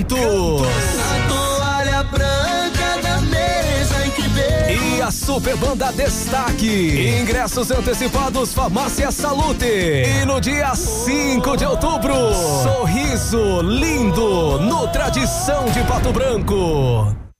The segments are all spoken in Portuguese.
Cantos. A toalha branca da mesa em que veio. E a Super Banda Destaque. Ingressos antecipados Farmácia Salute. E no dia 5 de outubro, Sorriso Lindo no Tradição de Pato Branco.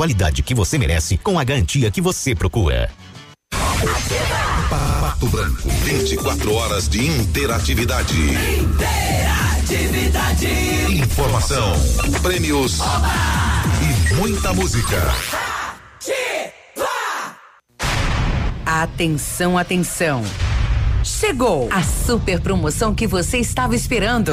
qualidade que você merece com a garantia que você procura. Pato Branco, 24 horas de interatividade. Interatividade. Informação, prêmios e muita música. Atenção, atenção. Chegou a super promoção que você estava esperando.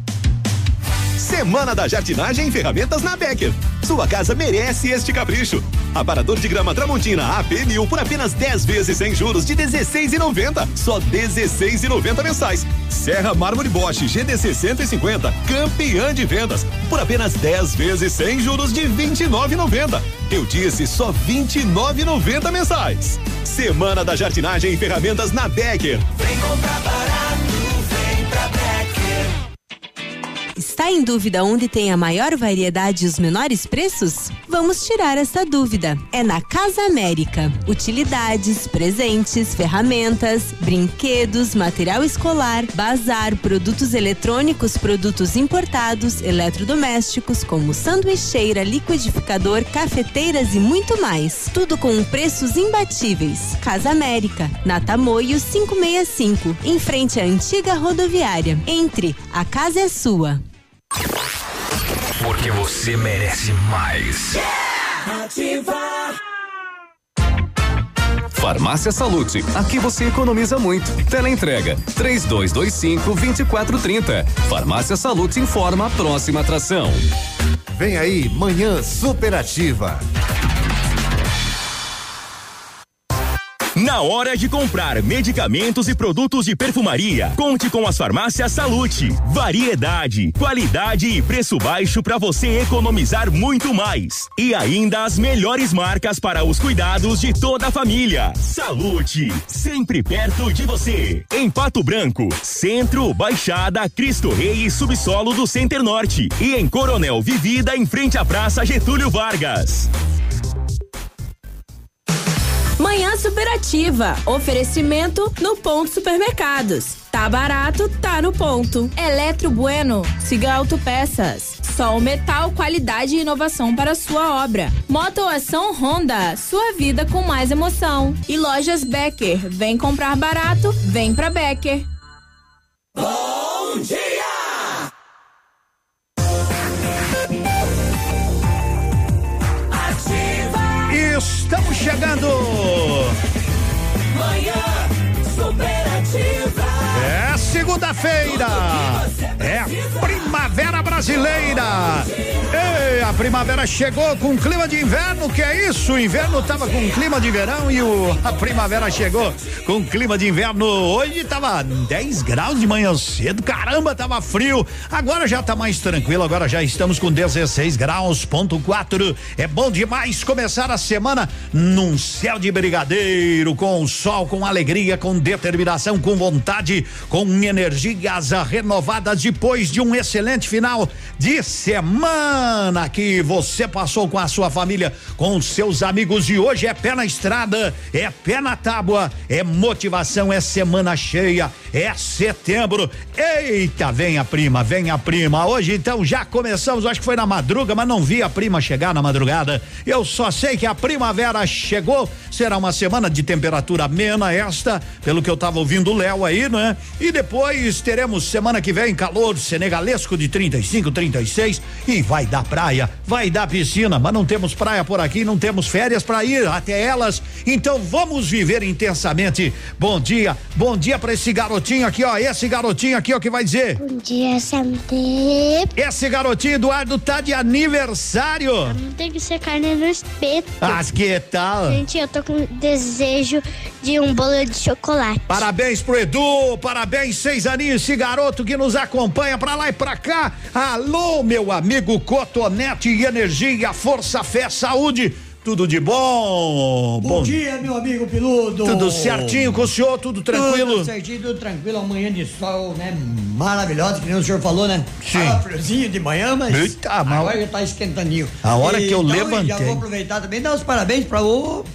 Semana da Jardinagem e Ferramentas na Becker. Sua casa merece este capricho. Aparador de grama Tramontina AP mil por apenas 10 vezes sem juros de 16,90. Só 16,90 mensais. Serra Mármore Bosch GDC 150, campeã de vendas, por apenas 10 vezes sem juros de 29,90. Eu disse só 29,90 mensais. Semana da Jardinagem e Ferramentas na Becker. Vem comprar barato, vem pra Becker. Está em dúvida onde tem a maior variedade e os menores preços? Vamos tirar essa dúvida. É na Casa América. Utilidades, presentes, ferramentas, brinquedos, material escolar, bazar, produtos eletrônicos, produtos importados, eletrodomésticos, como sanduicheira, liquidificador, cafeteiras e muito mais. Tudo com preços imbatíveis. Casa América, na Tamoio 565, em frente à antiga rodoviária. Entre, a casa é sua. Porque você merece mais. Ativa. Farmácia Salute, aqui você economiza muito. Teleentrega 3225 2430. Farmácia Salute informa a próxima atração. Vem aí, Manhã Superativa. Na hora de comprar medicamentos e produtos de perfumaria, conte com as farmácias Salute. Variedade, qualidade e preço baixo para você economizar muito mais. E ainda as melhores marcas para os cuidados de toda a família. Salute, sempre perto de você. Em Pato Branco, Centro, Baixada, Cristo Rei e Subsolo do Center Norte. E em Coronel Vivida, em frente à Praça Getúlio Vargas. Manhã Superativa. Oferecimento no Ponto Supermercados. Tá barato, tá no ponto. Eletro Bueno. Siga Autopeças. Sol Metal, qualidade e inovação para sua obra. Motoação Honda. Sua vida com mais emoção. E Lojas Becker. Vem comprar barato, vem pra Becker. Bom dia! Estamos chegando! Manhã superativa. É segunda-feira! É Primavera Brasileira! A primavera chegou com clima de inverno, que é isso? O inverno tava com clima de verão e o, a primavera chegou com clima de inverno. Hoje tava 10 graus de manhã cedo, caramba, tava frio. Agora já tá mais tranquilo, agora já estamos com 16 graus, ponto 4. É bom demais começar a semana num céu de brigadeiro, com sol, com alegria, com determinação, com vontade, com energias renovadas depois de um excelente final de semana que você passou com a sua família, com seus amigos e hoje é pé na estrada, é pé na tábua, é motivação, é semana cheia, é setembro. Eita, vem a prima, vem a prima. Hoje então já começamos, acho que foi na madruga, mas não vi a prima chegar na madrugada. Eu só sei que a primavera chegou. Será uma semana de temperatura amena esta, pelo que eu tava ouvindo o Léo aí, né? E depois teremos semana que vem calor senegalesco de 35, 36 e vai dar praia, vai dar piscina, mas não temos praia por aqui, não temos férias para ir até elas. Então vamos viver intensamente. Bom dia, bom dia para esse garotinho aqui, ó. Esse garotinho aqui, ó, que vai dizer. Bom dia, Santé. Esse garotinho Eduardo tá de aniversário. Não tem que ser carne no espeto. Ah, que tal? Gente, eu tô com desejo de um bolo de chocolate. Parabéns pro Edu, parabéns seis aninhos, esse garoto que nos acompanha pra lá e pra cá. Alô, meu amigo Cotonete e Energia, Força, Fé, Saúde. Tudo de bom? Bom, dia, meu amigo Piludo. Tudo certinho com o senhor, tudo tranquilo? Tudo certinho, tudo tranquilo. Amanhã de sol, né? Maravilhosa, que nem o senhor falou, né? Sim. Tava friozinho de manhã, mas Eita, mal. agora já tá esquentandinho. A hora que eu Então, levantei. Já vou aproveitar também e dar os parabéns para o,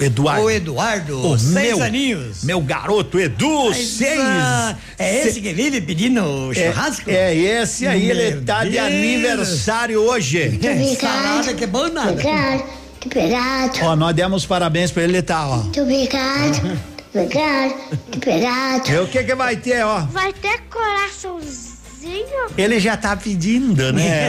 Eduardo. o Eduardo, O seis meu, aninhos. Meu garoto Edu, Mas, seis. ah, é esse Se- que vive pedindo churrasco? É, é esse aí, ele Meu tá de aniversário hoje. Salada, que bom nada. Obrigado, obrigado. Ó, nós demos parabéns pra ele, ele tá, ó. Muito obrigado, obrigado, obrigado. E o que que vai ter, ó? Vai ter coraçãozinho? Ele já tá pedindo, né?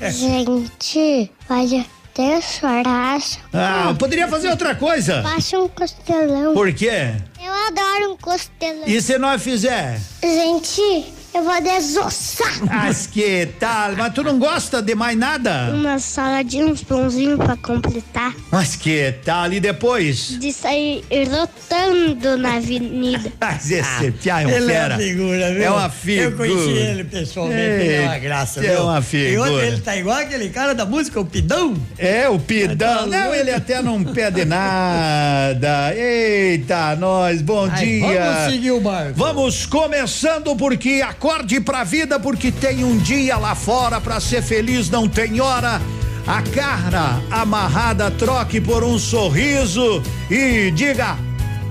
Gente, vai ter churrasco. Ah, poderia fazer outra coisa. Faça um costelão. Por quê? Eu adoro um costelão. E se nós fizer? Gente, eu vou desossar. Mas que tal? Mas tu não gosta de mais nada? Uma saladinha, uns pãozinhos pra completar. Mas que tal? E depois? De sair lotando na avenida. Mas esse piá é um Ele é fera. uma figura, viu? É uma figura. Eu conheci ele pessoalmente, ele é uma graça, é viu? uma E figura. outro, ele tá igual aquele cara da música, o Pidão. É, o Pidão. Tá Não, ele até não pede nada. Eita, nós, bom Mas dia. vamos seguir o barco. Vamos começando porque acorde pra vida, porque tem um dia lá fora pra ser feliz, não tem hora. A cara amarrada, troque por um sorriso e diga: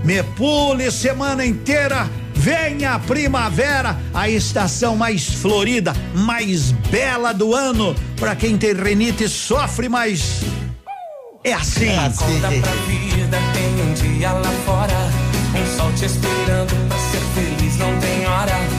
me pule semana inteira. Venha a primavera, a estação mais florida, mais bela do ano. Pra quem tem renite sofre, mas é assim. Acorda pra vida, tem um dia lá fora. Um sol te esperando pra ser feliz, não tem hora.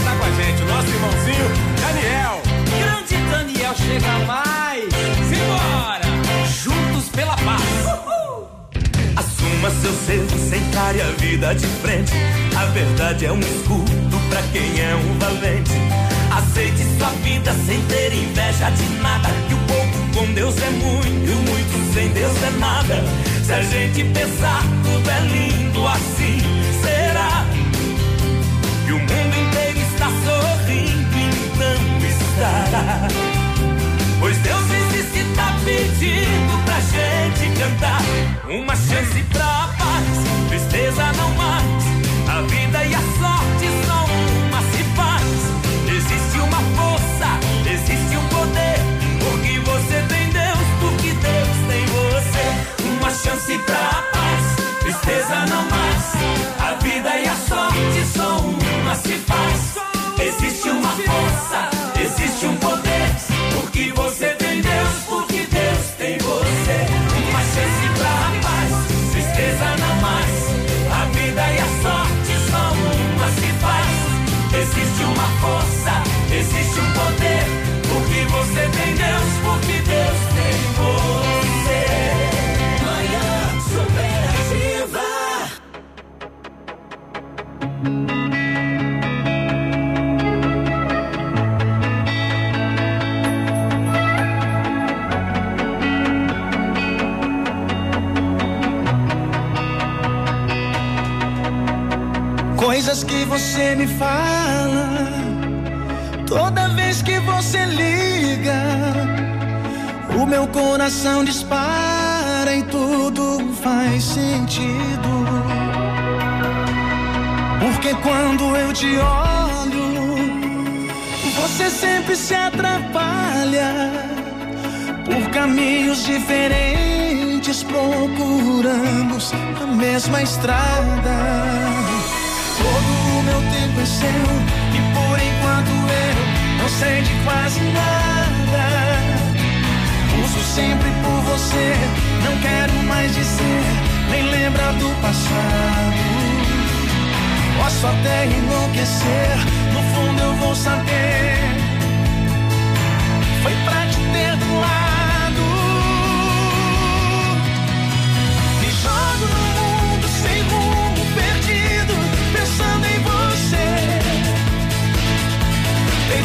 cantar com a gente. O nosso irmãozinho, Daniel. Grande Daniel chega mais. Simbora! Juntos pela paz. Assuma seu ser, encare a vida de frente. A verdade é um escudo pra quem é um valente. Aceite sua vida sem ter inveja de nada. Que o pouco com Deus é muito, e o muito sem Deus é nada. Se a gente pensar tudo é lindo assim, estará. Pois Deus existe, tá pedindo pra gente cantar. Uma chance pra paz, tristeza não mais. A vida e a sorte só uma se faz. Existe uma força, existe um poder. Porque você tem Deus, porque Deus tem você. Uma chance pra paz, tristeza não mais. A vida e a sorte só uma se faz. Existe uma força, existe um você me fala toda vez que você liga. O meu coração dispara e tudo faz sentido. Porque quando eu te olho, você sempre se atrapalha por caminhos diferentes, procuramos a mesma estrada. Todo meu tempo é seu e por enquanto eu não sei de quase nada. Uso sempre por você, não quero mais dizer, nem lembrar do passado. Posso até enlouquecer, no fundo eu vou saber.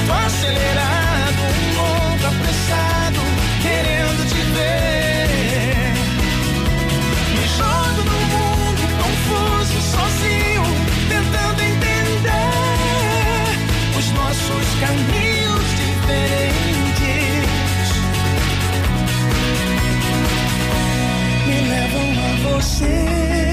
Acelerado, um louco apressado, querendo te ver. Me jogo no mundo confuso, sozinho, tentando entender os nossos caminhos diferentes. Me levam a você.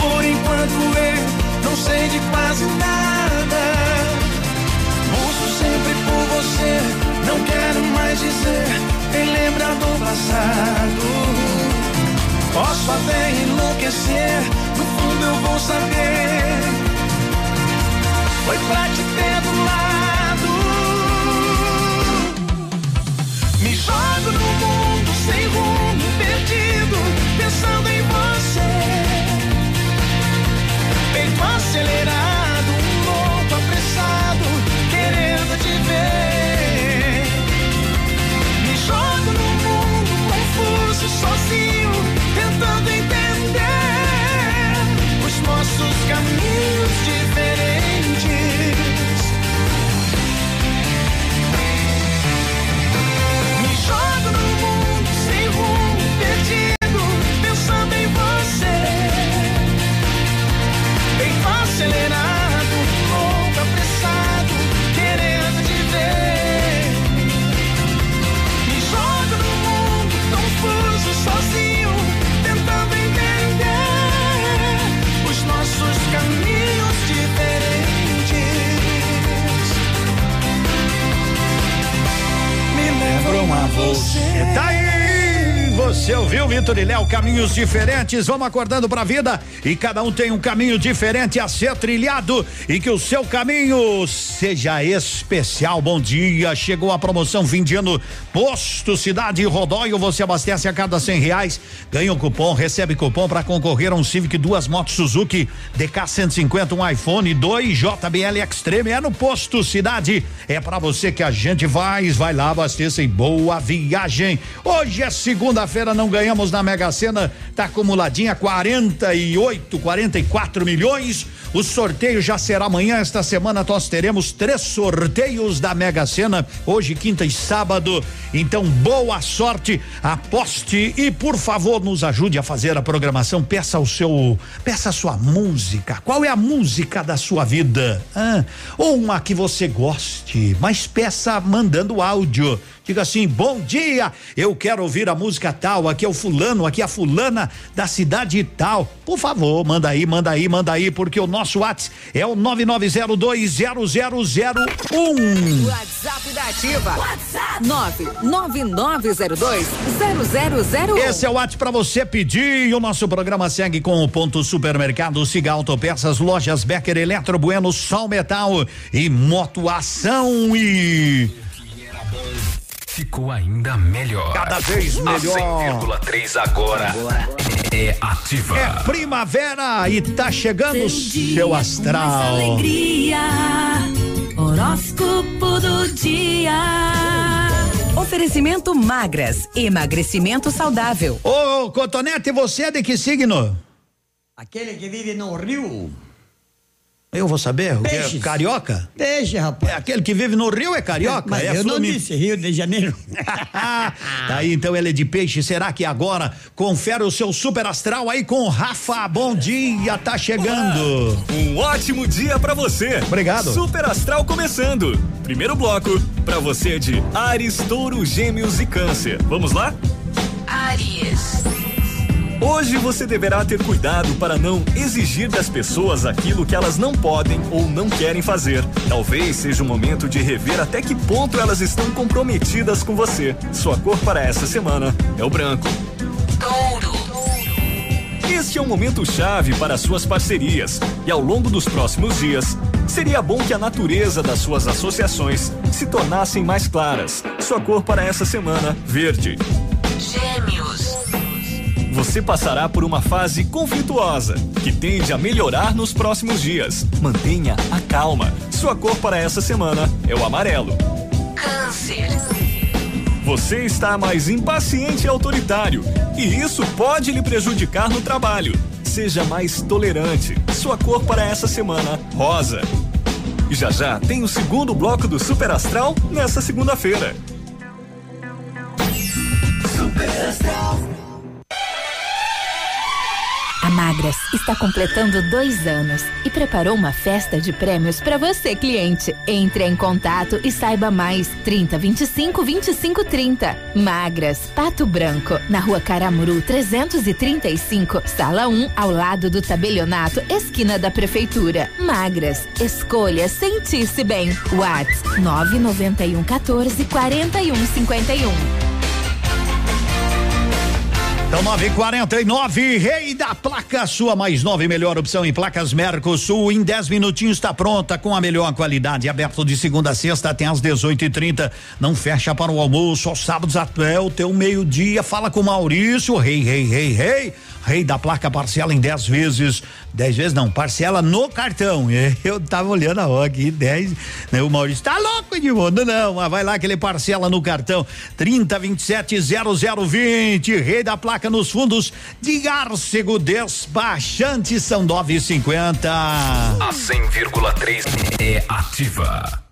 Por enquanto eu não sei de quase nada. Uso sempre por você, não quero mais dizer, nem lembrar do passado. Posso até enlouquecer, no fundo eu vou saber. Você ouviu, Vitor e Léo, caminhos diferentes, vamos acordando pra vida. E cada um tem um caminho diferente a ser trilhado e que o seu caminho seja especial. Bom dia, chegou a promoção fim de ano Posto Cidade Rodóio, você abastece a cada cem reais, ganha um cupom, recebe cupom para concorrer a um Civic, duas motos Suzuki, DK 150, um iPhone 2, JBL Extreme, é no Posto Cidade, é para você que a gente vai, vai lá, abasteça e boa viagem. Hoje é segunda-feira, não ganhamos na Mega Sena, tá acumuladinha 48, 44 milhões. O sorteio já será amanhã. Esta semana nós teremos três sorteios da Mega Sena, hoje, quinta e sábado. Então, boa sorte, aposte e, por favor, nos ajude a fazer a programação. Peça o seu, peça a sua música. Qual é a música da sua vida? Ah, ou uma que você goste, mas peça mandando áudio. Diga assim: bom dia, eu quero ouvir a música tal. Aqui é o fulano, aqui é a fulana da cidade tal. Por favor, manda aí, manda aí, manda aí, porque o nosso WhatsApp é o 99020001. WhatsApp da Ativa. WhatsApp 999020001. Esse é o WhatsApp para você pedir. E o nosso programa segue com o ponto supermercado, Siga Autopeças, Lojas Becker, Eletro Bueno, Sol Metal e Motoação e ficou ainda melhor. Cada vez melhor. A 100,3 agora é ativa. É primavera e tá chegando o seu astral. Alegria, horóscopo do dia. Oferecimento magras, emagrecimento saudável. Ô, Cotonete, você é de que signo? Aquele que vive no rio. Eu vou saber, o que é Peixes. carioca? Deixa, rapaz. É aquele que vive no Rio é carioca? Mas é eu não Flumi- disse Rio de Janeiro. tá aí, então ele é de peixe. Será que agora confere o seu super astral aí com o Rafa? Bom dia, tá chegando. Um ótimo dia pra você. Obrigado. Super Astral começando. Primeiro bloco pra você de Ares, Touro, Gêmeos e Câncer. Vamos lá? Aries. Hoje você deverá ter cuidado para não exigir das pessoas aquilo que elas não podem ou não querem fazer. Talvez seja o momento de rever até que ponto elas estão comprometidas com você. Sua cor para essa semana é o branco. Este é um momento chave para suas parcerias e ao longo dos próximos dias, seria bom que a natureza das suas associações se tornassem mais claras. Sua cor para essa semana, verde. Gêmeos. Você passará por uma fase conflituosa, que tende a melhorar nos próximos dias. Mantenha a calma. Sua cor para essa semana é o amarelo. Câncer. Você está mais impaciente e autoritário, e isso pode lhe prejudicar no trabalho. Seja mais tolerante. Sua cor para essa semana, rosa. E já já tem o segundo bloco do Super Astral nessa segunda-feira. A Magras está completando dois anos e preparou uma festa de prêmios para você, cliente. Entre em contato e saiba mais. 30 25 25 30. Magras, Pato Branco, na rua Caramuru 335, sala 1, ao lado do tabelionato, esquina da prefeitura. Magras, escolha sentir-se bem. Whats 991 14 41 51. Então 949, rei da placa, sua mais nova e melhor opção em placas Mercosul. Em 10 minutinhos está pronta com a melhor qualidade. Aberto de segunda a sexta até às 18 e 30 Não fecha para o almoço, aos sábados até o teu meio-dia. Fala com Maurício, rei, rei, rei, rei. Rei da placa parcela em 10 vezes. 10 vezes não, parcela no cartão. Eu tava olhando a aqui, 10. Né, o Maurício tá louco, Edmundo? Não, mas vai lá que ele parcela no cartão. 30 27 0020. Rei da placa nos fundos de Arcego Despachante são 9,50. A 100,3 é ativa.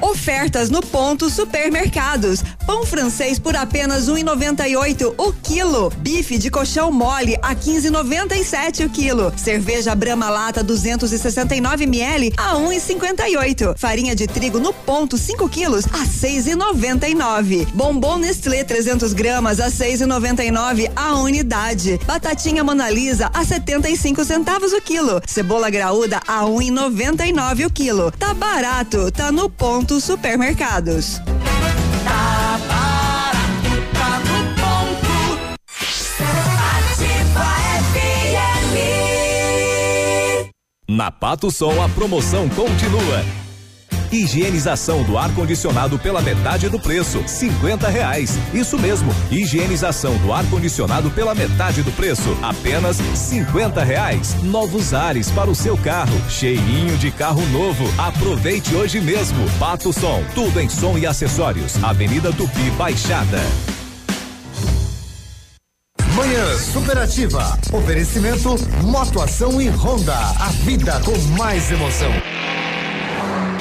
Ofertas no ponto supermercados. Pão francês por apenas 1,98 o quilo. Bife de colchão mole a 15,97 o quilo. Cerveja Brama Lata 269 ml a 1,58. Farinha de trigo no ponto 5 quilos a 6,99. Bombom Nestlé 300 gramas a 6,99 a unidade. Batatinha Mona Lisa a 75 centavos o quilo. Cebola graúda a 1,99 o quilo. Tá barato, tá no ponto supermercados. Na Pato Sol a promoção continua. Higienização do ar-condicionado pela metade do preço, cinquenta reais. Isso mesmo, higienização do ar-condicionado pela metade do preço, apenas cinquenta reais. Novos ares para o seu carro, cheirinho de carro novo. Aproveite hoje mesmo. Pato Som, tudo em som e acessórios. Avenida Tupi Baixada. Manhã Superativa. Oferecimento Motoação e Honda. A vida com mais emoção.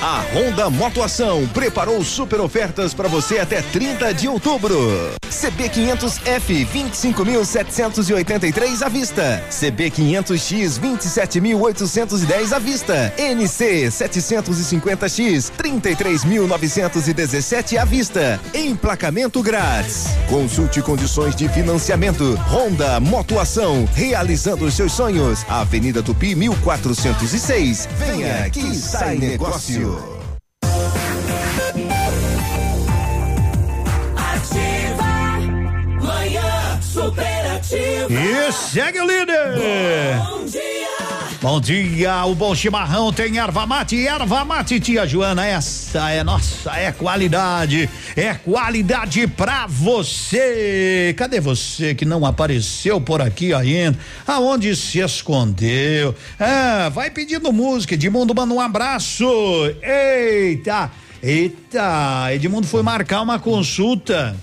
A Honda Motoação preparou super ofertas para você até 30 de outubro. CB500F 25.783 à vista. CB500X 27.810 à vista. NC 750X 33.917 à vista. Emplacamento grátis. Consulte condições de financiamento. Honda Motoação realizando seus sonhos. Avenida Tupi 1406. Venha que sai negócio. E segue o líder. Bom dia. Bom dia, o bom chimarrão tem erva mate, erva mate, tia Joana, essa é nossa, é qualidade, é qualidade pra você. Cadê você que não apareceu por aqui ainda? Aonde se escondeu? Ah, vai pedindo música, Edmundo manda um abraço. Eita, eita, Edmundo foi marcar uma consulta.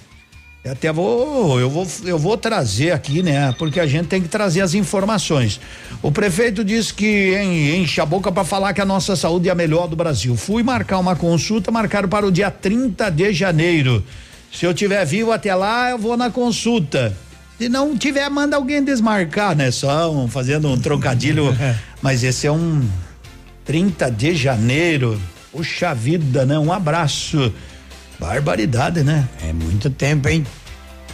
Eu até vou, eu vou, eu vou trazer aqui, né? Porque a gente tem que trazer as informações. O prefeito disse que en- enche a boca para falar que a nossa saúde é a melhor do Brasil. Fui marcar uma consulta, marcaram para o dia 30 de janeiro. Se eu tiver vivo até lá, eu vou na consulta. Se não tiver, manda alguém desmarcar, né? Só um- fazendo um trocadilho. Mas esse é um 30 de janeiro. Puxa vida, né? Um abraço. Barbaridade, né? É muito tempo, hein?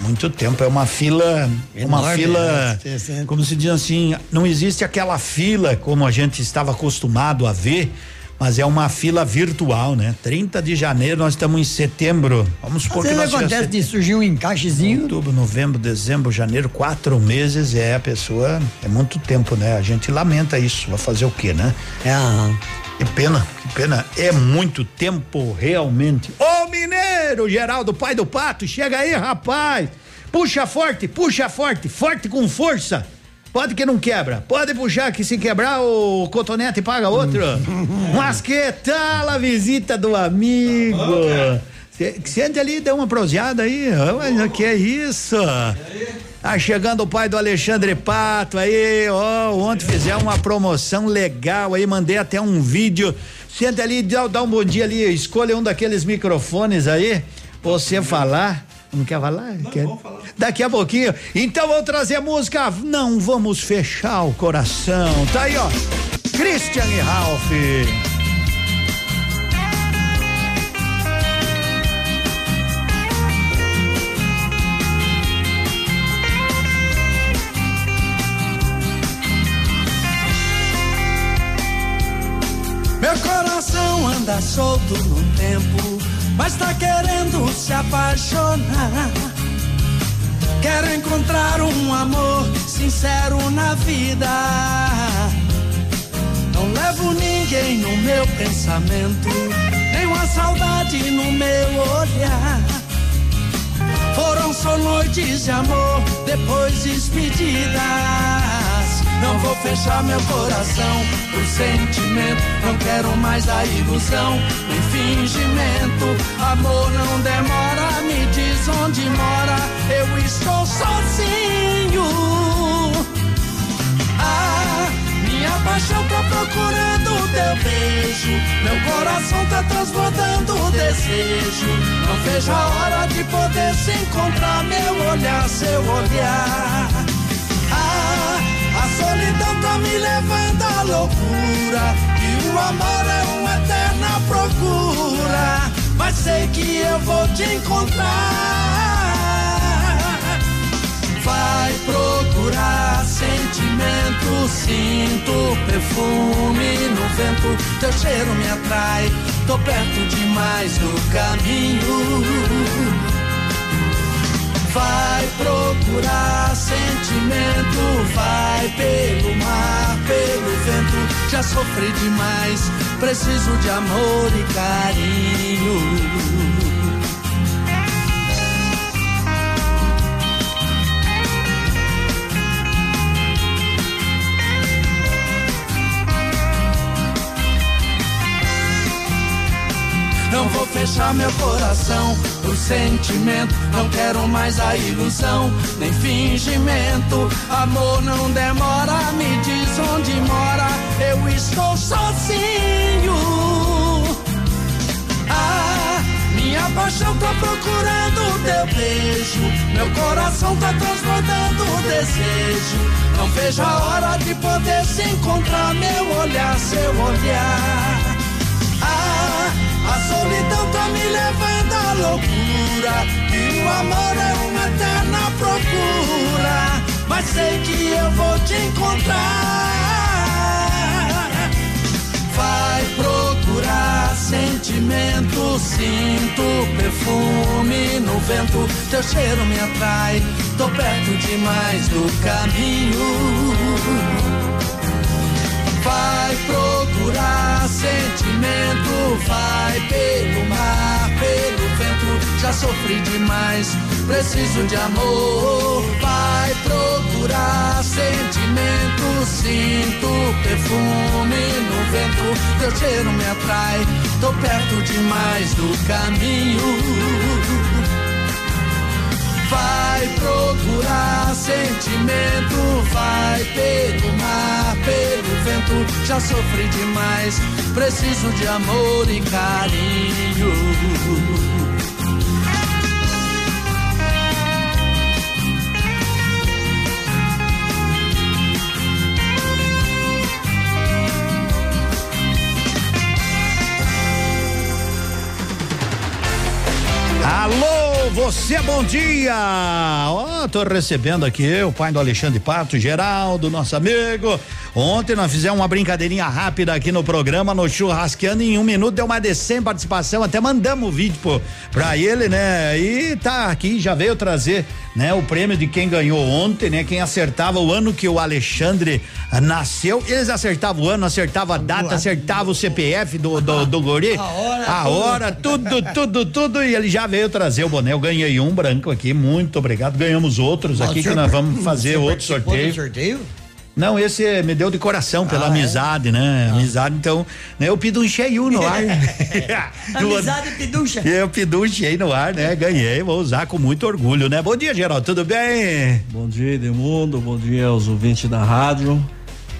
Muito tempo. É uma fila. uma fila. né? Como se diz assim, não existe aquela fila como a gente estava acostumado a ver. Mas é uma fila virtual, né? 30 de janeiro, nós estamos em setembro. Vamos supor Às que nós acontece de surgir um encaixezinho. Outubro, novembro, dezembro, janeiro, quatro meses é a pessoa, é muito tempo, né? A gente lamenta isso, vai fazer o quê, né? É. Que pena, que pena, é muito tempo realmente. Ô mineiro, Geraldo, pai do pato, chega aí, rapaz. Puxa forte, puxa forte, forte com força. Pode que não quebra, pode puxar que se quebrar o cotonete paga outro. Mas que tal a visita do amigo? Cê- Sente ali, dá uma proseada aí. Mas o que é isso? Tá chegando o pai do Alexandre Pato aí, ó. Ontem fizemos uma promoção legal aí, mandei até um vídeo. Senta ali, dá, dá um bom dia ali, escolha um daqueles microfones aí, você falar. Não quer falar? Quer? Daqui a pouquinho. Então vou trazer a música. Não vamos fechar o coração. Tá aí, ó. Christian e Ralph. Anda solto no tempo, mas tá querendo se apaixonar. Quero encontrar um amor sincero na vida. Não levo ninguém no meu pensamento, nem uma saudade no meu olhar. Foram só noites de amor, depois despedidas. Não vou fechar meu coração por sentimento. Não quero mais a ilusão, nem fingimento. Amor não demora, me diz onde mora. Eu estou sozinho. Ah, apaixonei paixão tá procurando o teu beijo. Meu coração tá transbordando o desejo. Não vejo a hora de poder se encontrar. Meu olhar, seu olhar. A solidão tá me levando à loucura. E o amor é uma eterna procura. Mas sei que eu vou te encontrar. Vai procurar sentimento, sinto perfume no vento, teu cheiro me atrai, tô perto demais do caminho. Vai procurar sentimento, vai pelo mar, pelo vento. Já sofri demais, preciso de amor e carinho. Não vou fechar meu coração pro sentimento. Não quero mais a ilusão, nem fingimento. Amor não demora, me diz onde mora. Eu estou sozinho. Ah, minha paixão tá procurando teu beijo. Meu coração tá transbordando o desejo. Não vejo a hora de poder se encontrar. Meu olhar, seu olhar. Solidão tá me levando à loucura. E o amor é uma eterna procura. Mas sei que eu vou te encontrar. Vai procurar sentimento. Sinto perfume no vento. Teu cheiro me atrai. Tô perto demais do caminho. Vai procurar sentimento, vai pelo mar, pelo vento. Já sofri demais, preciso de amor. Vai procurar sentimento, sinto perfume no vento. Teu cheiro me atrai, tô perto demais do caminho. Vai procurar sentimento, vai pelo mar, pelo vento. Já sofri demais, preciso de amor e carinho. Alô, você, bom dia! Ó, tô recebendo aqui o pai do Alexandre Pato, Geraldo, nosso amigo. Ontem nós fizemos uma brincadeirinha rápida aqui no programa, no churrasqueando, em um minuto deu mais de 100 participação, até mandamos o vídeo pô, pra ele, né? E tá aqui, já veio trazer, né, o prêmio de quem ganhou ontem, né? Quem acertava o ano que o Alexandre nasceu, eles acertavam o ano, acertavam a data, acertavam o CPF do, do, do guri, a hora, a hora tudo, tudo, tudo, e ele já veio trazer o boné, eu ganhei um branco aqui, muito obrigado, ganhamos outros Mas aqui que nós vamos fazer outro sorteio. sorteio? Não, esse me deu de coração pela Ah, é? amizade, né? Amizade, então, né? Eu pido um cheio no ar. Amizade e piducha. Eu pido um cheio no ar, né? Ganhei, vou usar com muito orgulho, né? Bom dia, Geraldo, tudo bem? Bom dia, Edmundo. Bom dia aos ouvintes da rádio.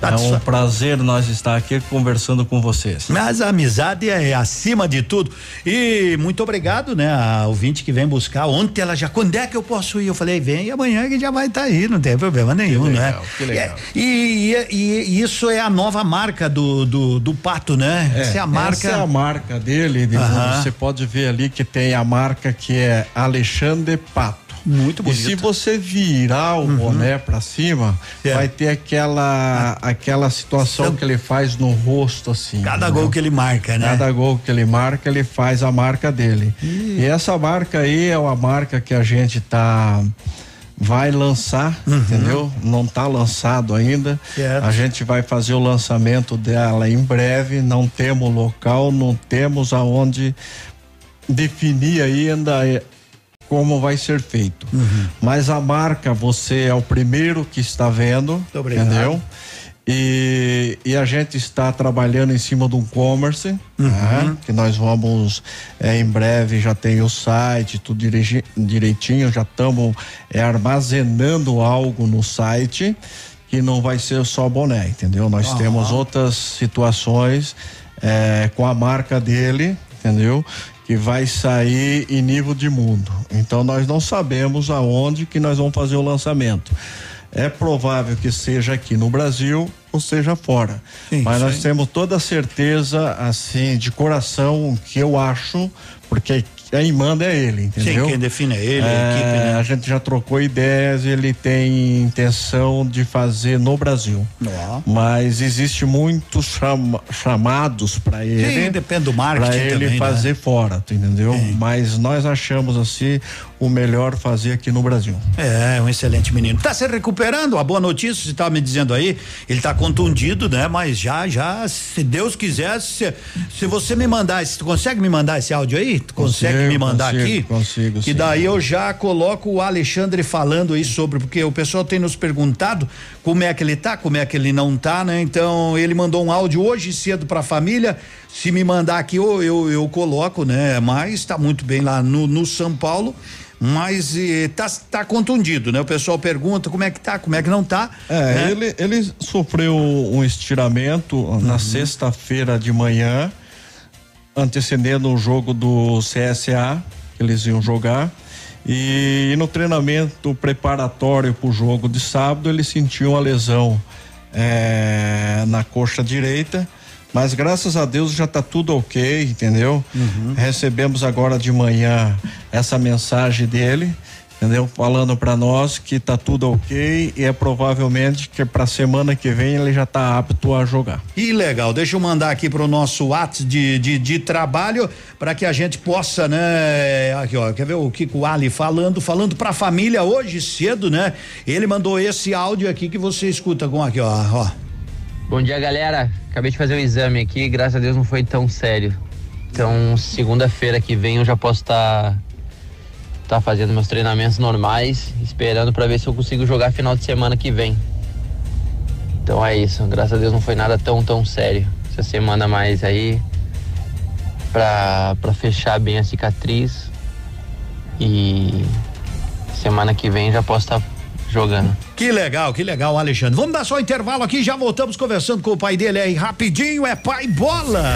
Tá é de um prazer nós estar aqui conversando com vocês. Mas a amizade é acima de tudo. E muito obrigado, né? A ouvinte que vem buscar. Ontem ela já, quando é que eu posso ir? Eu falei, vem amanhã que já vai estar aí, não tem problema nenhum, legal, né? que legal. E, e- e- isso é a nova marca do, do, do pato, né? essa é a marca. Essa é a marca dele, Edmundo. Aham. Você pode ver ali que tem a marca que é Alexandre Pato. Muito E bonito. Uhum. se você virar o boné pra cima, É. vai ter aquela aquela situação que ele faz no rosto assim. Cada gol que ele marca, né? Cada gol que ele marca, ele faz a marca dele. E essa marca aí é uma marca que a gente tá vai lançar, entendeu? Não tá lançado ainda. A gente vai fazer o lançamento dela em breve, não temos local, não temos aonde definir ainda como vai ser feito. Mas a marca, você é o primeiro que está vendo, entendeu? E, e a gente está trabalhando em cima de um commerce, né? que nós vamos é, em breve já tem o site, tudo direitinho, já estamos é, armazenando algo no site que não vai ser só boné, entendeu? Nós Aham. temos outras situações é, com a marca dele, entendeu? Que vai sair em nível de mundo. Então nós não sabemos aonde que nós vamos fazer o lançamento. É provável que seja aqui no Brasil ou seja fora. Mas nós sim. temos toda a certeza, assim, de coração, que eu acho, porque quem manda é ele, entendeu? quem define é ele, a É, equipe, né? A gente já trocou ideias, ele tem intenção de fazer no Brasil. Mas existe muitos chama- chamados para ele. Sim, depende do marketing Para ele também, né? fazer fora, tu entendeu? Mas nós achamos assim o melhor fazer aqui no Brasil. É, um excelente menino. Tá se recuperando, a boa notícia, você estava me dizendo aí, ele tá contundido, né? Mas já, já, se Deus quiser, se, se você me mandar, esse- tu consegue me mandar esse áudio aí? Tu consegue Me mandar consigo, aqui? consigo, sim. daí eu já coloco o Alexandre falando aí sobre, porque o pessoal tem nos perguntado como é que ele tá, como é que ele não tá, né? Então, ele mandou um áudio hoje cedo pra família, se me mandar aqui eu, eu, eu coloco, né? Mas tá muito bem lá no, no São Paulo, mas eh, tá, contundido, né? O pessoal pergunta como é que tá, como é que não tá. É, né? ele, ele sofreu um estiramento na sexta-feira de manhã, antecedendo o jogo do CSA, que eles iam jogar. E no treinamento preparatório para o jogo de sábado, ele sentiu uma lesão é, na coxa direita. Mas graças a Deus já está tudo ok, entendeu? Recebemos agora de manhã essa mensagem dele, entendeu? Falando para nós que tá tudo ok e é provavelmente que para semana que vem ele já tá apto a jogar. Que legal, deixa eu mandar aqui pro nosso WhatsApp de, de, de trabalho para que a gente possa, né? Aqui, ó, quer ver o Kiko Ali falando, falando pra família hoje cedo, né? Ele mandou esse áudio aqui que você escuta com aqui, ó, ó. Bom dia, galera. Acabei de fazer um exame aqui, graças a Deus não foi tão sério. Então, segunda-feira que vem eu já posso estar tá fazendo meus treinamentos normais, esperando para ver se eu consigo jogar final de semana que vem. Então é isso, graças a Deus não foi nada tão tão sério. Essa semana mais aí pra, pra fechar bem a cicatriz e semana que vem já posso estar jogando. Que legal, que legal, Alexandre. Vamos dar só um intervalo aqui, já voltamos conversando com o pai dele aí rapidinho, é pai bola.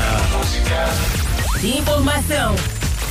Informação.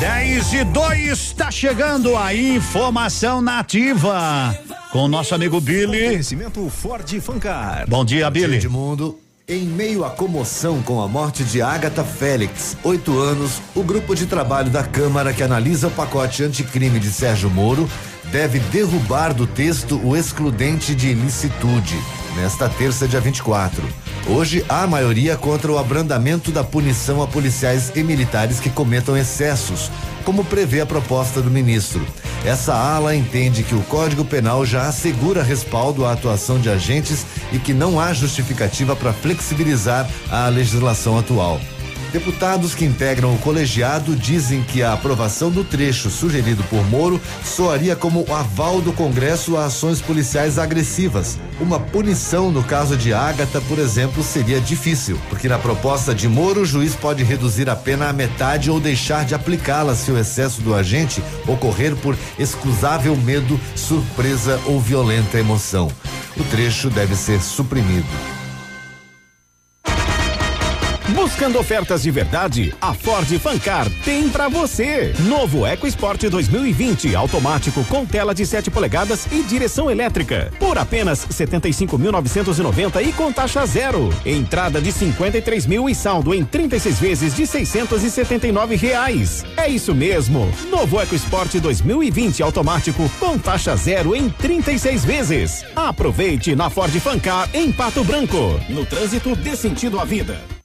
10 e 2 está chegando a informação nativa com o nosso amigo Billy. Oferecimento Ford Fancar. Bom dia, Billy. Edmundo. Em meio à comoção com a morte de Agatha Félix, oito anos, o grupo de trabalho da Câmara que analisa o pacote anticrime de Sérgio Moro deve derrubar do texto o excludente de ilicitude, nesta terça, dia 24. Hoje, há maioria contra o abrandamento da punição a policiais e militares que cometam excessos, como prevê a proposta do ministro. Essa ala entende que o Código Penal já assegura respaldo à atuação de agentes e que não há justificativa para flexibilizar a legislação atual. Deputados que integram o colegiado dizem que a aprovação do trecho sugerido por Moro soaria como aval do Congresso a ações policiais agressivas. Uma punição no caso de Ágata, por exemplo, seria difícil, porque na proposta de Moro o juiz pode reduzir a pena à metade ou deixar de aplicá-la se o excesso do agente ocorrer por excusável medo, surpresa ou violenta emoção. O trecho deve ser suprimido. Buscando ofertas de verdade, a Ford Fancar tem pra você. Novo EcoSport 2020 automático com tela de 7 polegadas e direção elétrica. Por apenas 75.990 e com taxa zero. Entrada de 53 mil e saldo em 36 vezes de 679 reais. É isso mesmo. Novo EcoSport 2020 automático com taxa zero em 36 vezes. Aproveite na Ford Fancar em Pato Branco. No trânsito dê sentido à vida.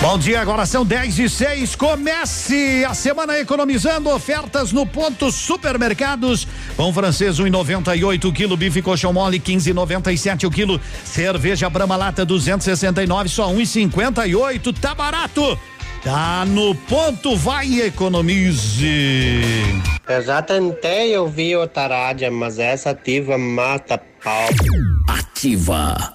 Bom dia, agora são 10 e 6. Comece a semana economizando ofertas no ponto supermercados. Pão francês 1,98 um quilo, bife colchão mole 15,97 o quilo, cerveja Brama lata 269 só 1,58. Um tá barato. Tá no ponto, vai e economize. Eu já tentei ouvir outra rádio, mas essa ativa mata pau. Ativa.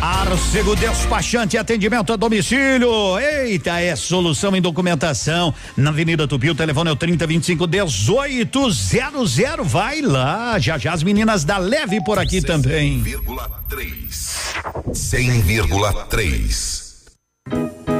Arcego Despachante Atendimento a Domicílio. Eita, é solução em documentação. Na Avenida Tupi, o telefone é o 3025 1800. Vai lá. Já já as meninas da Leve por aqui também. 100,3.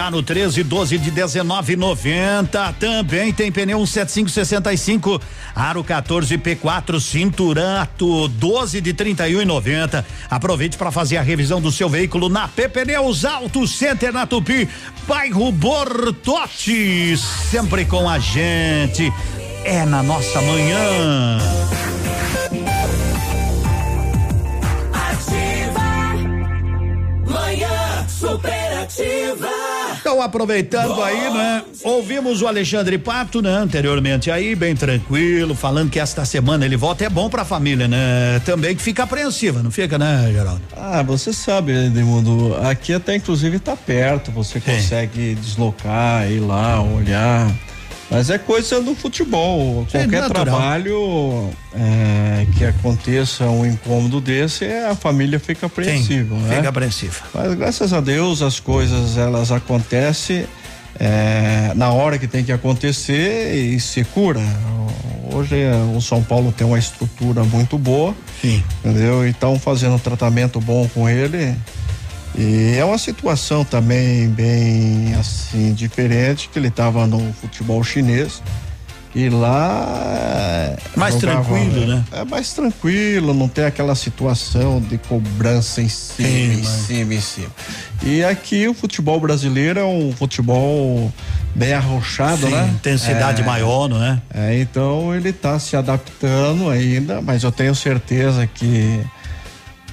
ano 13, 12 de 19,90. Também tem pneu 17565, aro 14 P4 Cinturato 12 de 31,90. Aproveite para fazer a revisão do seu veículo na Pneus Auto Center na Tupi, bairro Bortote, sempre com a gente. É na nossa. Manhã Então, aproveitando aí, né? Ouvimos o Alexandre Pato, né? Anteriormente aí, bem tranquilo, falando que esta semana ele volta. É bom pra família, né? Também que fica apreensiva, não fica, né, Geraldo? Ah, você sabe, Edmundo, aqui até inclusive tá perto, você consegue deslocar, ir lá, olhar. Mas é coisa do futebol. Sim, Qualquer natural. trabalho é, que aconteça um incômodo desse, a família fica apreensiva, né? Fica apreensiva. Mas graças a Deus as coisas elas acontecem é, na hora que tem que acontecer e se cura. Hoje é, o São Paulo tem uma estrutura muito boa, Sim. entendeu? Então fazendo um tratamento bom com ele e é uma situação também bem assim diferente que ele estava no futebol chinês e lá Mais jogava- tranquilo, né? É mais tranquilo, não tem aquela situação de cobrança em cima, Sim, em cima, em cima. E aqui o futebol brasileiro é um futebol bem arrochado, Sim, né? intensidade É. maior, não é? É, então ele está se adaptando ainda, mas eu tenho certeza que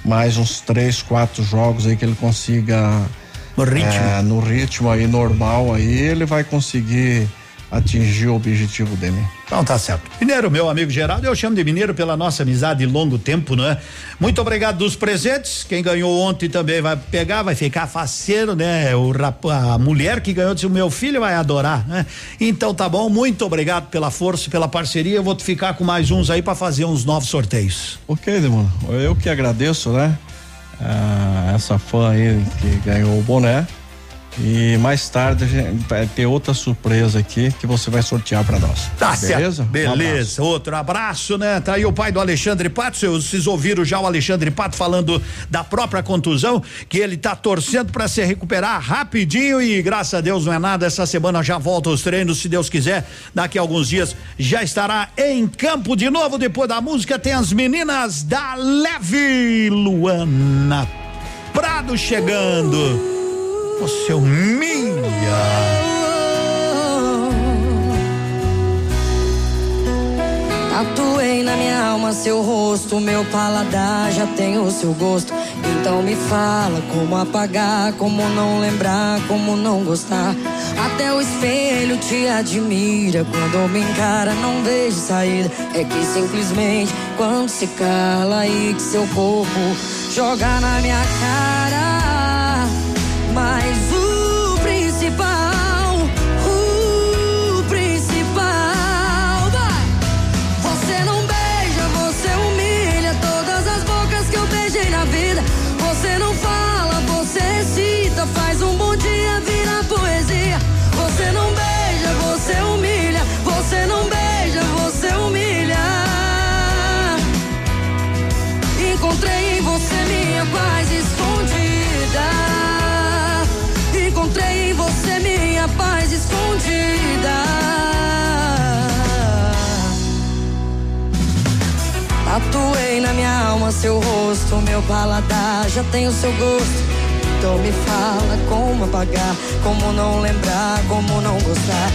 mais uns três, quatro jogos aí que ele consiga no ritmo, é, no ritmo aí normal aí ele vai conseguir atingir o objetivo dele. Então tá certo. Mineiro, meu amigo Geraldo, eu chamo de Mineiro pela nossa amizade de longo tempo, não é? Muito obrigado dos presentes. Quem ganhou ontem também vai pegar, vai ficar faceiro, né? O rap, a mulher que ganhou disse: o meu filho vai adorar, né? Então tá bom, muito obrigado pela força, e pela parceria. Eu vou ficar com mais uns aí para fazer uns novos sorteios. Ok, Edmundo. Eu que agradeço, né? Ah, essa fã aí que ganhou o boné. E mais tarde ter outra surpresa aqui que você vai sortear para nós. Tá beleza? certo. Beleza. Outro abraço, né? Tá aí o pai do Alexandre Pato. Vocês ouviram já o Alexandre Pato falando da própria contusão, que ele tá torcendo para se recuperar rapidinho e graças a Deus não é nada. Essa semana já volta aos treinos, se Deus quiser. Daqui a alguns dias já estará em campo de novo. Depois da música tem as meninas da Leve Luana Prado chegando. Você humilha. Tatuei na minha alma seu rosto, meu paladar já tem o seu gosto. Então me fala como apagar, como não lembrar, como não gostar. Até o espelho te admira, quando me encara não vejo saída. É que simplesmente quando se cala aí que seu corpo joga na minha cara. Mas o seu rosto, meu paladar já tem o seu gosto. Então me fala como apagar, como não lembrar, como não gostar.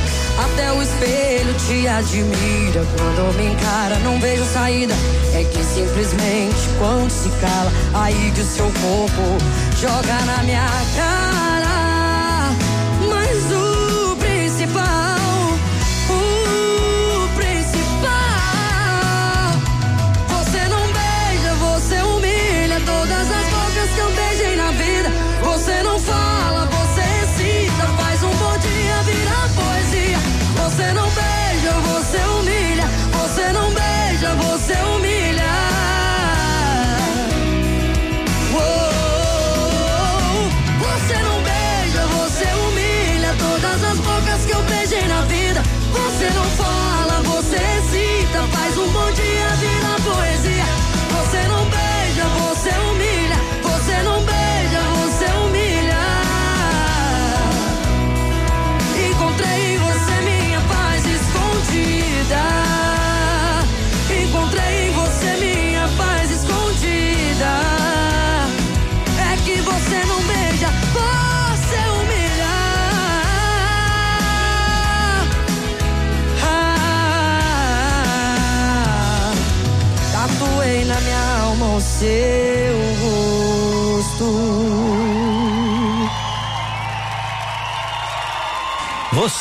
Até o espelho te admira, quando me encara não vejo saída. É que simplesmente quando se cala, aí que o seu corpo joga na minha cara.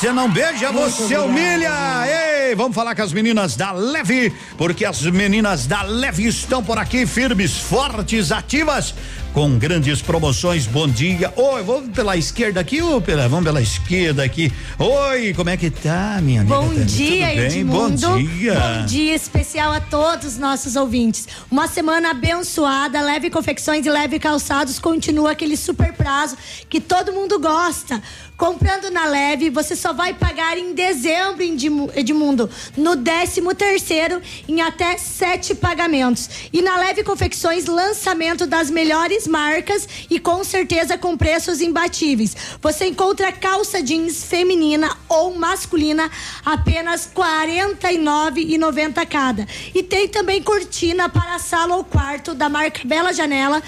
Você não beija, você humilha. Ei, vamos falar com as meninas da Leve, porque as meninas da Leve estão por aqui firmes, fortes, ativas, com grandes promoções. Bom dia. Oi, vamos pela esquerda aqui ou pela, vamos pela esquerda aqui. Oi, como é que tá, minha amiga? Bom Tânia? dia? Edmundo. Bom dia. Bom dia especial a todos os nossos ouvintes. Uma semana abençoada, Leve Confecções e Leve Calçados continua aquele super prazo que todo mundo gosta. Comprando na Leve, você só vai pagar em dezembro, Edmu- Edmundo, no 13 terceiro, em até sete pagamentos. E na Leve Confecções, lançamento das melhores marcas e com certeza com preços imbatíveis. Você encontra calça jeans feminina ou masculina apenas R$ 49,90 cada. E tem também cortina para sala ou quarto da marca Bela Janela.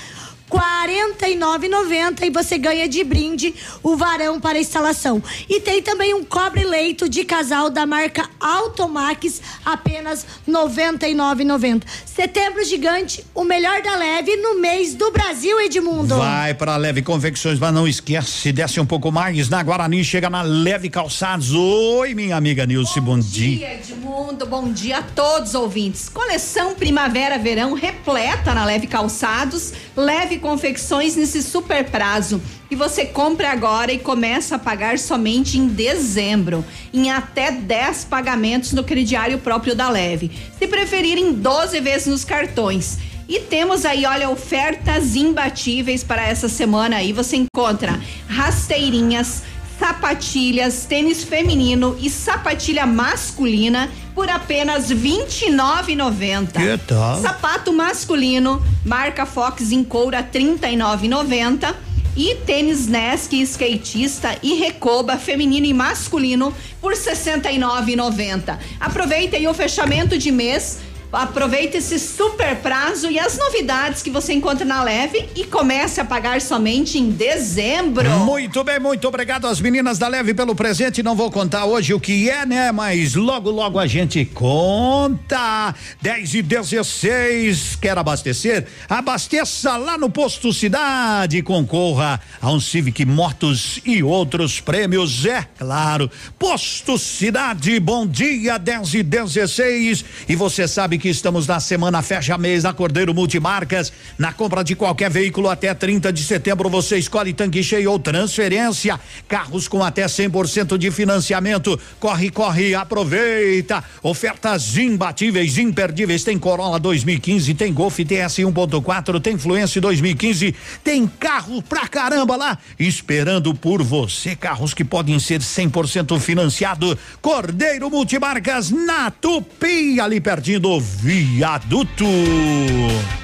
R$ 49,90 e você ganha de brinde o varão para instalação. E tem também um cobre-leito de casal da marca Automax, apenas R$ 99,90. Setembro gigante, o melhor da leve no mês do Brasil, Edmundo. Vai para Leve Confecções, mas não esquece, desce um pouco mais na Guarani, chega na Leve Calçados. Oi, minha amiga Nilce, bom, dia. dia, Edmundo. Bom dia a todos os ouvintes. Coleção Primavera-Verão repleta na Leve Calçados, Leve Confecções nesse super prazo. E você compra agora e começa a pagar somente em dezembro, em até 10 pagamentos no crediário próprio da Leve. Se preferir, em 12 vezes nos cartões. E temos aí, olha, ofertas imbatíveis para essa semana aí. Você encontra rasteirinhas, sapatilhas, tênis feminino e sapatilha masculina por apenas R$ 29,90. Que tal? Sapato masculino, marca Fox em couro a R$ 39,90. E tênis Nesk skatista e Recoba feminino e masculino por R$ 69,90. Aproveita aí o fechamento de mês. Aproveita esse super prazo e as novidades que você encontra na Leve e comece a pagar somente em dezembro. Muito bem, muito obrigado às meninas da Leve pelo presente. Não vou contar hoje o que é, né? Mas logo, logo a gente conta. 10 e 16. Quer abastecer? Abasteça lá no Posto Cidade. Concorra a um Civic Motos e outros prêmios, é claro. Posto Cidade, bom dia, 10 e 16. E você sabe que estamos na semana fecha mês da Cordeiro Multimarcas. Na compra de qualquer veículo até 30 de setembro, você escolhe tanque cheio ou transferência. Carros com até 100% de financiamento. Corre, corre, aproveita. Ofertas imbatíveis, imperdíveis. Tem Corolla 2015, tem Golf TS 1.4, tem Fluence 2015, tem carro pra caramba lá esperando por você. Carros que podem ser 100% financiado. Cordeiro Multimarcas na Tupi, ali pertinho do viaduto.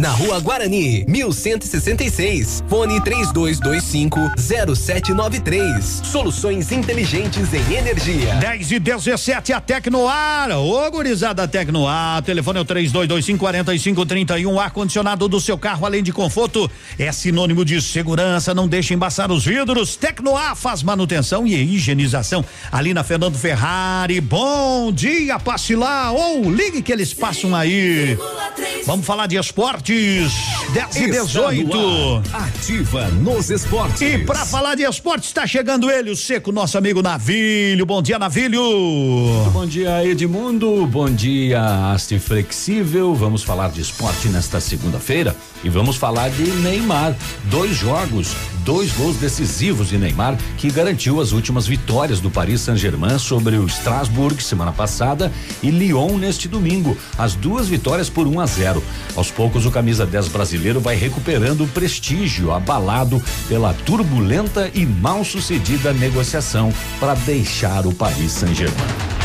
na Rua Guarani, 1166. Fone 3225 0793. Soluções inteligentes em energia. 10 e 17 a Tecnoar. Ô, gurizada Tecnoar. Telefone é o 3225 4531. Ar-condicionado do seu carro, além de conforto, é sinônimo de segurança. Não deixe embaçar os vidros. Tecnoar faz manutenção e higienização. Ali na Fernando Ferrari. Bom dia, passe lá ou ligue que eles passam aí. Vamos falar de esportes. 10 e Está 18. no ar. Ativa nos esportes. E para falar de esportes, está chegando ele, o seco, nosso amigo Navilho. Bom dia, Navilho. Bom dia, Edmundo. Bom dia, Haste Flexível. Vamos falar de esporte nesta segunda-feira e vamos falar de Neymar. Dois jogos, dois gols decisivos de Neymar que garantiu as últimas vitórias do Paris Saint-Germain sobre o Strasbourg semana passada e Lyon neste domingo. As duas vitórias por 1 a 0. Aos poucos, o camisa 10 brasileiro vai recuperando o prestígio abalado pela turbulenta e mal sucedida negociação para deixar o Paris Saint-Germain.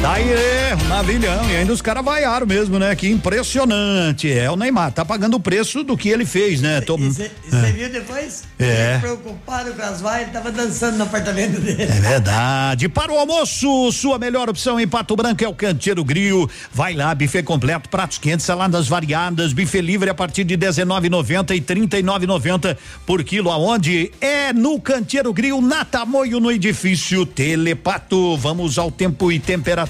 Tá aí, é, navilhão. E ainda os caras vaiaram mesmo, né? Que impressionante. É o Neymar, tá pagando o preço do que ele fez, né? Tô- Você É. viu depois? É. Ele Preocupado com as vaias, ele tava dançando no apartamento dele. É verdade. Para o almoço, sua melhor opção em Pato Branco é o Canteiro Grill. Vai lá, buffet completo, pratos quentes, saladas variadas, buffet livre a partir de 19,90 e 39,90 por quilo. Aonde? É no Canteiro Grill, na Tamoio, no edifício Telepato. Vamos ao tempo e temperatura.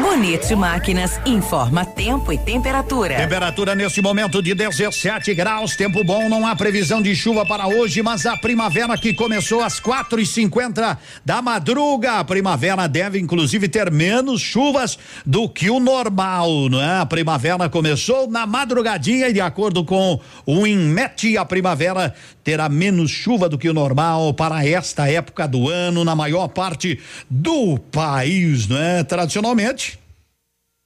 Bonito Máquinas informa tempo e temperatura. Temperatura neste momento de 17 graus, tempo bom, não há previsão de chuva para hoje, mas a primavera que começou às quatro e cinquenta da madruga, a primavera deve inclusive ter menos chuvas do que o normal, não é? A primavera começou na madrugadinha e de acordo com o INMET, a primavera terá menos chuva do que o normal para esta época do ano na maior parte do país, não é? Tradicionalmente,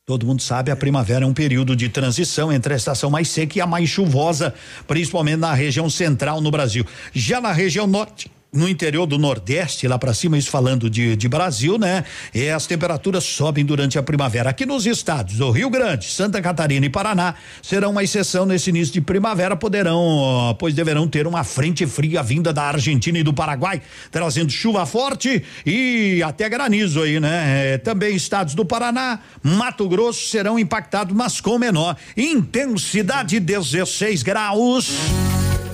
Todo mundo sabe, a primavera é um período de transição entre a estação mais seca e a mais chuvosa, principalmente na região central no Brasil. Já na região norte, no interior do Nordeste, lá para cima, isso falando de, de Brasil, né? E as temperaturas sobem durante a primavera. Aqui nos estados do Rio Grande, Santa Catarina e Paraná serão uma exceção nesse início de primavera, poderão, pois deverão ter uma frente fria vinda da Argentina e do Paraguai, trazendo chuva forte e até granizo aí, né? É, também estados do Paraná, Mato Grosso serão impactados, mas com menor intensidade, 16 graus.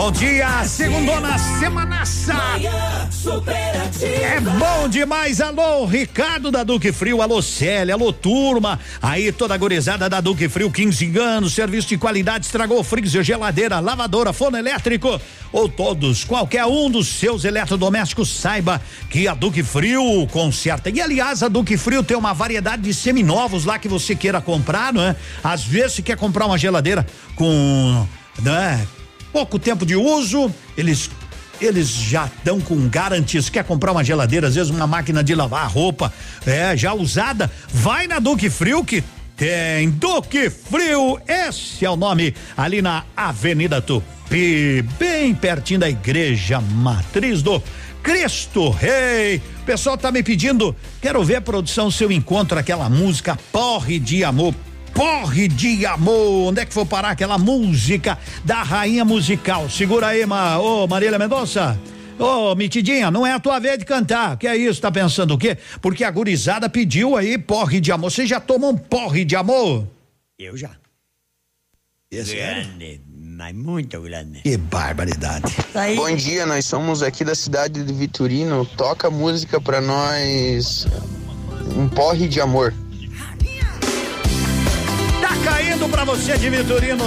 Bom dia, segundona semanaça. É bom demais, alô, Ricardo da Duque Frio, alô Célia, alô turma, aí toda a gorizada da Duque Frio, 15 anos, serviço de qualidade, estragou freezer, geladeira, lavadora, forno elétrico, ou todos, qualquer um dos seus eletrodomésticos, saiba que a Duque Frio conserta. E aliás, a Duque Frio tem uma variedade de seminovos lá que você queira comprar, não é? Às vezes você quer comprar uma geladeira com, né? Pouco tempo de uso, eles eles já estão com garantias. Quer comprar uma geladeira, às vezes uma máquina de lavar roupa, é, já usada, vai na Duque Frio que tem Duque Frio, esse é o nome, ali na Avenida Tupi, bem pertinho da igreja matriz do Cristo Rei. O pessoal tá me pedindo, quero ver produção seu encontro aquela música Porre de Amor porre de amor. Onde é que foi parar aquela música da rainha musical? Segura aí, ma, ô Marília Mendonça. Ô, Mitidinha, não é a tua vez de cantar. Que é isso? Tá pensando o quê? Porque a gurizada pediu aí porre de amor. Você já tomou um porre de amor? Eu já. É sério? grande, mas muito grande. Que barbaridade. Bom dia, nós somos aqui da cidade de Vitorino. Toca música pra nós. Um porre de amor. Caindo pra você de Vitorino.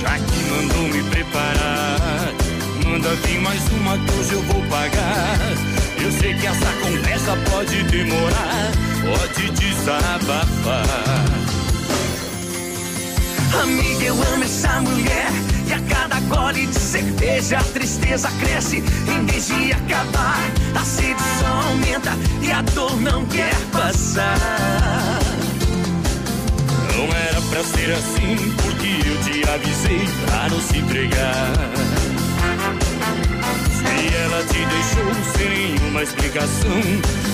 Já que mandou me preparar, manda vir mais uma que hoje eu vou pagar. Eu sei que essa conversa pode demorar, pode desabafar. Amiga, eu amo essa mulher. E a cada gole de cerveja a tristeza cresce. Em vez de acabar, a sede só aumenta e a dor não quer passar. Não era pra ser assim, porque eu te avisei pra não se entregar. Se ela te deixou sem nenhuma explicação,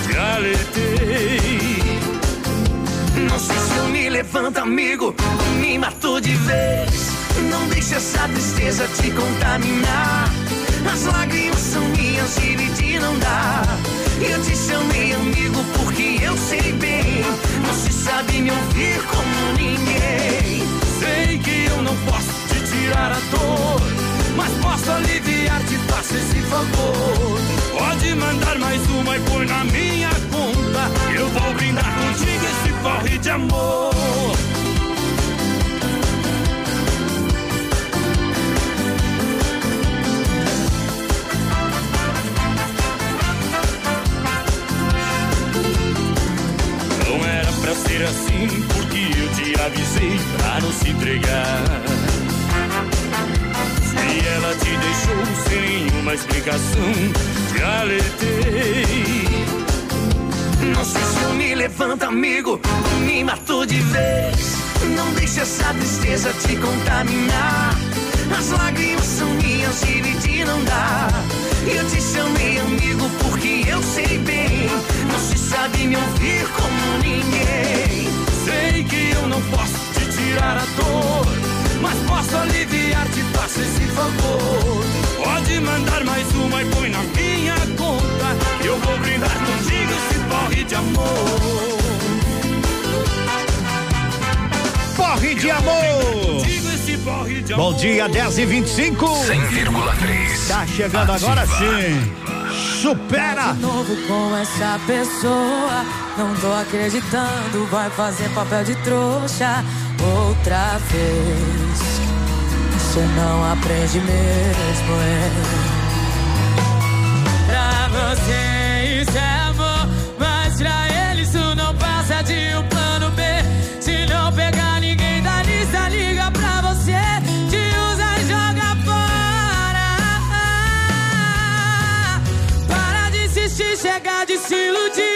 te alertei. Não sei se eu me levanto, amigo, me matou de vez. Não deixe essa tristeza te contaminar. As lágrimas são minhas, dividir não dá. Eu te chamei amigo porque eu sei bem. Você sabe me ouvir como ninguém. Sei que eu não posso te tirar a dor, mas posso aliviar, te faço esse favor. Pode mandar mais uma e põe na minha conta. Eu vou brindar contigo esse porre de amor. Pra ser assim, porque eu te avisei pra não se entregar. Se ela te deixou sem nenhuma explicação, te alertei. Não sei se eu me levanto, amigo, me matou de vez. Não deixe essa tristeza te contaminar. As lágrimas são minhas, dividir não dá. Eu te chamei amigo porque eu sei bem. Você sabe me ouvir como ninguém. Sei que eu não posso te tirar a dor, mas posso aliviar, te faço esse favor. Pode mandar mais uma e põe na minha conta. Eu vou brindar contigo esse porre de amor. Porre de amor. Bom dia, 10 e 25 100,3. Tá chegando agora Ativa. sim. Supera! De novo com essa pessoa, não tô acreditando, vai fazer papel de trouxa outra vez. Você não aprende mesmo, é. Pra você isso é se iludir.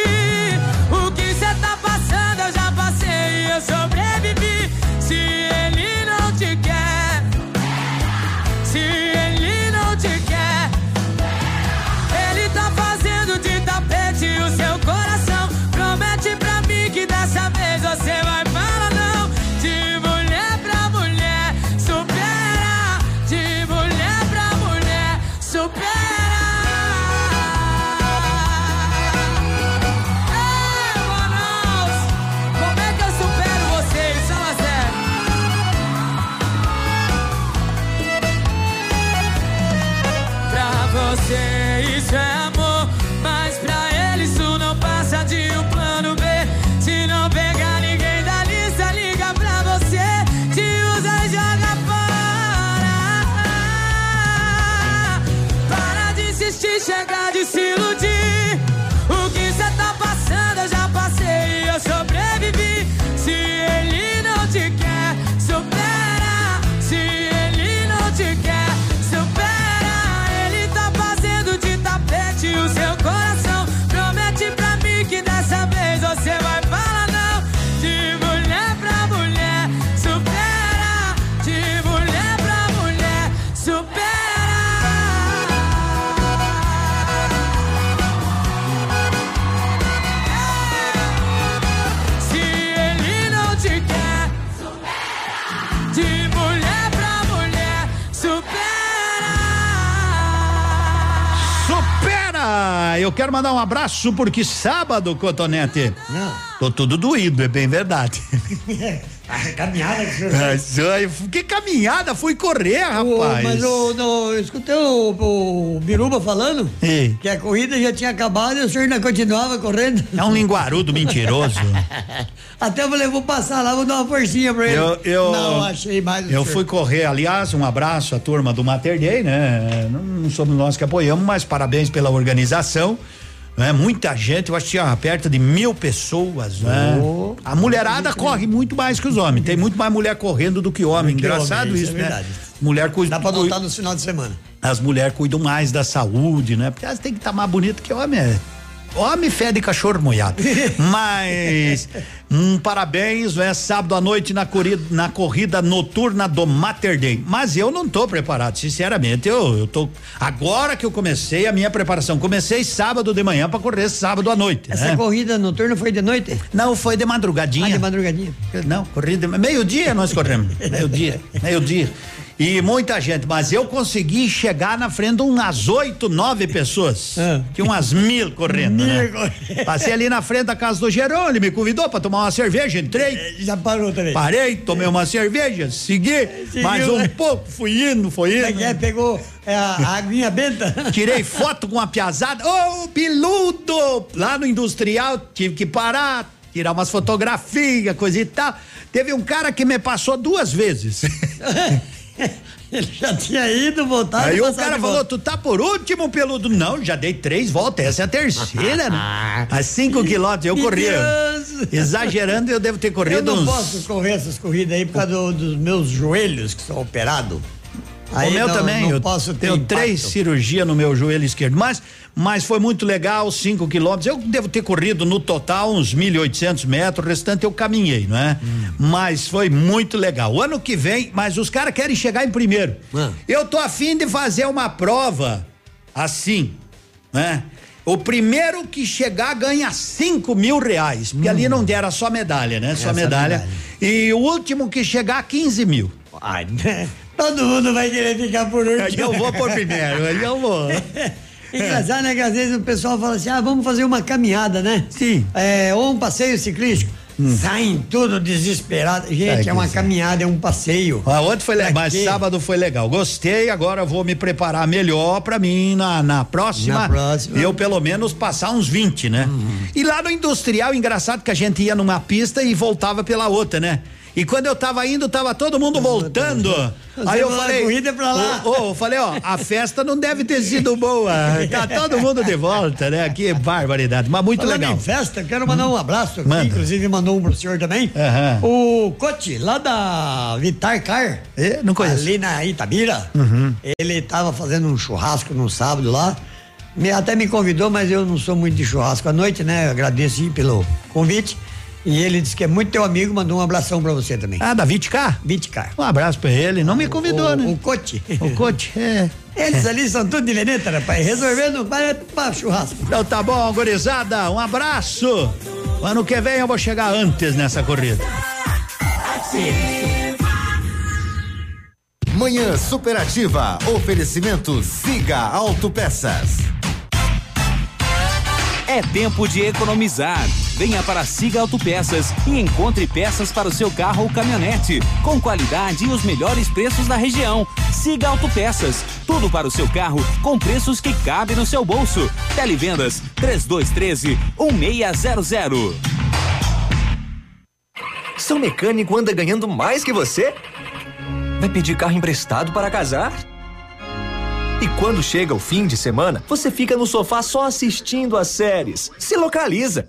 Quero mandar um abraço porque sábado, Cotonete. Tô tudo doído, é bem verdade. caminhada que Que caminhada, fui correr, rapaz. mas o, eu escutei o, o Biruba falando Ei. que a corrida já tinha acabado e o senhor ainda continuava correndo. É um linguarudo mentiroso. Até eu falei, vou passar lá, vou dar uma forcinha pra ele. Eu, eu, Não, achei mais. Eu senhor. fui correr, aliás, um abraço à turma do Mater Day, né? Não, não somos nós que apoiamos, mas parabéns pela organização. Né? Muita gente, eu acho que tinha perto de mil pessoas, né? Oh. A mulherada corre muito mais que os homens. Tem muito mais mulher correndo do que homem. Que Engraçado homem, isso, é né? verdade. Mulher cuida. Dá pra adotar no final de semana. As mulheres cuidam mais da saúde, né? Porque elas têm que estar mais bonito que homem. É. Homem fede cachorro molhado. Mas um parabéns, né? Sábado à noite na corrida, na corrida noturna do Mater Day. Mas eu não tô preparado, sinceramente. Eu, eu tô. Agora que eu comecei a minha preparação. Comecei sábado de manhã para correr sábado à noite. Essa né? corrida noturna foi de noite? Não, foi de madrugadinha. Ah, de madrugadinha. Não, corrida. Meio-dia nós corremos. Meio-dia. Meio-dia. E muita gente, mas eu consegui chegar na frente de umas oito, nove pessoas. Tinha umas mil correndo. né? Passei ali na frente da casa do Gerão, ele me convidou para tomar uma cerveja, entrei. Já parou também. Parei, tomei uma cerveja, segui, Seguiu, mais um né? pouco, fui indo, foi indo. É que é? Pegou é, a, aguinha benta? Tirei foto com a piazada. Ô, piludo! Lá no industrial, tive que parar, tirar umas fotografias, coisa e tal. Teve um cara que me passou duas vezes. Ele já tinha ido, voltado. Aí o cara falou. Tu tá por último, peludo? Não, já dei três voltas, essa é a terceira, né? A cinco quilômetros eu corria. Exagerando, eu devo ter Eu corrido não uns. posso correr essas corridas aí por causa do- dos meus joelhos que são operados. o meu não, também, Não eu posso ter tenho impacto. três cirurgias no meu joelho esquerdo, mas, mas foi muito legal, cinco quilômetros. Eu devo ter corrido no total uns 1.800 metros, o restante eu caminhei, não é? Hum. Mas foi muito legal. O ano que vem, mas os caras querem chegar em primeiro. Ah. Eu tô afim de fazer uma prova assim, né? O primeiro que chegar ganha cinco mil reais, porque ali não dera só medalha, né? Só medalha. medalha. E o último que chegar, 15 mil. Ai, todo mundo vai querer ficar por último. Aí eu vou por primeiro, aí eu vou. Engraçado, né? Que às vezes o pessoal fala assim: ah, vamos fazer uma caminhada, né? Sim. É, ou um passeio ciclístico. saem tudo desesperado. Gente, É é, uma sim. caminhada, é um passeio. Ah, ontem foi legal, mas sábado foi legal. Gostei, agora eu vou me preparar melhor pra mim na, na próxima. Na próxima. Eu pelo menos passar uns 20, né? E lá no industrial, engraçado que a gente ia numa pista e voltava pela outra, né? E quando eu tava indo, tava todo mundo voltando. Aí eu falei, corrida pra lá. Ô, ô, eu falei, ó, a festa não deve ter sido boa. Tá todo mundo de volta, né? Que barbaridade, mas muito Falando legal. em festa, quero mandar um abraço aqui, Manda. inclusive mandou um pro senhor também. Aham. O Cote, lá da Vitar Car. É, não conheço. Ali na Itabira. Uhum. Ele tava fazendo um churrasco no sábado lá. Me, até me convidou, mas eu não sou muito de churrasco à noite, né? Eu agradeço pelo convite. E ele disse que é muito teu amigo, mandou um abração pra você também. Ah, da 20K? 20K. Um abraço pra ele, não me convidou, o, né? O Cote. O Cote, é. Eles ali são tudo de leneta, rapaz. Resolvendo para churrasco. Então tá bom, gurizada, um abraço. Ano que vem eu vou chegar antes nessa corrida. Manhã Superativa. Oferecimento Siga Autopeças. É tempo de economizar. Venha para Siga Autopeças e encontre peças para o seu carro ou caminhonete, com qualidade e os melhores preços da região. Siga Autopeças, tudo para o seu carro com preços que cabem no seu bolso. Televendas 3213 1600. Seu mecânico anda ganhando mais que você? Vai pedir carro emprestado para casar? E quando chega o fim de semana, você fica no sofá só assistindo as séries. Se localiza!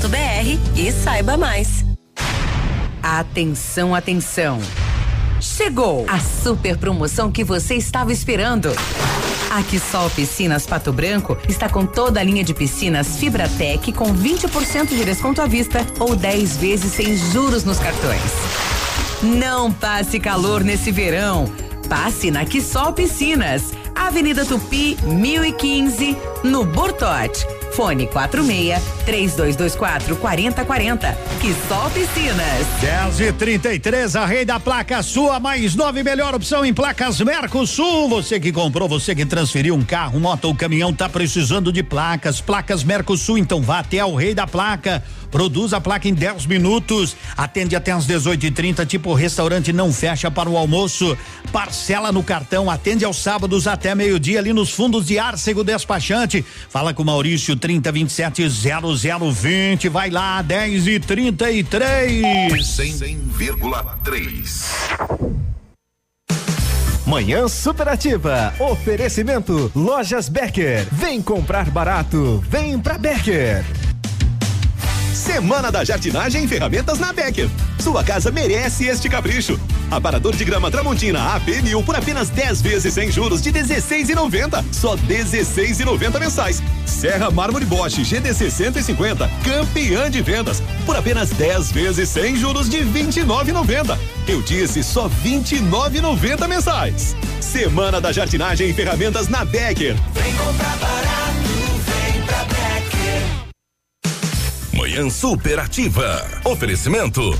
e saiba mais. Atenção, atenção. Chegou a super promoção que você estava esperando. A Quissol Piscinas Pato Branco está com toda a linha de piscinas Fibratec com 20% de desconto à vista ou 10 vezes sem juros nos cartões. Não passe calor nesse verão. Passe na Quissol Piscinas, Avenida Tupi, 1015, no Bortote. Fone 46 3224 4040. Quissol Piscinas. 10 e 33 a rei da placa sua, mais nove, melhor opção em placas Mercosul. Você que comprou, você que transferiu um carro, moto ou caminhão, tá precisando de placas. Placas Mercosul, então vá até o rei da placa. Produz a placa em 10 minutos. Atende até às 18h30, tipo restaurante não fecha para o almoço. Parcela no cartão, atende aos sábados até meio-dia ali nos fundos de Arcego Despachante. Fala com Maurício 3027 0020. Vai lá, 10 e 33 100,3. Manhã Superativa. Oferecimento Lojas Becker. Vem comprar barato. Vem pra Becker. Semana da Jardinagem e Ferramentas na Becker. Sua casa merece este capricho. Aparador de grama Tramontina AP mil por apenas 10 vezes sem juros de 16,90. Só 16,90 mensais. Serra Mármore Bosch GDC 150, campeã de vendas, por apenas 10 vezes sem juros de 29,90. Eu disse só 29,90 mensais. Semana da Jardinagem e Ferramentas na Becker. Vem comprar barato, Manhã Superativa. Oferecimento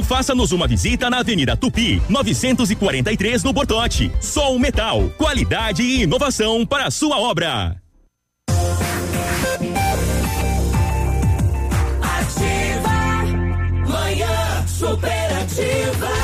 Faça-nos uma visita na Avenida Tupi, 943 no Bortote. Sol Metal, qualidade e inovação para a sua obra. Ativa, manhã superativa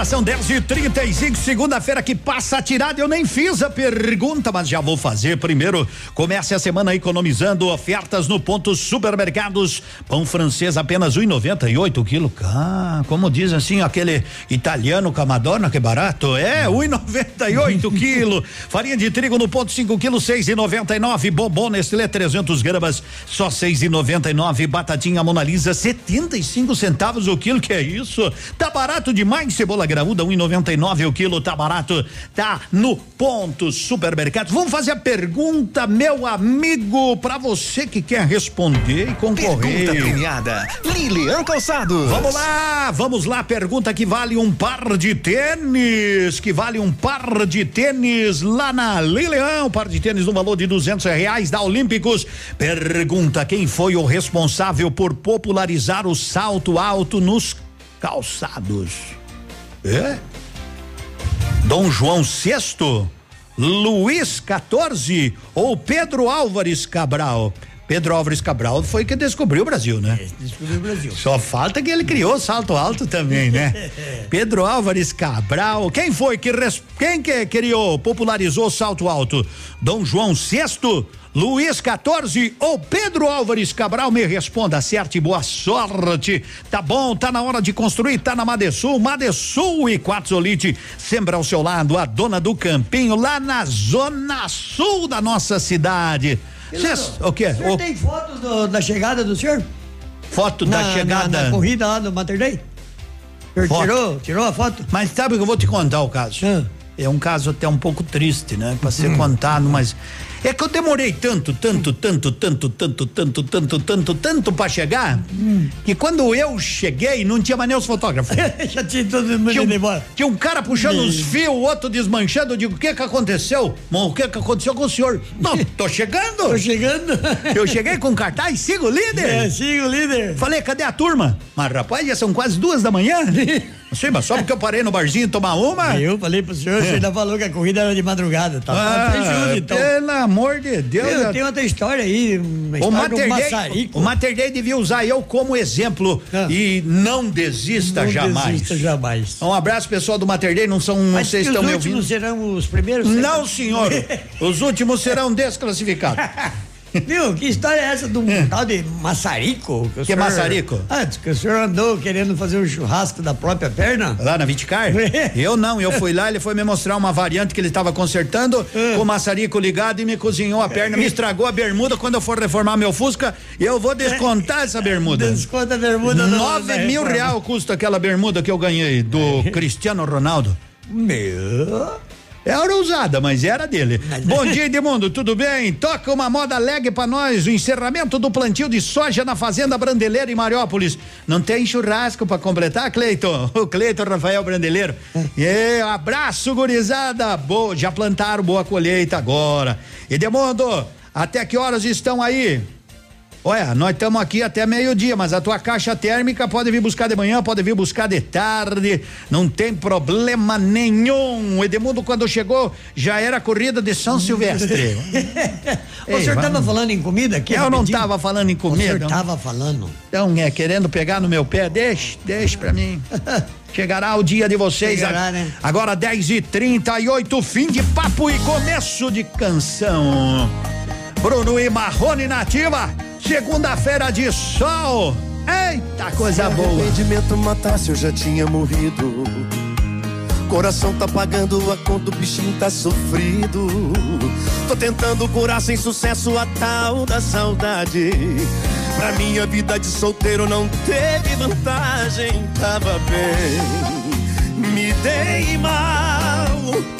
agora são 10 e 35 segunda-feira que passa a tirada. Eu nem fiz a pergunta, mas já vou fazer. Primeiro, comece a semana economizando ofertas no ponto supermercados. Pão francês apenas 1,98 quilo. Ah, como diz assim aquele italiano com a Madonna, que barato. É, 1,98 quilo. Farinha de trigo no ponto 5 quilo, 6,99. Bombom Nestlé 300 gramas, só 6,99. Batatinha Mona Lisa, 75 centavos o quilo. Que é isso? Tá barato demais, cebola graúda, 1,99 o quilo, tá barato, tá no ponto supermercado. Vamos fazer a pergunta, meu amigo, para você que quer responder e concorrer. Pergunta premiada, Lilian Calçados. Vamos lá, vamos lá, pergunta que vale um par de tênis, que vale um par de tênis lá na Lilian, um par de tênis no valor de duzentos reais da Olímpicos. Pergunta quem foi o responsável por popularizar o salto alto nos calçados. É? Dom João VI, Luiz XIV ou Pedro Álvares Cabral? Pedro Álvares Cabral foi que descobriu o Brasil, né? Descobriu o Brasil. Só falta que ele criou o salto alto também, né? Pedro Álvares Cabral, quem foi que res, quem que criou, popularizou o salto alto? Dom João VI, Luiz 14 ou Pedro Álvares Cabral me responda, acerte boa sorte. Tá bom, tá na hora de construir, tá na Madesul, Madesul e Quartzolite, sempre ao seu lado, a dona do campinho lá na zona sul da nossa cidade. Cês, o quê? O senhor O- tem fotos do- da chegada do senhor? Foto da Na- chegada. Na, na corrida lá do Mater Dei? O senhor tirou, tirou a foto? Mas sabe que eu vou te contar o caso. É um caso até um pouco triste, né? Pra ser contado, mas é que eu demorei tanto, tanto, tanto, tanto, tanto, tanto, tanto, tanto, tanto pra chegar, que quando eu cheguei não tinha mais nem os fotógrafos. Já tinha todo mundo um, indo embora. Tinha um cara puxando os fios, o outro desmanchando. Eu digo, o que que aconteceu? Bom, o que que aconteceu com o senhor? Não, tô chegando. Tô chegando. Eu cheguei com cartaz, sigo líder. É, sigo líder. Falei, cadê a turma? Mas rapaz, já são quase duas da manhã. Sim, mas só porque eu parei no barzinho tomar uma. Eu falei pro senhor, você ainda falou que a corrida era de madrugada, tá? Ah, Tá prejuízo, então. Amor de Deus. Eu tenho outra história aí, uma O história Mater, o Mater Dei devia usar eu como exemplo e não desista Não jamais. desista jamais. Um abraço pessoal do Mater não são, não Mas sei se que estão os me últimos ouvindo. serão os primeiros? Não, senhor. Os últimos serão desclassificados. Viu? Que história é essa do tal de maçarico? o Que senhor- maçarico? Ah, diz que o senhor andou querendo fazer um churrasco da própria perna? Lá na Viticar? Eu não, eu fui lá, ele foi me mostrar uma variante que ele estava consertando, com o maçarico ligado e me cozinhou a perna, me estragou a bermuda. Quando eu for reformar meu Fusca, eu vou descontar essa bermuda. Desconta a bermuda. no- Nove mil real custa aquela bermuda que eu ganhei do Cristiano Ronaldo. Meu. Era usada, mas era dele. Bom dia, Edmundo, tudo bem? Toca uma moda alegre pra nós, o encerramento do plantio de soja na Fazenda Brandeleira em Mariópolis. Não tem churrasco pra completar, Cleiton? O Cleiton Rafael Brandeleiro. É, abraço, gurizada. Boa, já plantaram, boa colheita agora. Edmundo, até que horas estão aí? Olha, nós estamos aqui até meio-dia, mas a tua caixa térmica pode vir buscar de manhã, pode vir buscar de tarde, não tem problema nenhum. O Edmundo, quando chegou, já era corrida de São Silvestre. O senhor estava falando em comida aqui? Eu não estava falando em comida. O senhor estava falando. Então, é, querendo pegar no meu pé, deixa, deixa pra mim. Chegará o dia de vocês. Chegará, a- né? Agora 10 e 38 fim de papo e começo de canção. Bruno e Marrone Nativa, segunda-feira de sol. Eita, coisa Se boa. arrependimento matasse, eu já tinha morrido. Coração tá pagando a conta, o bichinho tá sofrido. Tô tentando curar sem sucesso a tal da saudade. Pra minha vida de solteiro não teve vantagem, tava bem. Me dei mal.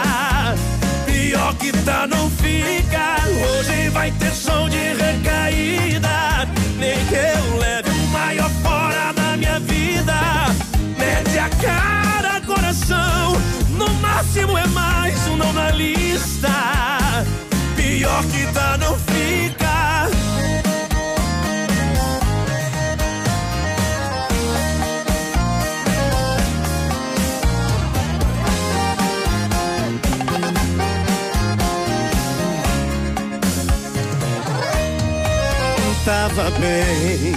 Pior que tá, não fica. Hoje vai ter som de recaída. Nem que eu leve o maior fora da minha vida. Mete a cara, coração. No máximo é mais um não na lista. Pior que tá, não fica. Bem,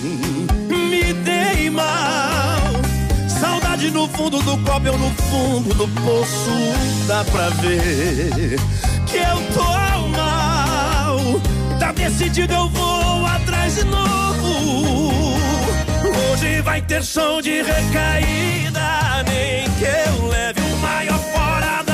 me dei mal. Saudade no fundo do copo, eu no fundo do poço. Dá pra ver que eu tô mal. Tá decidido, eu vou atrás de novo. Hoje vai ter som de recaída. Nem que eu leve o maior fora da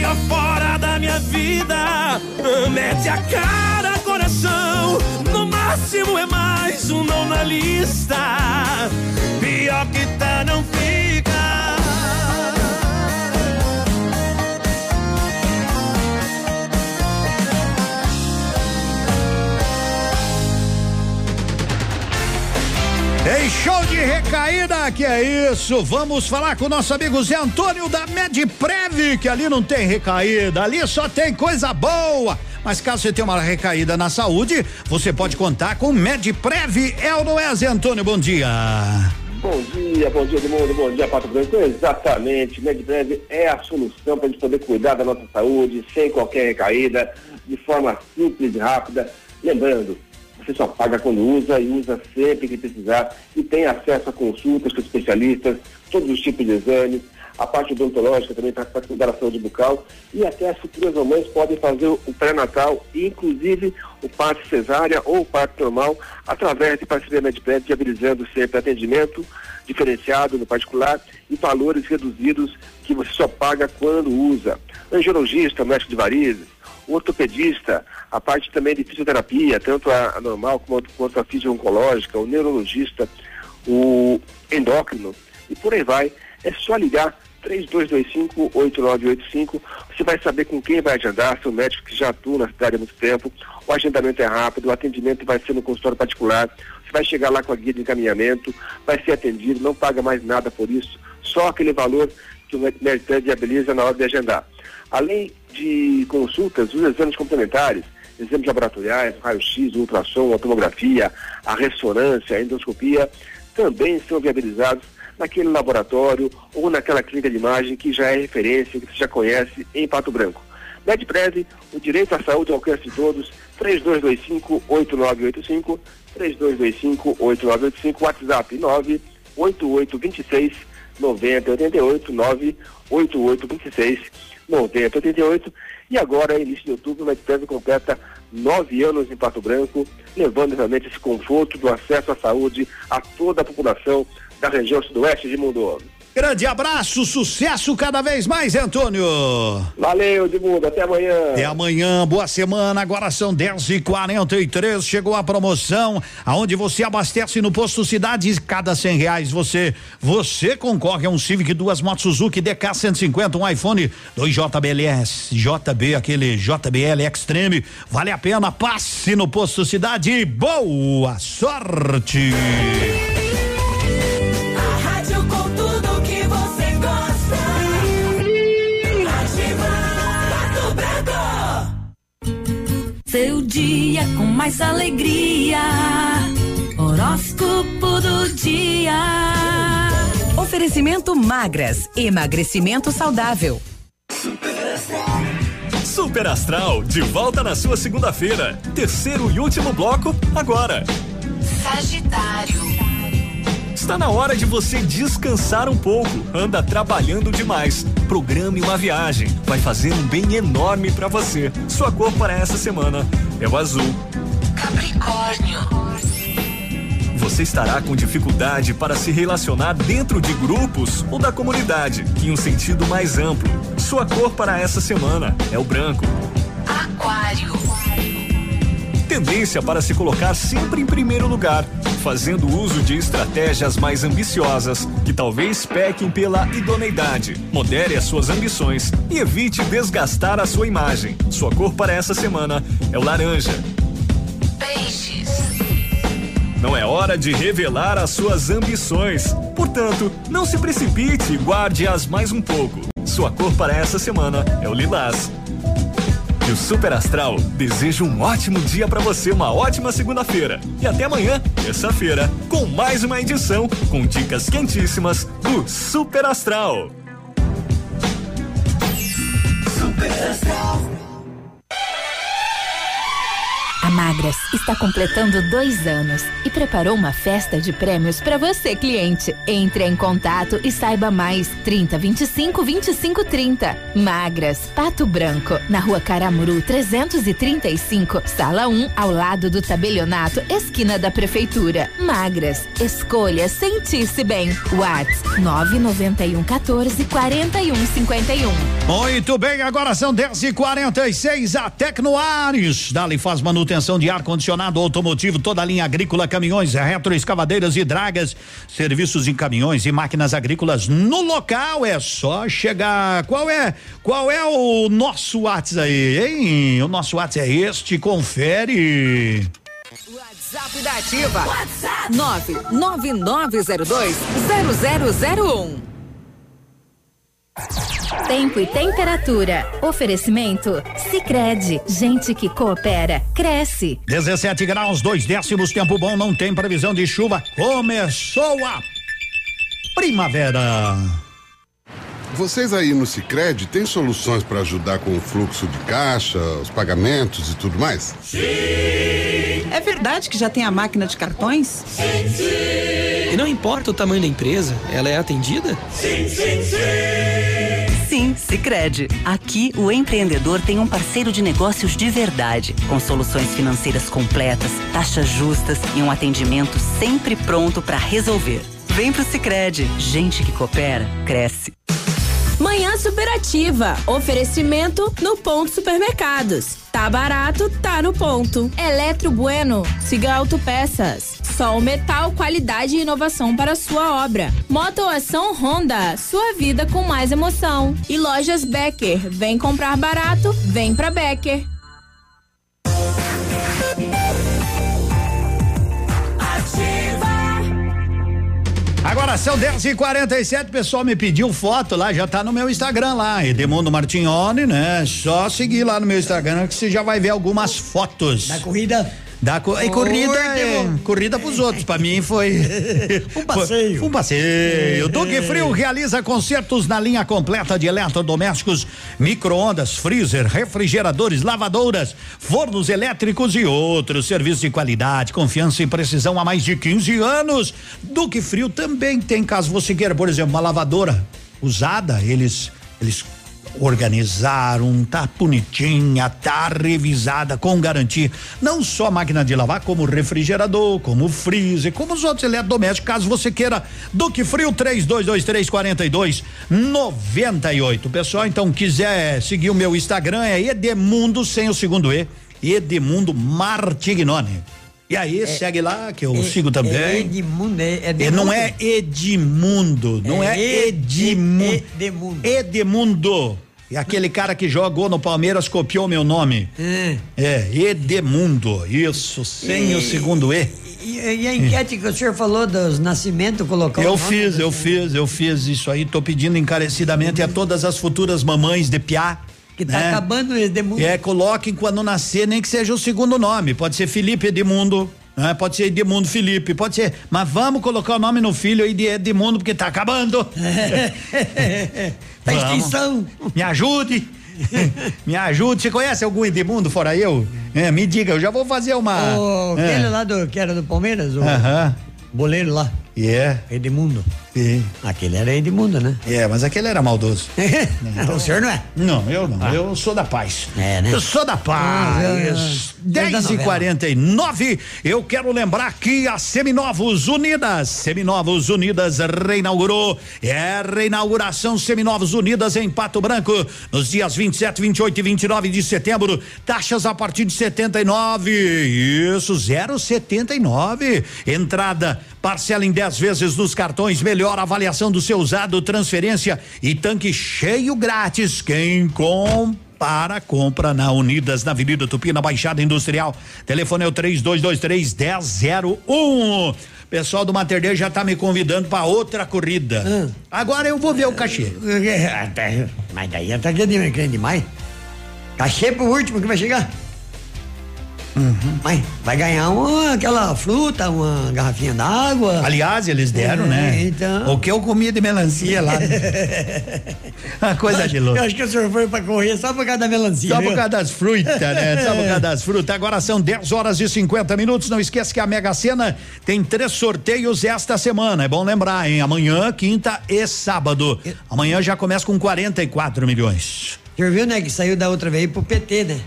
maior fora da minha vida. Mete a cara, coração. No máximo é mais um não na lista. Pior que tá, não fica. Em show de recaída, que é isso? Vamos falar com o nosso amigo Zé Antônio da Medprev, que ali não tem recaída, ali só tem coisa boa. Mas caso você tenha uma recaída na saúde, você pode contar com Medprev. É ou não é, Zé Antônio? Bom dia. Bom dia, bom dia do mundo, bom dia, Pato Branco. Exatamente, MedBrev é a solução para a gente poder cuidar da nossa saúde sem qualquer recaída, de forma simples e rápida. Lembrando, você só paga quando usa e usa sempre que precisar. E tem acesso a consultas com especialistas, todos os tipos de exames, a parte odontológica também para cuidar da saúde bucal. E até as futuras mamães podem fazer o pré-natal, inclusive o parto cesárea ou o parto normal, através de parceria MedPed, viabilizando sempre atendimento diferenciado no particular e valores reduzidos que você só paga quando usa. Angiologista, médico de varizes, ortopedista, a parte também de fisioterapia, tanto a, normal quanto, quanto a fisio-oncológica, o neurologista, o endócrino e por aí vai. É só ligar 3225-8985. Você vai saber com quem vai agendar, seu médico que já atua na cidade há muito tempo. O agendamento é rápido, o atendimento vai ser no consultório particular. Você vai chegar lá com a guia de encaminhamento, vai ser atendido, não paga mais nada por isso, só aquele valor que o Medicare viabiliza na hora de agendar. Além de consultas, os exames complementares, exames laboratoriais, raio-x, ultrassom, a tomografia, a ressonância, a endoscopia, também são viabilizados naquele laboratório ou naquela clínica de imagem que já é referência, que você já conhece em Pato Branco. MedPrev, o direito à saúde ao alcance de todos, 3225-8985, 3225-8985, WhatsApp 98826 9088, 98826 9088. E agora, início de outubro, o MedPrev completa nove anos em Pato Branco, levando realmente esse conforto do acesso à saúde a toda a população da região sudoeste de Mundo. Grande abraço, sucesso cada vez mais, Antônio. Valeu, Edmundo, até amanhã. Até amanhã, boa semana. Agora são 10 e 43 Chegou a promoção aonde você abastece no posto Cidade. Cada 100 reais você você concorre a um Civic, duas motos Suzuki DK 150, um iPhone, dois JBLS, JB, aquele JBL Extreme. Vale a pena, passe no posto Cidade. Boa sorte. Seu dia com mais alegria. Horóscopo do dia. Oferecimento magras, emagrecimento saudável. Super Astral, de volta na sua segunda-feira. Terceiro e último bloco, agora. Sagitário. Está na hora de você descansar um pouco. Anda trabalhando demais. Programe uma viagem. Vai fazer um bem enorme para você. Sua cor para essa semana é o azul. Capricórnio. Você estará com dificuldade para se relacionar dentro de grupos ou da comunidade, em um sentido mais amplo. Sua cor para essa semana é o branco. Aquário. Tendência para se colocar sempre em primeiro lugar, fazendo uso de estratégias mais ambiciosas, que talvez pequem pela idoneidade. Modere as suas ambições e evite desgastar a sua imagem. Sua cor para essa semana é o laranja. Peixes. Não é hora de revelar as suas ambições. Portanto, não se precipite e guarde-as mais um pouco. Sua cor para essa semana é o lilás. E o Super Astral deseja um ótimo dia para você, uma ótima segunda-feira. E até amanhã, terça-feira, com mais uma edição com dicas quentíssimas do Super Astral. A Magras está completando dois anos e preparou uma festa de prêmios para você, cliente. Entre em contato e saiba mais. 30 25 25 30. Magras, Pato Branco, na rua Caramuru 335, sala 1, ao lado do tabelionato, esquina da prefeitura. Magras, escolha sentir-se bem. Whats 991 14 41 51. Muito bem, agora são 10 e 46 a Tecnoares. Dali faz manutenção de ar-condicionado automotivo, toda a linha agrícola, caminhões, retroescavadeiras e dragas, serviços em caminhões e máquinas agrícolas no local. É só chegar. Qual é? Qual é o nosso WhatsApp aí, hein? O nosso WhatsApp é este, confere. WhatsApp da Ativa. WhatsApp 99902 0001. Tempo e temperatura. Oferecimento? Sicredi Gente que coopera, cresce. 17 graus, dois décimos, tempo bom, não tem previsão de chuva. Começou a primavera. Vocês aí no Sicredi têm soluções para ajudar com o fluxo de caixa, os pagamentos e tudo mais? É verdade que já tem a máquina de cartões? Sim, sim. E não importa o tamanho da empresa, ela é atendida? Sim, sim, sim. Sim, Sicredi. Aqui o empreendedor tem um parceiro de negócios de verdade, com soluções financeiras completas, taxas justas e um atendimento sempre pronto para resolver. Vem pro Sicredi. Gente que coopera cresce. Manhã Superativa. Oferecimento no Ponto Supermercados. Tá barato, tá no ponto. Eletro Bueno. Siga Autopeças. Sol Metal, qualidade e inovação para sua obra. Motoação Honda. Sua vida com mais emoção. E lojas Becker. Vem comprar barato, vem pra Becker. Agora são 10 e 47 o pessoal me pediu foto lá, já tá no meu Instagram lá, Edemundo Martignoni, né? Só seguir lá no meu Instagram que você já vai ver algumas fotos. Da corrida? Da co e corrida, é, corrida pros outros, pra mim foi um passeio. Foi um passeio. Duque Frio realiza concertos na linha completa de eletrodomésticos, micro-ondas, freezer, refrigeradores, lavadoras, fornos elétricos e outros serviços de qualidade, confiança e precisão há mais de 15 anos. Duque Frio também tem, caso você queira, por exemplo, uma lavadora usada, eles eles organizaram, tá bonitinha, tá revisada com garantia. Não só a máquina de lavar, como refrigerador, como freezer, como os outros eletrodomésticos, caso você queira. Duque Frio 3223 42 98. Pessoal, então quiser seguir o meu Instagram é Edemundo sem o segundo E, Edemundo Martignoni. E aí, É, segue lá, que eu é, sigo também. é Edmundo, é É, Edmundo. não é Edmundo, não é, É Edmundo. Edemundo. Edemundo. E aquele cara que jogou no Palmeiras copiou meu nome. É, Edemundo. Isso, sem E- o segundo E. E, e a enquete que o senhor falou dos nascimentos, colocou. Eu fiz, eu fiz, eu fiz isso aí. Tô pedindo encarecidamente a todas as futuras mamães de piá. Que tá acabando o Edemundo. É, coloquem quando nascer, nem que seja o segundo nome. Pode ser Felipe Edmundo. né? Pode ser Edmundo Felipe, pode ser. Mas vamos colocar o nome no filho aí de Edmundo, porque tá acabando. Tá extinção. Me ajude. Me ajude. Você conhece algum Edmundo fora eu? É, me diga, eu já vou fazer uma. O, É. aquele lá do, que era do Palmeiras, o Aham. boleiro lá. E é? Edmundo. Sim. Aquele era Edmundo, né? É, mas aquele era maldoso. o senhor não é? Não, eu não. Eu sou da paz. É, né? Eu sou da Ah, paz. eu- eu- 10 da e novela. 49 eu quero lembrar que a Seminovos Unidas, Seminovos Unidas reinaugurou, é reinauguração Seminovos Unidas em Pato Branco, nos dias 27, 28 e 29 de setembro, taxas a partir de 79, isso, 0,79, entrada, parcela em 10 vezes nos cartões, melhor avaliação do seu usado, transferência e tanque cheio grátis, quem compra para compra na Unidas, na Avenida Tupi, na Baixada Industrial. Telefone é o 3223 1001. Pessoal do Mater Dei já tá me convidando para outra corrida. Agora eu vou ver o cachê. Mas daí até que é de- que é demais. Cachê pro último que vai chegar. Mas vai ganhar uma, aquela fruta, uma garrafinha d'água. Aliás, eles deram, É, né? Então. O que eu comia de melancia lá. Uma coisa de louco. Eu acho que o senhor foi pra correr só por causa da melancia. Só por viu? causa das frutas, né? Só por causa das frutas. Agora são 10 horas e 50 minutos. Não esqueça que a Mega Sena tem três sorteios esta semana. É bom lembrar, hein? Amanhã, quinta e sábado. Amanhã já começa com 44 milhões. O senhor viu, né, que saiu da outra vez pro PT, né?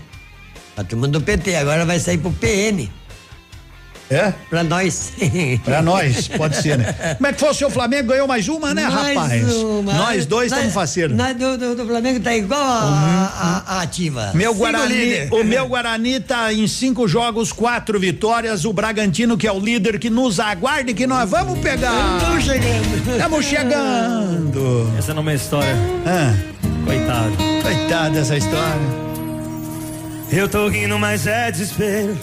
A turma do PT, agora vai sair pro PN. É? Pra nós. Pra nós, pode ser, né? Como é que foi o seu Flamengo? Ganhou mais uma, né, Mais rapaz? uma. Nós dois estamos faceiros. Nós do, do, do Flamengo tá igual a, a- a ativa. Meu Guarani, líder. o meu Guarani tá em cinco jogos, quatro vitórias. O Bragantino, que é o líder, que nos aguarde que nós vamos pegar. Estamos chegando. Estamos chegando. Essa não é uma história. Ah, Coitado. coitada dessa história. Eu tô rindo, mas é desespero.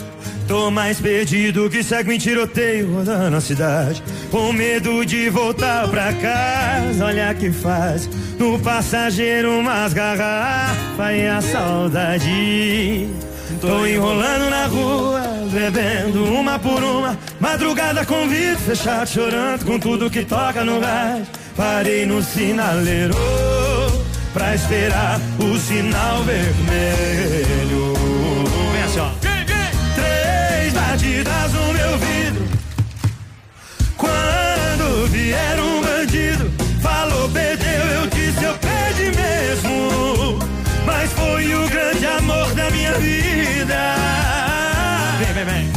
Tô mais perdido que segue em tiroteio rodando a cidade. Com medo de voltar pra casa, olha que faz. No passageiro umas garrafas e a saudade. Tô enrolando na rua, bebendo uma por uma. Madrugada com vidro fechado, chorando com tudo que toca no gás. Parei no sinaleiro pra esperar o sinal vermelho. Foi o grande amor da minha vida. Vem, vem, vem.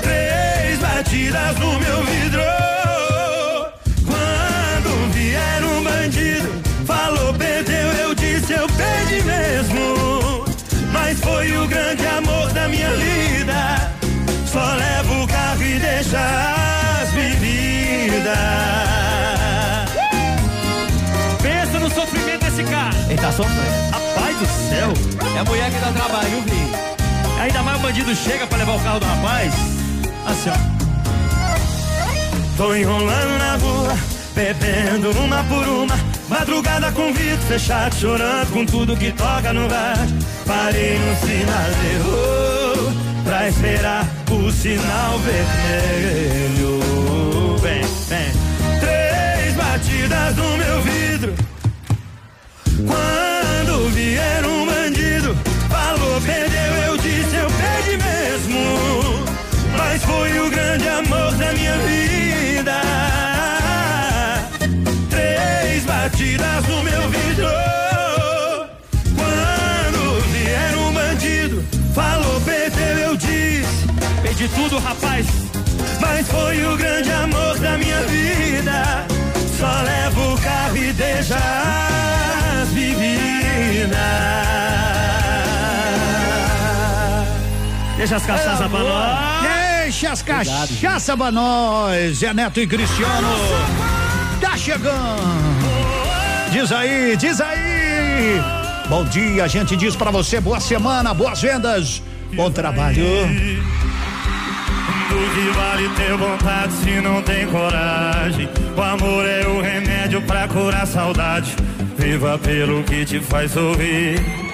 Três batidas no meu vidro. Quando vier um bandido, falou, perdeu, eu disse, eu perdi mesmo. Mas foi o grande amor da minha vida. Só levo o carro e deixa as bebidas. Pensa no sofrimento desse cara. Ele tá sofrendo. Rapaz do céu. A mulher que dá trabalho, viu, Ainda mais o bandido chega pra levar o carro do rapaz. Assim, ó. Tô enrolando na rua, bebendo uma por uma. Madrugada com vidro fechado, chorando com tudo que toca no rádio. Parei no sinaleiro pra esperar o sinal vermelho. Vem, vem. Três batidas no meu vidro. Quando da minha vida. Três batidas no meu vidro. Quando vier um bandido, falou, perdeu, eu disse, perdi tudo, rapaz. Mas foi o grande amor da minha vida. Só levo o carro e deixa as bebidas. Deixa as cachaças pra nós. Deixa as cachaça pra nós, Zé Neto e Cristiano. Tá chegando. Diz aí, diz aí. Bom dia, a gente diz pra você, boa semana, boas vendas, bom trabalho. Do que vale ter vontade se não tem coragem? O amor é o remédio pra curar a saudade. Viva pelo que te faz sorrir.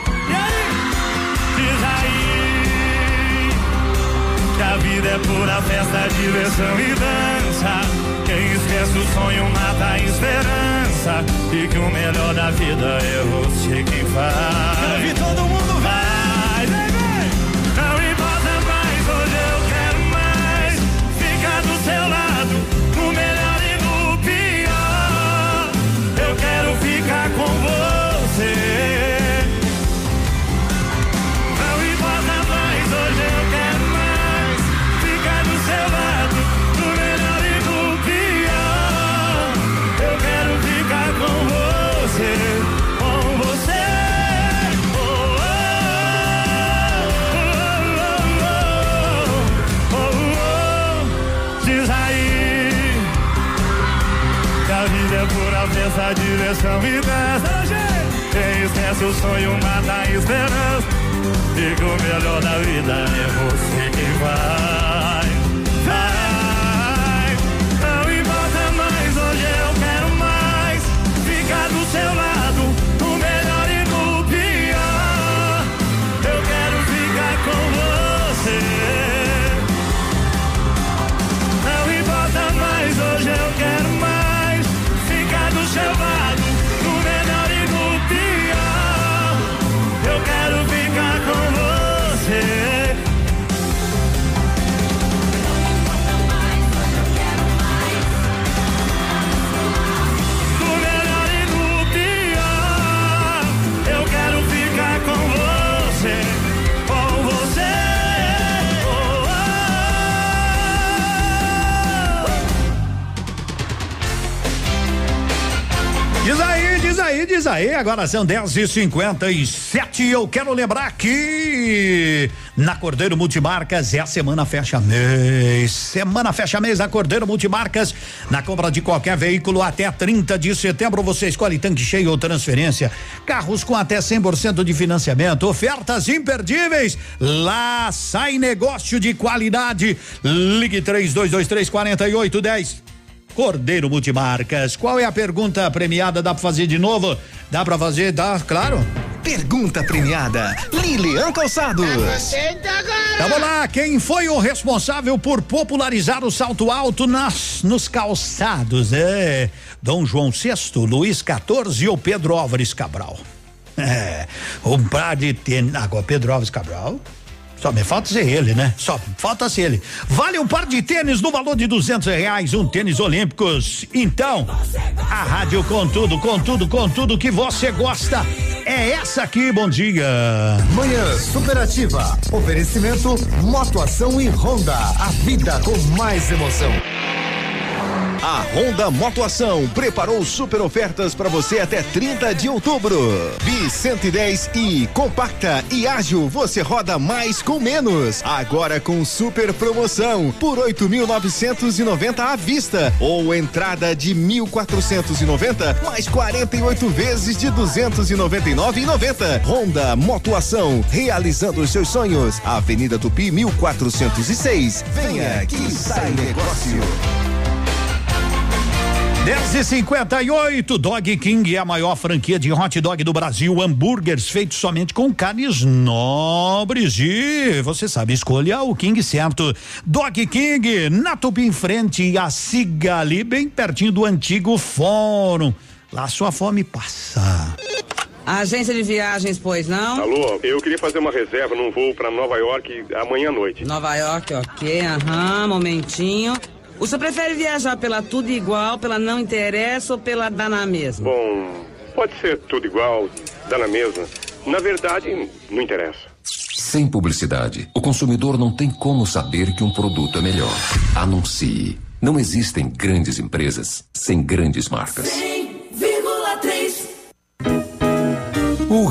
Vida é pura festa, diversão e dança. Quem esquece o sonho mata a esperança. E que o melhor da vida é você quem faz. Ouvir todo mundo a direção me dá Quem esquece o sonho, mata a esperança. Digo o melhor da vida é você vai Vai aí, diz aí. Agora são 10 e 57 e eu quero lembrar que na Cordeiro Multimarcas é a semana fecha mês. Semana fecha mês na Cordeiro Multimarcas. Na compra de qualquer veículo até 30 de setembro você escolhe tanque cheio ou transferência. Carros com até 100% de financiamento. Ofertas imperdíveis. Lá sai negócio de qualidade. Ligue 3223 4810. Cordeiro Multimarcas. Qual é a pergunta premiada? Dá pra fazer de novo? Dá pra fazer? Dá, claro. Pergunta premiada. Lilian Calçados. Vamos lá, quem foi o responsável por popularizar o salto alto nas, nos calçados? É, Dom João VI, Luís XIV ou Pedro Álvares Cabral? É, um par de tênis. Agora, Pedro Álvares Cabral. Só me falta ser ele, né? Só falta ser ele. Vale um par de tênis no valor de duzentos reais, um tênis olímpicos. Então, a rádio com tudo, com tudo, com tudo que você gosta é essa aqui. Bom dia. Manhã Superativa. Oferecimento Motoação e Honda. A vida com mais emoção. A Honda Motoação preparou super ofertas para você até 30 de outubro. Bi 110 e compacta e ágil, você roda mais com menos. Agora com super promoção por 8.990 à vista ou entrada de 1.490 mais 48 vezes de 299,90. Honda Motoação realizando os seus sonhos. Avenida Tupi 1406. Venha que sai negócio. 10 e 58 Dog King é a maior franquia de hot dog do Brasil. Hambúrgueres feitos somente com carnes nobres. E você sabe, escolha o King certo. Dog King, na Tupi em frente a Cigali, bem pertinho do antigo fórum. Lá sua fome passa. Agência de viagens, pois não? Alô, eu queria fazer uma reserva num voo para Nova York amanhã à noite. Nova York, ok, aham, momentinho. O senhor prefere viajar pela tudo igual, pela não interessa ou pela dá na mesma? Bom, pode ser tudo igual, dá na mesma. Na verdade, não interessa. Sem publicidade, o consumidor não tem como saber que um produto é melhor. Anuncie. Não existem grandes empresas sem grandes marcas. 100,3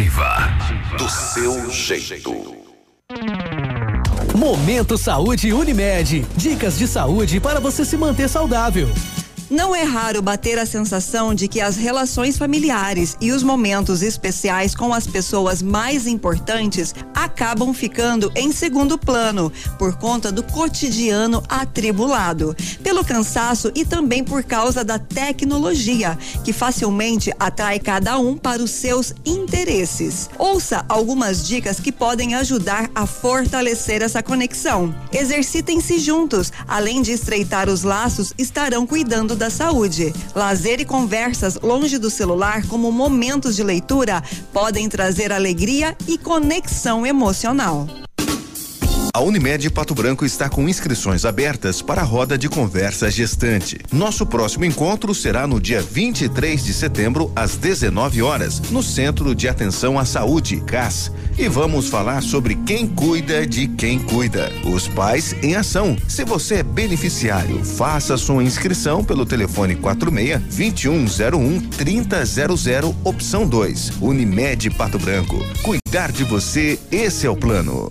Ativa. Do seu jeito. Momento Saúde Unimed. Dicas de saúde para você se manter saudável. Não é raro bater a sensação de que as relações familiares e os momentos especiais com as pessoas mais importantes acabam ficando em segundo plano por conta do cotidiano atribulado, pelo cansaço e também por causa da tecnologia, que facilmente atrai cada um para os seus interesses. Ouça algumas dicas que podem ajudar a fortalecer essa conexão. Exercitem-se juntos, além de estreitar os laços, estarão cuidando da saúde. Lazer e conversas longe do celular, como momentos de leitura, podem trazer alegria e conexão emocional. A Unimed Pato Branco está com inscrições abertas para a roda de conversa gestante. Nosso próximo encontro será no dia 23 de setembro, às 19 horas, no Centro de Atenção à Saúde, CAS. E vamos falar sobre quem cuida de quem cuida. Os pais em ação. Se você é beneficiário, faça sua inscrição pelo telefone 46 2101 3000, opção 2. Unimed Pato Branco. Cuidar de você, esse é o plano.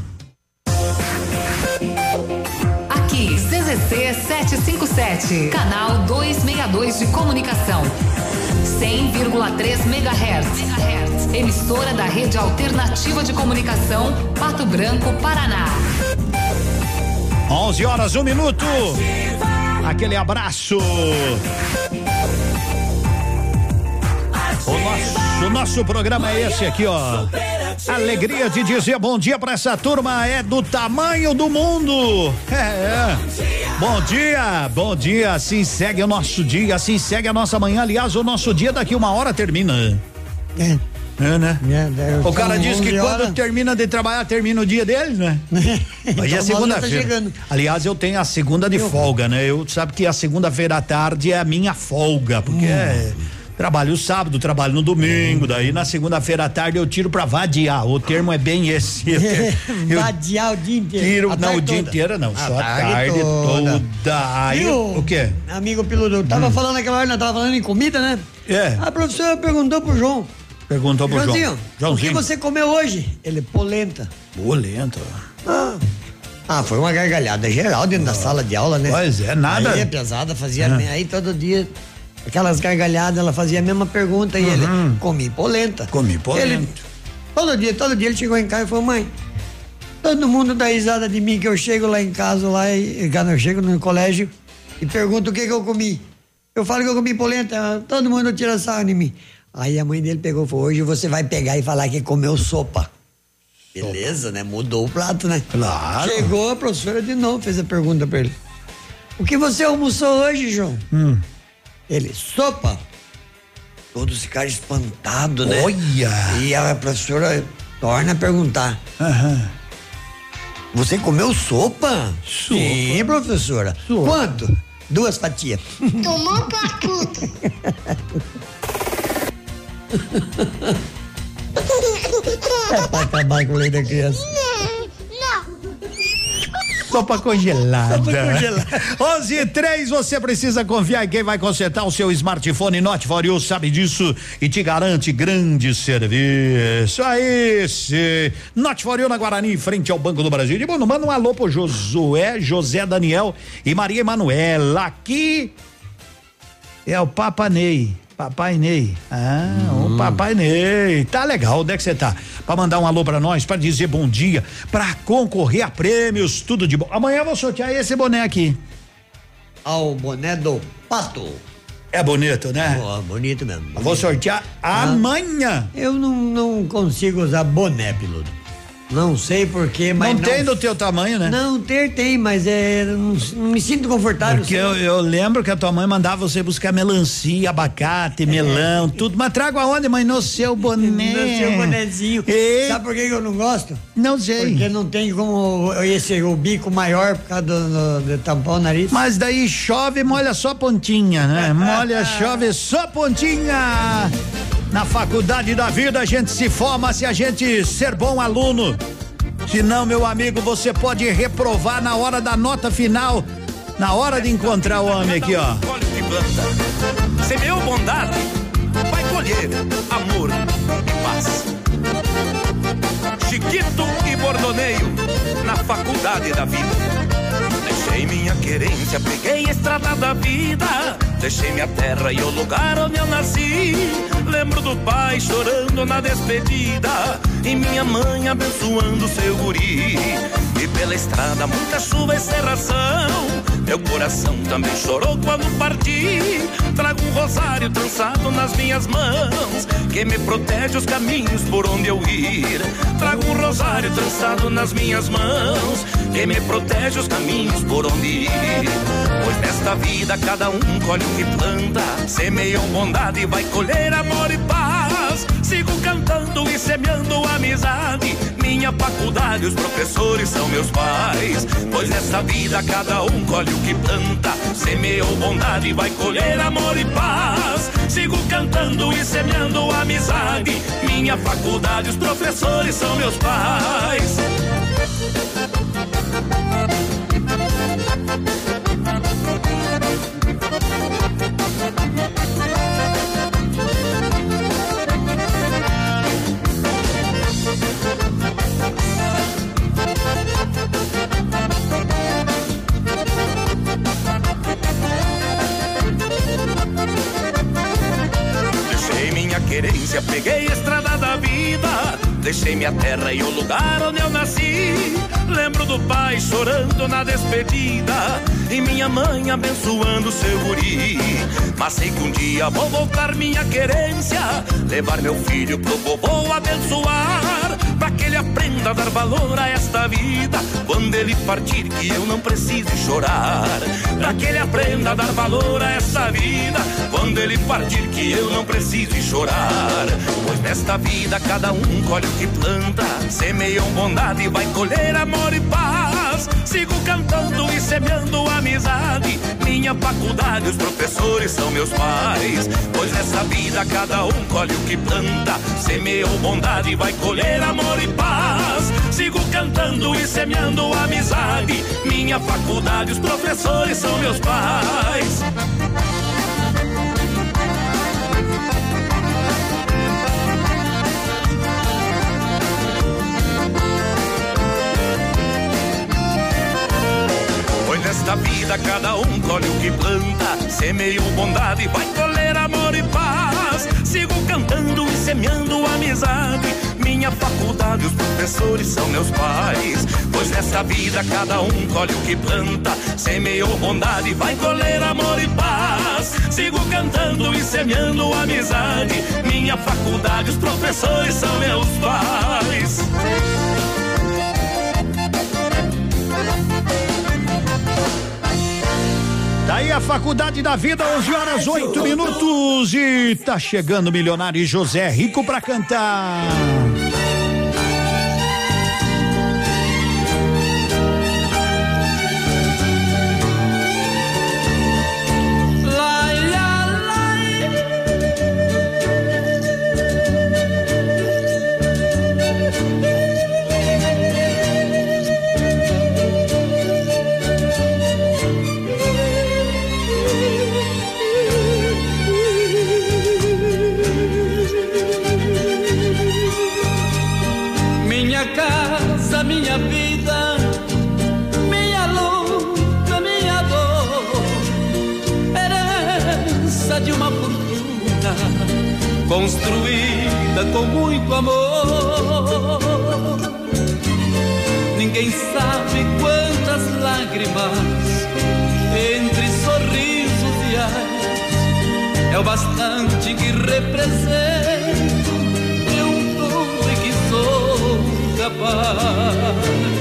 CZC 757, canal 262 de comunicação. 100,3 MHz. Emissora da Rede Alternativa de Comunicação, Pato Branco, Paraná. 11 horas, um minuto. Aquele abraço. O nosso, o nosso programa é esse aqui, ó. Alegria de dizer bom dia pra essa turma é do tamanho do mundo. É, é. Bom dia, bom dia. Assim segue o nosso dia, assim segue a nossa manhã. Aliás, o nosso dia daqui uma hora termina. É. É, né? É, O cara diz que 11 quando horas. termina de trabalhar, termina o dia deles, né? Hoje é Então, hora tá segunda-feira. chegando. Aliás, eu tenho a segunda de folga, né? Eu sabe que a segunda-feira à tarde é a minha folga, porque é. Trabalho sábado, trabalho no domingo, daí na segunda-feira à tarde eu tiro pra vadiar. O termo é bem esse. Eu, eu Vadiar o dia inteiro. tiro, A não, tarde o dia toda. inteiro não, A só a tarde toda. Aí, Viu? o quê? Amigo Piludo, eu tava falando aquela hora, nós tava falando em comida, né? É. A professora perguntou pro João. Perguntou pro Joãozinho, João. o que Joãozinho. você comeu hoje? Ele, polenta. Polenta. Ah. Ah, foi uma gargalhada geral dentro da sala de aula, né? Pois é, nada. Aí a pesada fazia, Ah. aí todo dia, aquelas gargalhadas, ela fazia a mesma pergunta e ele, comi polenta. Uhum. Comi polenta. Ele, todo dia, todo dia ele chegou em casa e falou, mãe, todo mundo dá risada de mim que eu chego lá em casa, lá, e, quando eu chego no colégio e pergunto o que que eu comi. Eu falo que eu comi polenta, todo mundo tira sarro de mim. Aí a mãe dele pegou e falou, hoje você vai pegar e falar que comeu sopa. Beleza, né? Mudou o prato, né? Claro. Chegou a professora de novo, fez a pergunta pra ele. O que você almoçou hoje, João? Hum. Ele, sopa. Todos ficaram espantados, né? Olha! E a professora torna a perguntar. Você comeu sopa? Sim, professora. Quanto? Duas fatias. Tomou pra puta. É pra acabar com o leite da criança. Sopa congelada. Sopa congelada. 11 e 3, você precisa confiar em quem vai consertar o seu smartphone Note for You, sabe disso e te garante grande serviço. Aí, sim. Note for You na Guarani, em frente ao Banco do Brasil. E, bom, manda um alô pro Josué, José Daniel e Maria Emanuela. Aqui é o Papa Ney. Papai Ney. Ah, o Papai Ney. Tá legal, onde é que você tá? Pra mandar um alô pra nós, pra dizer bom dia, pra concorrer a prêmios, tudo de bom. Amanhã eu vou sortear esse boné aqui. Ao boné do pato. É bonito, né? Ó, bonito mesmo. Eu vou sortear amanhã. Eu não, não consigo usar boné, piloto. Não sei porquê, mas. Não tem do teu tamanho, né? Não, ter tem, mas é. Não, não me sinto confortável. Porque eu, eu lembro que a tua mãe mandava você buscar melancia, abacate, melão, tudo. Mas traga aonde, mãe? No seu boné. No seu bonezinho. E- Sabe por que eu não gosto? Não sei. Porque não tem como esse o bico maior por causa do, do, do tampão nariz. Mas daí chove, molha só pontinha, né? Molha, chove só pontinha. Na faculdade da vida a gente se forma se a gente ser bom aluno. Senão, meu amigo, você pode reprovar na hora da nota final, na hora de encontrar o homem aqui, ó. Semeou bondade, vai colher amor e paz. Chiquito e bordoneio na faculdade da vida. Deixei minha querência, peguei a estrada da vida. Deixei minha terra e o lugar onde eu nasci. Lembro do pai chorando na despedida. E minha mãe abençoando seu guri. E pela estrada muita chuva e serração. Meu coração também chorou quando parti. Trago um rosário trançado nas minhas mãos. Que me protege os caminhos por onde eu ir. Trago um rosário trançado nas minhas mãos. Que me protege os caminhos por onde ir. Pois nesta vida cada um colhe o que planta. Semeiam bondade e vai colher amor e paz. Sigo cantando e semeando amizade. Minha faculdade, os professores são meus pais. Pois nesta vida cada um colhe o que planta. Semeou bondade vai colher amor e paz. Sigo cantando e semeando amizade. Minha faculdade, os professores são meus pais. Minha terra e o lugar onde eu nasci. Lembro do pai chorando na despedida. E minha mãe abençoando seu guri. Mas sei que um dia vou voltar minha querência. Levar meu filho pro vovô abençoar. Pra que ele aprenda a dar valor a esta vida. Quando ele partir, que eu não precise chorar. Pra que ele aprenda a dar valor a esta vida. Quando ele partir, que eu não precise chorar. Pois nesta vida cada um colhe o que planta. Semeiam bondade e vai colher amor e paz. Sigo cantando e semeando amizade. Minha faculdade, os professores são meus pais. Pois nessa vida cada um colhe o que planta. Semeou bondade vai colher amor e paz. Sigo cantando e semeando amizade. Minha faculdade, os professores são meus pais. Vida cada um colhe o que planta. Semeio bondade, vai colher amor e paz. Sigo cantando e semeando amizade. Minha faculdade, os professores são meus pais. Pois nesta vida cada um colhe o que planta. Semeio bondade, vai colher amor e paz. Sigo cantando e semeando amizade. Minha faculdade, os professores são meus pais. Daí a Faculdade da Vida, 11 horas 8 minutos. E tá chegando o milionário José Rico pra cantar. Construída com muito amor. Ninguém sabe quantas lágrimas entre sorrisos e ais é o bastante que represento de um e que sou capaz.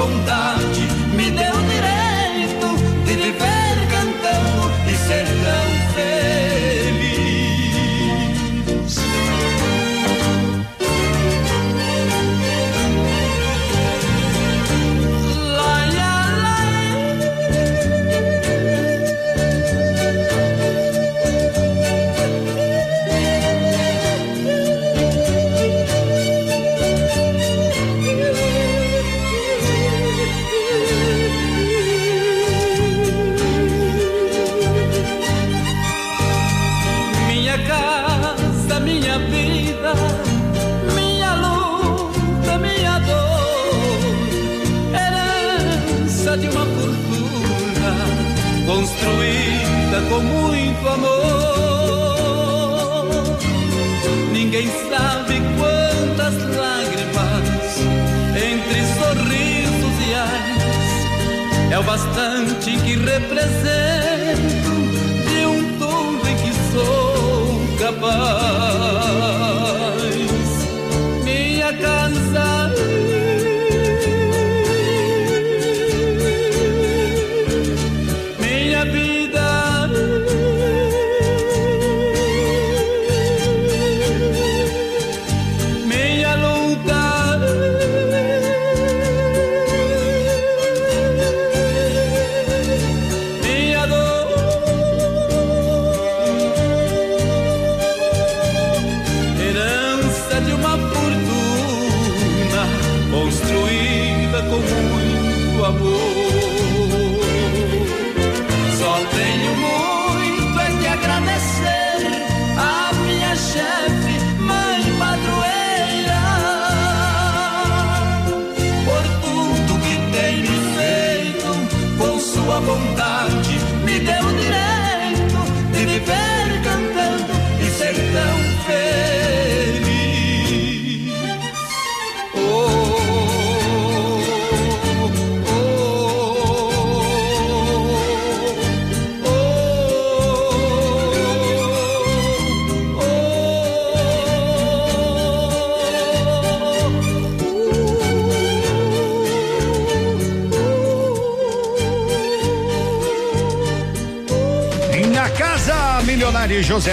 Bondade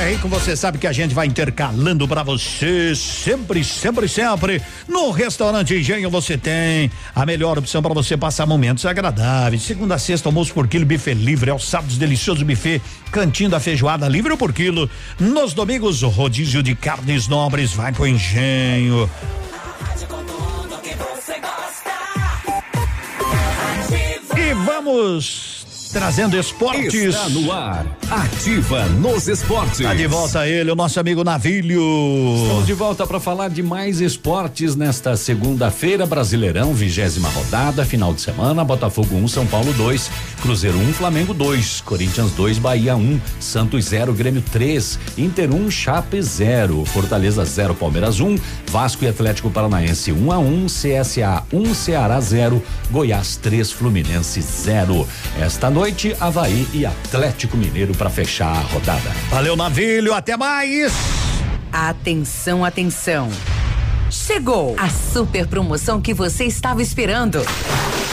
José Rico, você sabe que a gente vai intercalando pra você sempre, sempre, sempre. No restaurante Engenho você tem a melhor opção pra você passar momentos agradáveis. Segunda a sexta, almoço por quilo, buffet livre. Aos sábados, delicioso buffet, cantinho da feijoada livre por quilo. Nos domingos, rodízio de carnes nobres. Vai pro Engenho. E vamos trazendo esportes. Está no ar. Ativa nos esportes. Tá de volta ele, o nosso amigo Navilho. Estamos de volta para falar de mais esportes nesta segunda-feira, Brasileirão, vigésima rodada, final de semana, Botafogo 1, São Paulo 2, Cruzeiro 1, Flamengo 2, Corinthians 2, Bahia 1, Santos 0, Grêmio 3, Inter 1, Chape 0, Fortaleza 0, Palmeiras 1, Vasco e Atlético Paranaense 1 a 1, CSA 1, Ceará 0, Goiás 3, Fluminense 0. Esta noite, Havaí e Atlético Mineiro para fechar a rodada. Valeu, Navilho, até mais. Atenção, atenção. Chegou a super promoção que você estava esperando.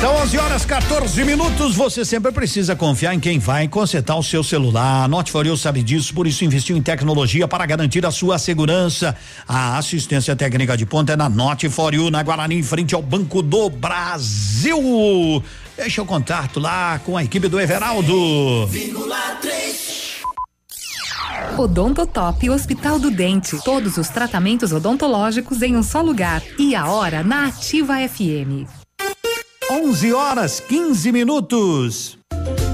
São 11 horas 14 minutos. Você sempre precisa confiar em quem vai consertar o seu celular. A Note For You sabe disso, por isso investiu em tecnologia para garantir a sua segurança. A assistência técnica de ponta é na Note For You, na Guarani, em frente ao Banco do Brasil. Deixa o contato lá com a equipe do Everaldo. Odontotop Hospital do Dente. Todos os tratamentos odontológicos em um só lugar. E a hora na Ativa FM. 11 horas 15 minutos.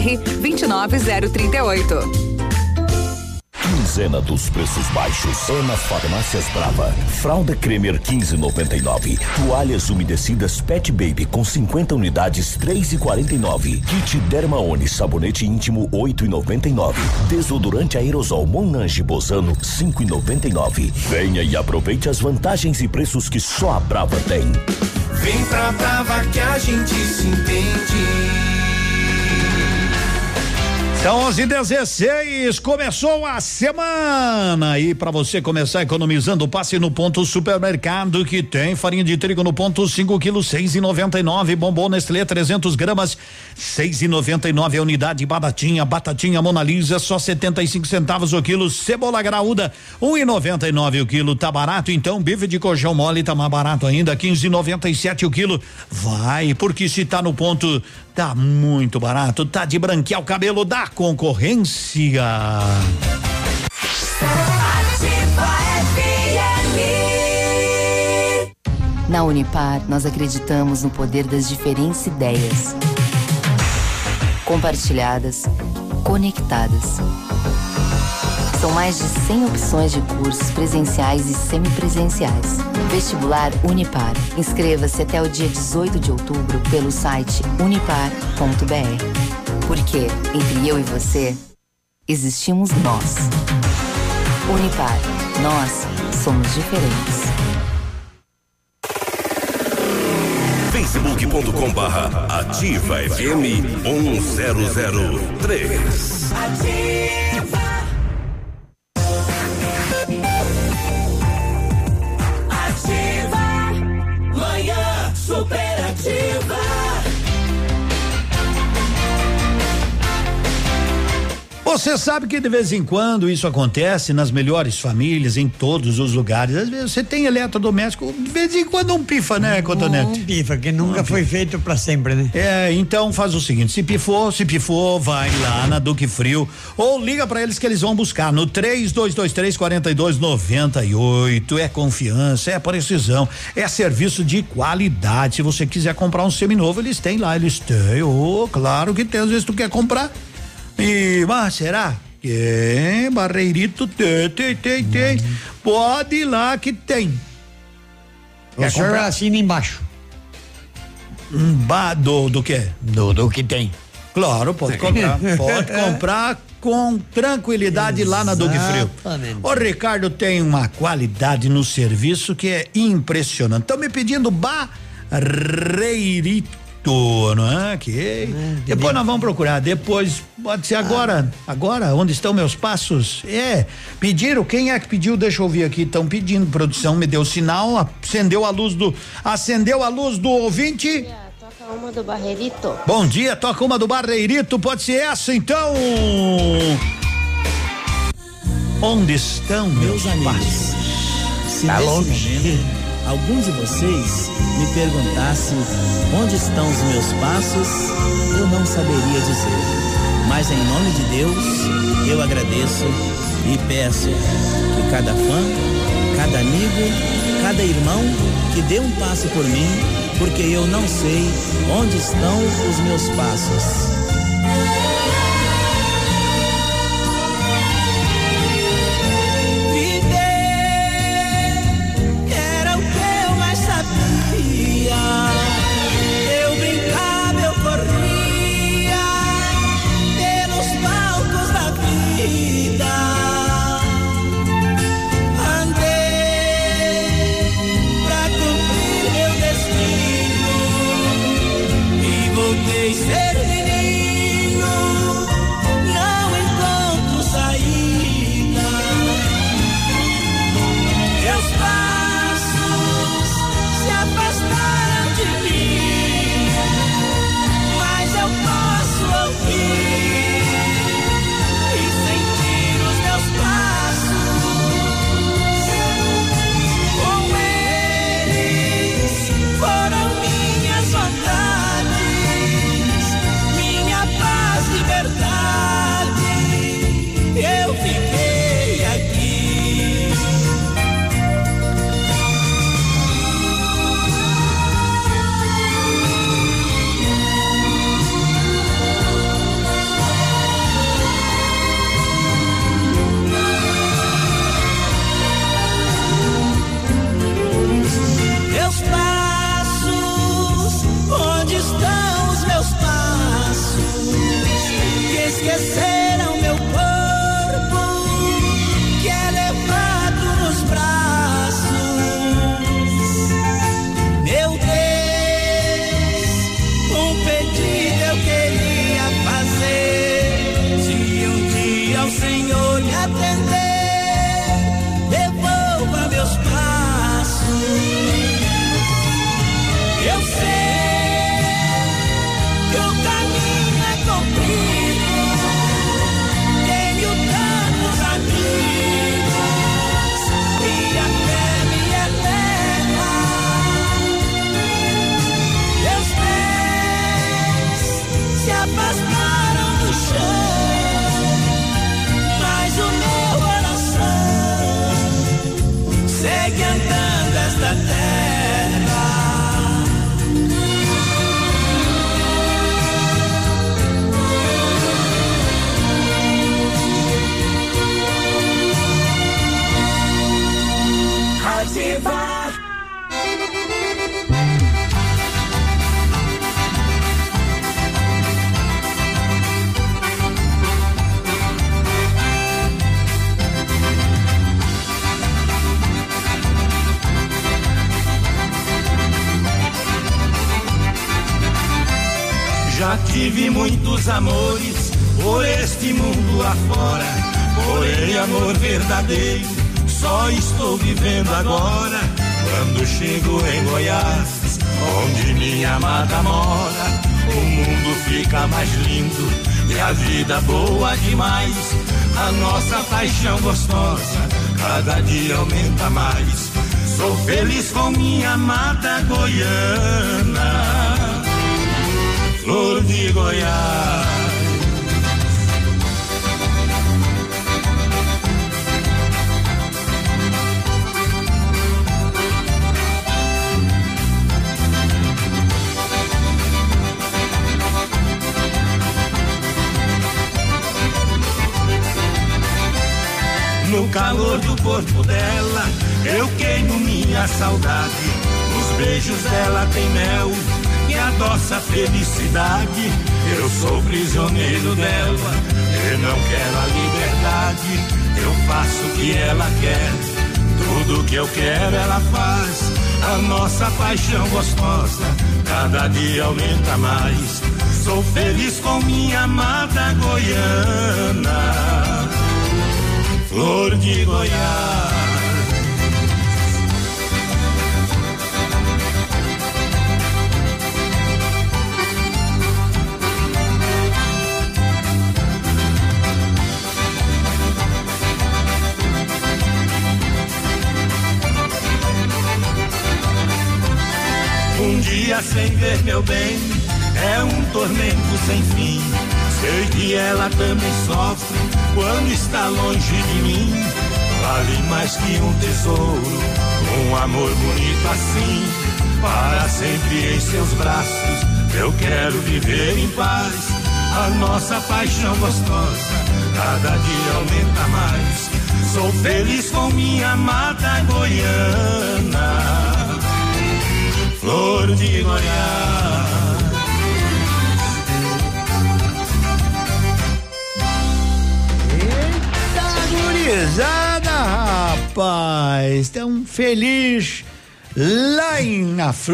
29038. Quinzena dos preços baixos. É nas farmácias Brava. Fralda Cremer 15,99. Toalhas umedecidas Pet Baby com 50 unidades 3,49. Kit Dermaone sabonete íntimo 8,99. Desodorante aerosol Monange Bozano 5,99. Venha e aproveite as vantagens e preços que só a Brava tem. Vem pra Brava que a gente se entende. São 11 16 começou a semana. E para você começar economizando, passe no ponto supermercado que tem farinha de trigo no ponto 5 quilos seis e noventa e nove, bombom Nestlé 300 gramas seis e noventa e nove. A unidade, batatinha, batatinha Mona Lisa só 75 centavos o quilo, cebola graúda um e noventa e nove o quilo, tá barato então, bife de colchão mole tá mais barato ainda, quinze e noventa e sete o quilo, vai porque se tá no ponto Tá muito barato, tá de branquear o cabelo da concorrência. Na Unipar, nós acreditamos no poder das diferentes ideias. Compartilhadas, conectadas. São mais de 100 opções de cursos presenciais e semipresenciais. Vestibular Unipar. Inscreva-se até o dia 18 de outubro pelo site unipar.br. Porque entre eu e você, existimos nós. Unipar. Nós somos diferentes. facebook.com barra ativa FM 1003. Ativa. Ativa. Você sabe que de vez em quando isso acontece nas melhores famílias, em todos os lugares. Às vezes você tem eletrodoméstico, de vez em quando um pifa, né, Cotonete? Um pifa, que nunca foi feito pra sempre, né? É, então faz o seguinte, se pifou, se pifou, vai lá na Duque Frio ou liga pra eles que eles vão buscar no três dois, dois três quarenta e dois noventa e oito, é confiança, é precisão, é serviço de qualidade, se você quiser comprar um seminovo, eles têm lá, eles têm, oh, claro que tem, às vezes tu quer comprar e, mas será? Tem, barreirito tem, tem, tem, tem, pode ir lá que tem. O senhor assina embaixo. Um ba, do, do que? Do, do que tem. Claro, pode comprar. pode comprar com tranquilidade lá na Duque Frio. Exatamente. O Ricardo tem uma qualidade no serviço que é impressionante. Estão me pedindo barreirito, não é? Que depois nós vamos procurar. Depois pode ser agora. Agora, onde estão meus passos? É. Pediram. Quem é que pediu? Deixa eu ouvir aqui. Estão pedindo. Produção me deu sinal. Acendeu a luz do. Acendeu a luz do ouvinte. Toca uma do Barreirito. Bom dia, toca uma do Barreirito, pode ser essa então. Onde estão meus, Meus amigos, passos? se Tá longe. momento alguns de vocês me perguntassem onde estão os meus passos, eu não saberia dizer. Mas em nome de Deus, eu agradeço e peço que cada fã, cada amigo, cada irmão que dê um passo por mim, porque eu não sei onde estão os meus passos.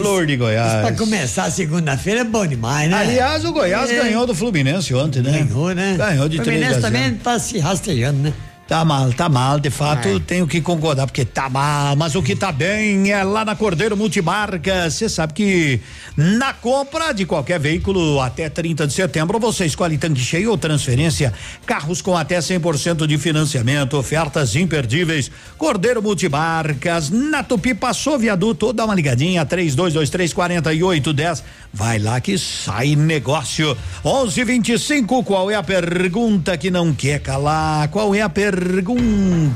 Flor de Goiás. Pra começar segunda-feira é bom demais, né? Aliás, o Goiás É. ganhou do Fluminense ontem, né? Ganhou, né? Ganhou de o 3 a Fluminense 0. também tá se rastejando, né? Tá mal, tá mal, de fato, Ai. tenho que concordar, porque tá mal, mas o que tá bem é lá na Cordeiro Multimarca. Você sabe que na compra de qualquer veículo até 30 de setembro, você escolhe tanque cheio ou transferência, carros com até 100% de financiamento, ofertas imperdíveis. Cordeiro Multimarcas, na Tupi passou viaduto, dá uma ligadinha, 3223 4810. Vai lá que sai negócio. 1125, qual é a pergunta que não quer calar? Qual é a pergunta?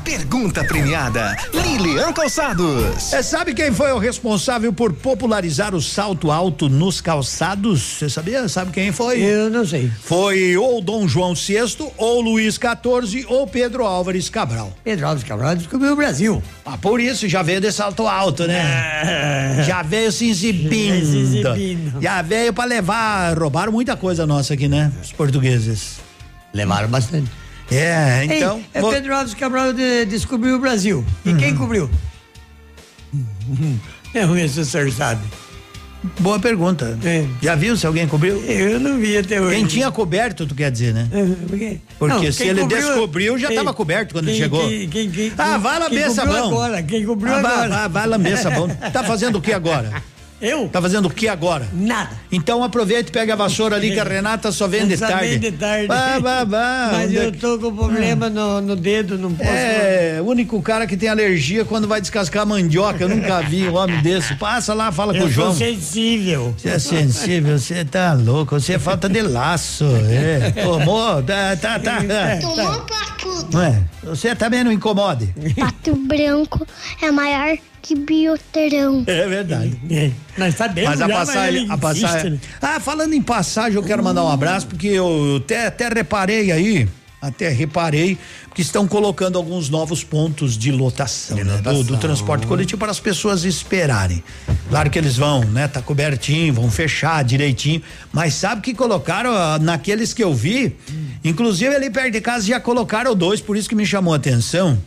Pergunta premiada, Lilian Calçados. Você sabe quem foi o responsável por popularizar o salto alto nos calçados? Você sabia? Sabe quem foi? Eu não sei. Foi ou Dom João VI, ou Luís XIV, ou Pedro Álvares Cabral. Pedro Alves Cabral descobriu o Brasil. Ah, por isso já veio de salto alto, né? Já veio se exibindo. Se exibindo. Já veio pra levar. Roubaram muita coisa nossa aqui, né? Os portugueses. Levaram bastante. É, então. Ei, é vou- Pedro Alves Cabral de- descobriu o Brasil. E quem Uhum. cobriu? É ruim se o senhor sabe. Boa pergunta. É. Já viu se alguém cobriu? Eu não vi até hoje. Quem tinha coberto, tu quer dizer, né? Por quê? Porque Não, se quem ele cobriu- descobriu, já quem- estava coberto quando quem- chegou. quem- quem- quem- ah, vai quem lamber sabão. agora, quem cobriu ah, vai, agora. Vai, vai lamber sabão. Tá fazendo o que agora? Eu? Tá fazendo o que agora? Nada. Então aproveita e pega a vassoura ali que a Renata só vem de Só tarde. de tarde. Bah, bah, bah. Mas Onde eu é que- tô com problema no, no dedo, não posso. É, o único cara que tem alergia quando vai descascar mandioca. Eu nunca vi um homem desse. Passa lá, fala com Eu o João. sou sensível. Você é sensível, você tá louco, você é falta de laço. É. Tomou, tá, tá, tá. Tomou Não é? Você também não incomode. Pato branco é maior que bioterão. É verdade. Nós sabemos Mas a passagem, a passagem. né? Ah, falando em passagem, eu quero mandar um abraço porque eu até, até reparei aí, até reparei que estão colocando alguns novos pontos de lotação, né, do, do transporte coletivo para as pessoas esperarem. Claro que eles vão, né, tá cobertinho, vão fechar direitinho, mas sabe que colocaram ah, naqueles que eu vi, inclusive ali perto de casa já colocaram dois, por isso que me chamou a atenção.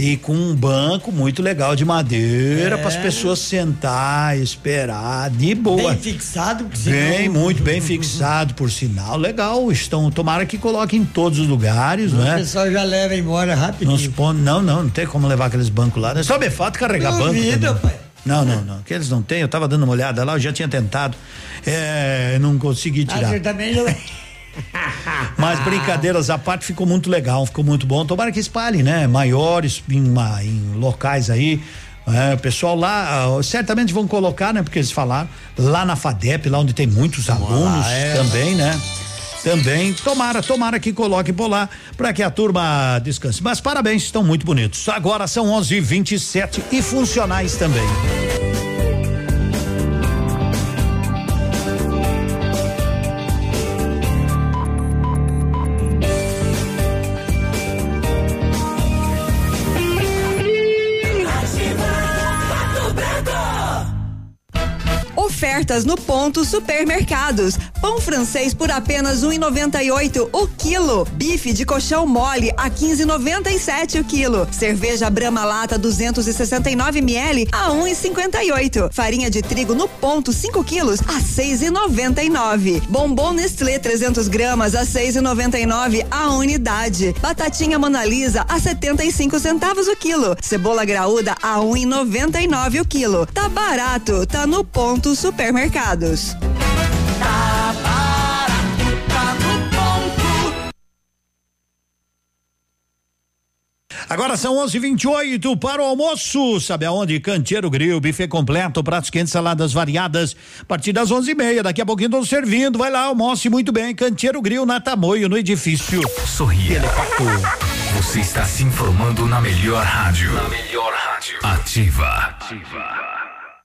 E com um banco muito legal de madeira para as pessoas sentar, esperar de boa. Bem fixado, porque Bem, senão- muito bem fixado, por sinal. Legal. Estão, tomara que coloquem em todos os lugares, O né? pessoal já leva embora rapidinho. Nos pontos, não, não, não tem como levar aqueles bancos lá. né? Só me falta carregar banco. Duvido, também. pai. Não, não, não. Que eles não têm, eu tava dando uma olhada lá, eu já tinha tentado. É, não consegui Ah, tirar. você também já. Mas brincadeiras à parte ficou muito legal, ficou muito bom. Tomara que espalhem, né? Maiores em, uma- em locais aí. É, o pessoal lá, ah, certamente vão colocar, né? Porque eles falaram, lá na FADEP, lá onde tem muitos alunos é. também, né? Também, tomara, tomara que coloque por lá para que a turma descanse. Mas parabéns, estão muito bonitos. Agora são 11:27 e funcionais também. Ofertas no ponto supermercados. Pão francês por apenas 1,98 o quilo. Bife de colchão mole a 15,97 o quilo. Cerveja Brahma Lata 269 ml a 1,58. Farinha de trigo no ponto 5 quilos a 6,99. Bombom Nestlé 300 gramas a 6,99 a unidade. Batatinha Mona Lisa a 75 centavos o quilo. Cebola graúda a 1,99 o quilo. Tá barato, tá no ponto supermercados. Agora são 11:28 para o almoço. Sabe aonde? Canteiro Grill, buffet completo, pratos quentes, saladas variadas. A partir das 11:30. Daqui a pouquinho estão servindo. Vai lá, almoce muito bem. Canteiro Grill na Tamoio, no edifício. Sorria. Você está se informando na melhor rádio. Na melhor rádio. Ativa.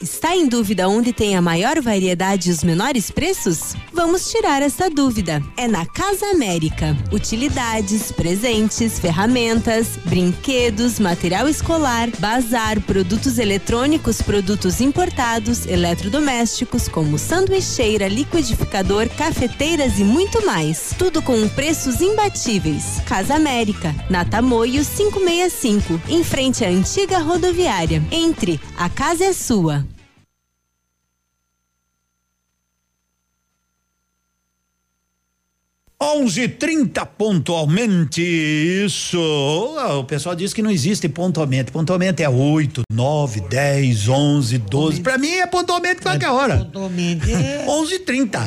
Está em dúvida onde tem a maior variedade e os menores preços? Vamos tirar essa dúvida. É na Casa América. Utilidades, presentes, ferramentas, brinquedos, material escolar, bazar, produtos eletrônicos, produtos importados, eletrodomésticos, como sanduicheira, liquidificador, cafeteiras e muito mais. Tudo com preços imbatíveis. Casa América, na Tamoio 565, em frente à antiga rodoviária. Entre, a casa é sua. 11:30 pontualmente. Isso. O pessoal diz que não existe pontualmente. Pontualmente é 8, 9, 10, 11, 12. Pra mim é pontualmente qualquer hora. Pontualmente é 11:30.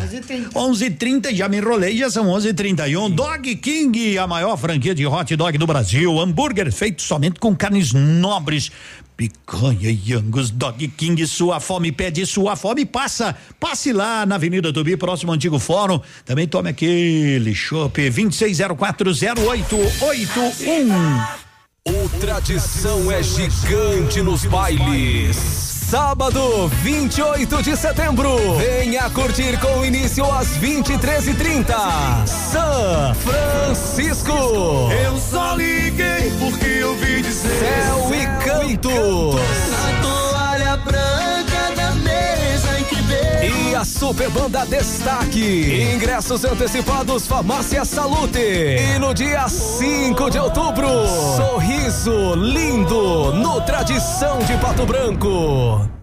11:30 já me enrolei, já são 11:31. Dog King, a maior franquia de hot dog do Brasil. Hambúrguer feito somente com carnes nobres. Picanha e Angus Dog King, sua fome pede, sua fome passa. Passe lá na Avenida Tubi, próximo ao antigo fórum. Também tome aquele chopp 26040881. O tradição é gigante nos bailes. Sábado, 28 de setembro. Venha curtir com início às 23h30. São Francisco. Eu só liguei porque dizer. Céu e canto. a toalha branca da mesa em que veio. E a Super Banda Destaque. Ingressos antecipados Farmácia Salute. E no dia 5 de outubro, Sorriso Lindo no Tradição de Pato Branco.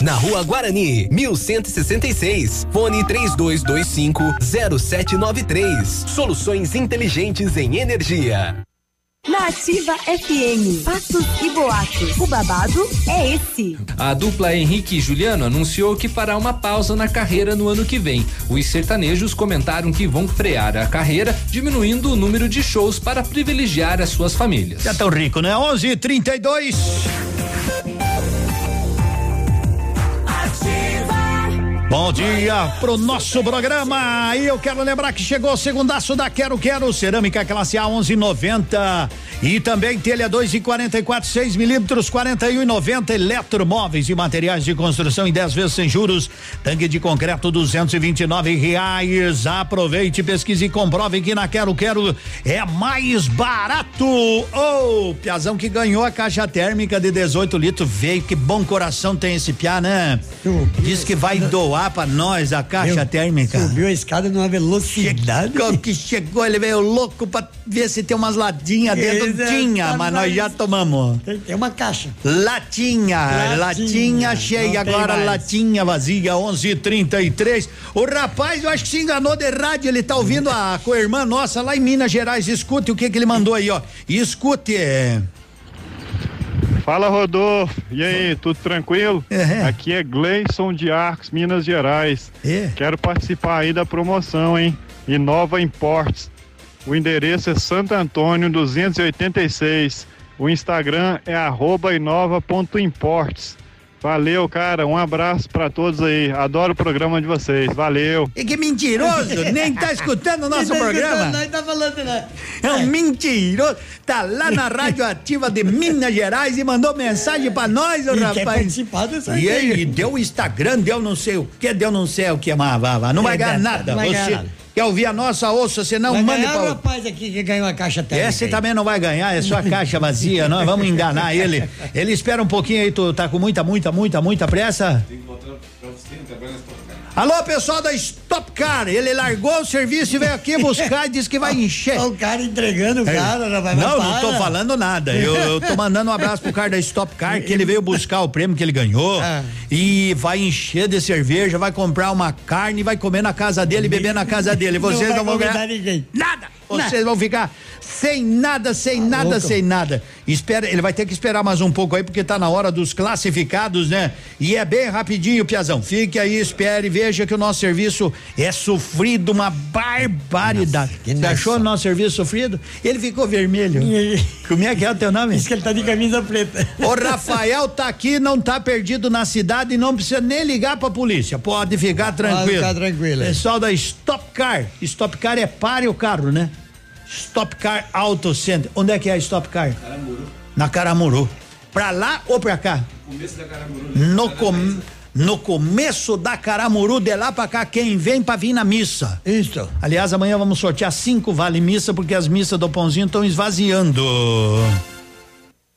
na Rua Guarani, 1166. Fone 3225 0793. Soluções inteligentes em energia. Na Ativa FM, fatos e boatos. O babado é esse. A dupla Henrique e Juliano anunciou que fará uma pausa na carreira no ano que vem. Os sertanejos comentaram que vão frear a carreira, diminuindo o número de shows para privilegiar as suas famílias. Já tão rico, né? 11:32. Bom dia pro nosso programa. E eu quero lembrar que chegou o segundaço da Quero Quero Cerâmica Classe A 1190 e também telha 2 e 44 6 milímetros 41 e 90 eletromóveis e materiais de construção em 10 vezes sem juros. Tanque de concreto 229 reais. Aproveite, pesquise e comprove que na Quero Quero é mais barato. Ô, oh, Piazão que ganhou a caixa térmica de 18 litros veio. Que bom coração tem esse Piá, né? Diz que vai doar pra nós a caixa Meu, térmica. Subiu a escada numa velocidade. Chegou que chegou, ele veio louco pra ver se tem umas latinhas dentro. Tinha, mas nós já tomamos. Tem uma caixa. Latinha, latinha, latinha cheia, agora mais. latinha vazia, 11:33. O rapaz, eu acho que se enganou de rádio, ele tá ouvindo a co-irmã nossa lá em Minas Gerais. Escute o que que ele mandou aí, ó. Escute. É... Fala Rodolfo, e aí, tudo tranquilo? É. Aqui é Gleison de Arcos, Minas Gerais. É. Quero participar aí da promoção, hein? Inova Importes. O endereço é Santo Antônio 286. O Instagram é arroba inova.importes. Valeu, cara. Um abraço para todos aí. Adoro o programa de vocês. Valeu. E que mentiroso! Nem tá escutando o nosso tá programa. Não tá falando nada. É um mentiroso. Tá lá na Rádio Ativa de Minas Gerais e mandou mensagem pra nós, o E rapaz. quer participar dessa E aí. aí, deu o Instagram, deu não sei o que, deu não sei o que, mas vá. Não vai É, ganhar não nada. vai ganhar Você nada. Quer ouvir a nossa ouça, senão Vai mande ganhar o pra. rapaz aqui que ganhou a caixa térmica. Esse aí. também não vai ganhar, é só a caixa vazia, nós vamos enganar ele. Ele espera um pouquinho aí, tu tá com muita, muita, muita, muita pressa? Alô, pessoal da Stop Car, ele largou o serviço e veio aqui buscar e disse que vai encher. O cara entregando o cara, É. não vai Não, não tô falando nada. Eu, eu tô mandando um abraço pro cara da Stop Car, que ele veio buscar o prêmio que ele ganhou Ah. e vai encher de cerveja, vai comprar uma carne, vai comer na casa dele, beber na casa dele. Vocês vai não, vão ganhar ninguém. nada. Vocês vão ficar sem nada, sem nada, louco. sem nada. Espera, ele vai ter que esperar mais um pouco aí, porque tá na hora dos classificados, né? E é bem rapidinho, Piazão. Fique aí, espere, veja que o nosso serviço é sofrido, uma barbaridade. Você achou o nosso serviço sofrido? Ele ficou vermelho. Como é que é o teu nome? Diz que ele tá de camisa preta. O Rafael tá aqui, não tá perdido na cidade e não precisa nem ligar pra polícia. Pode ficar tranquilo. ficar tranquilo. Pessoal da Stop Car. Stop Car é pare o carro, né? Stop Car Auto Center. Onde é que é a Stop Car? Caramuru. Na Caramuru. Pra lá ou pra cá? Começo da Caramuru. No, com, no começo da Caramuru, de lá pra cá, quem vem pra vir na missa. Isso. Aliás, amanhã vamos sortear cinco vale missa, porque as missas do Pãozinho estão esvaziando.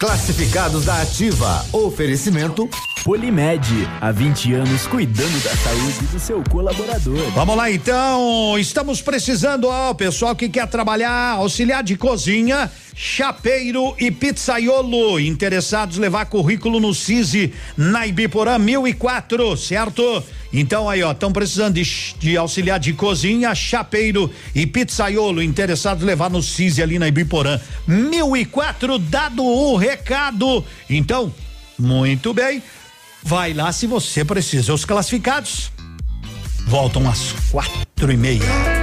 Classificados da Ativa. Oferecimento Polimed, há 20 anos cuidando da saúde do seu colaborador. Vamos lá então, estamos precisando, ó, pessoal que quer trabalhar, auxiliar de cozinha, chapeiro e pizzaiolo, interessados levar currículo no CISI, na Ibiporã 1004, certo? Então aí, ó, estão precisando de, de auxiliar de cozinha, chapeiro e pizzaiolo, interessados levar no CISI ali na Ibiporã 1004, dado o recado. Então, muito bem. Vai lá se você precisa. Os classificados voltam às quatro e meia.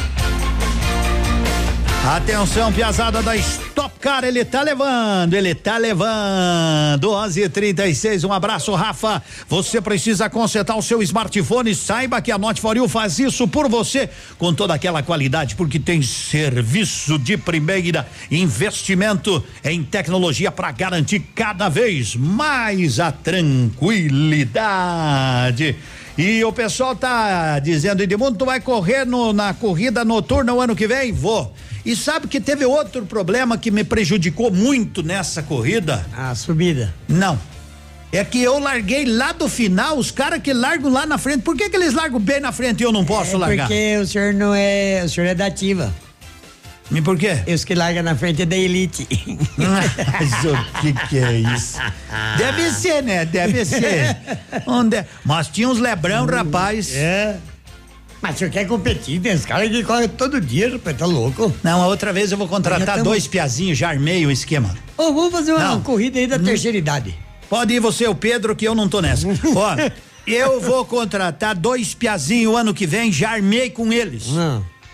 Atenção, piazada da Stop Car, ele tá levando, ele tá levando. 11:36. Um abraço, Rafa. Você precisa consertar o seu smartphone? Saiba que a Note For You faz isso por você com toda aquela qualidade, porque tem serviço de primeira, investimento em tecnologia para garantir cada vez mais a tranquilidade. E o pessoal tá dizendo, Edmundo, tu vai correr no, na corrida noturna o ano que vem? Vou. E sabe que teve outro problema que me prejudicou muito nessa corrida? A subida. Não. É que eu larguei lá do final, os caras que largam lá na frente, por que que eles largam bem na frente e eu não posso é largar? Porque o senhor não é, o senhor é da ativa. E por quê? Os que largam na frente é da elite. Mas o que que é isso? Deve ser, né? Deve ser. Onde é? Mas tinha uns lebrão, rapaz. É. Mas senhor quer competir, tem os caras que correm todo dia, rapaz, tá louco? Não, a outra vez eu vou contratar tamo- dois piazinhos, já armei o esquema. Ô, vamos fazer uma Não. corrida aí da terceira idade. Pode ir você, o Pedro, que eu não tô nessa. Ó, eu vou contratar dois piazinhos o ano que vem, já armei com eles.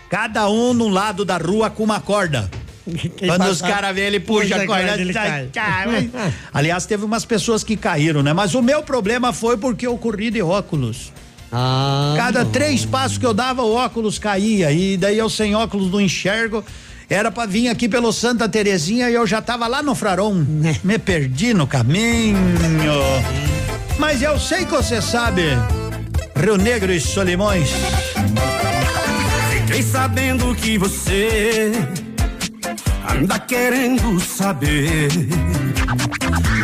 Cada um no lado da rua com uma corda. Quando os caras vêm, ele puxa a corda. ele sai, cai. cai. Aliás, teve umas pessoas que caíram, né? Mas o meu problema foi porque eu corri de óculos. Ah, Cada três passos que eu dava, o óculos caía. E daí eu sem óculos não enxergo. Era pra vir aqui pelo Santa Terezinha e eu já tava lá no Fraron. Me perdi no caminho. Mas eu sei que você sabe. Rio Negro e Solimões. Fiquei sabendo que você anda querendo saber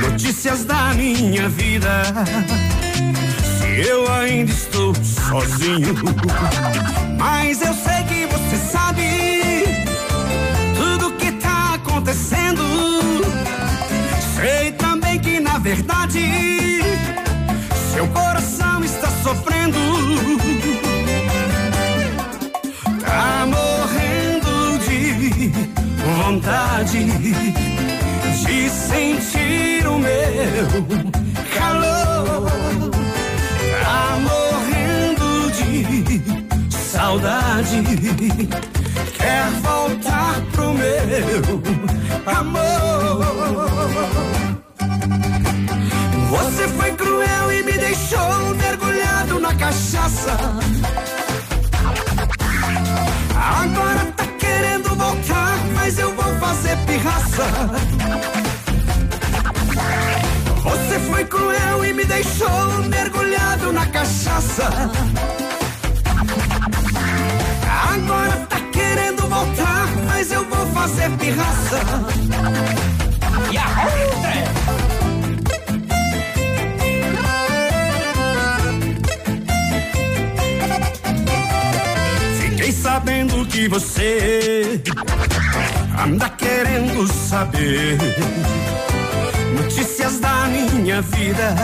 notícias da minha vida. Eu ainda estou sozinho, mas eu sei que você sabe tudo que tá acontecendo. Sei também que na verdade seu coração está sofrendo. Tá morrendo de vontade de sentir o meu calor. Saudade. Quer voltar pro meu amor. Você foi cruel e me deixou mergulhado na cachaça. Agora tá querendo voltar, mas eu vou fazer pirraça. Você foi cruel e me deixou mergulhado na cachaça. Agora tá querendo voltar, mas eu vou fazer pirraça. Yahoo, Zé! Fiquei sabendo que você anda querendo saber notícias da minha vida.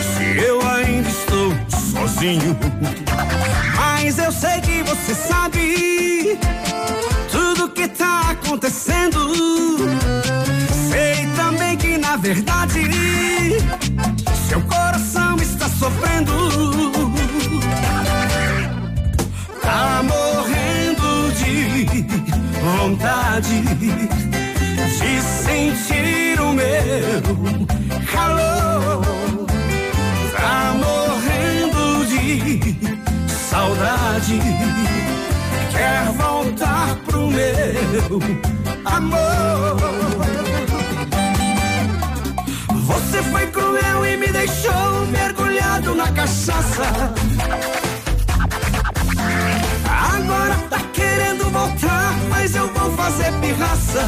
Se eu ainda estou sozinho, mas eu sei que você sabe tudo que tá acontecendo. Sei também que na verdade seu coração está sofrendo. Tá morrendo de vontade de sentir o meu calor. Tá morrendo de saudade. Quer voltar pro meu amor. Você foi cruel e me deixou mergulhado na cachaça. Agora tá querendo voltar, mas eu vou fazer pirraça.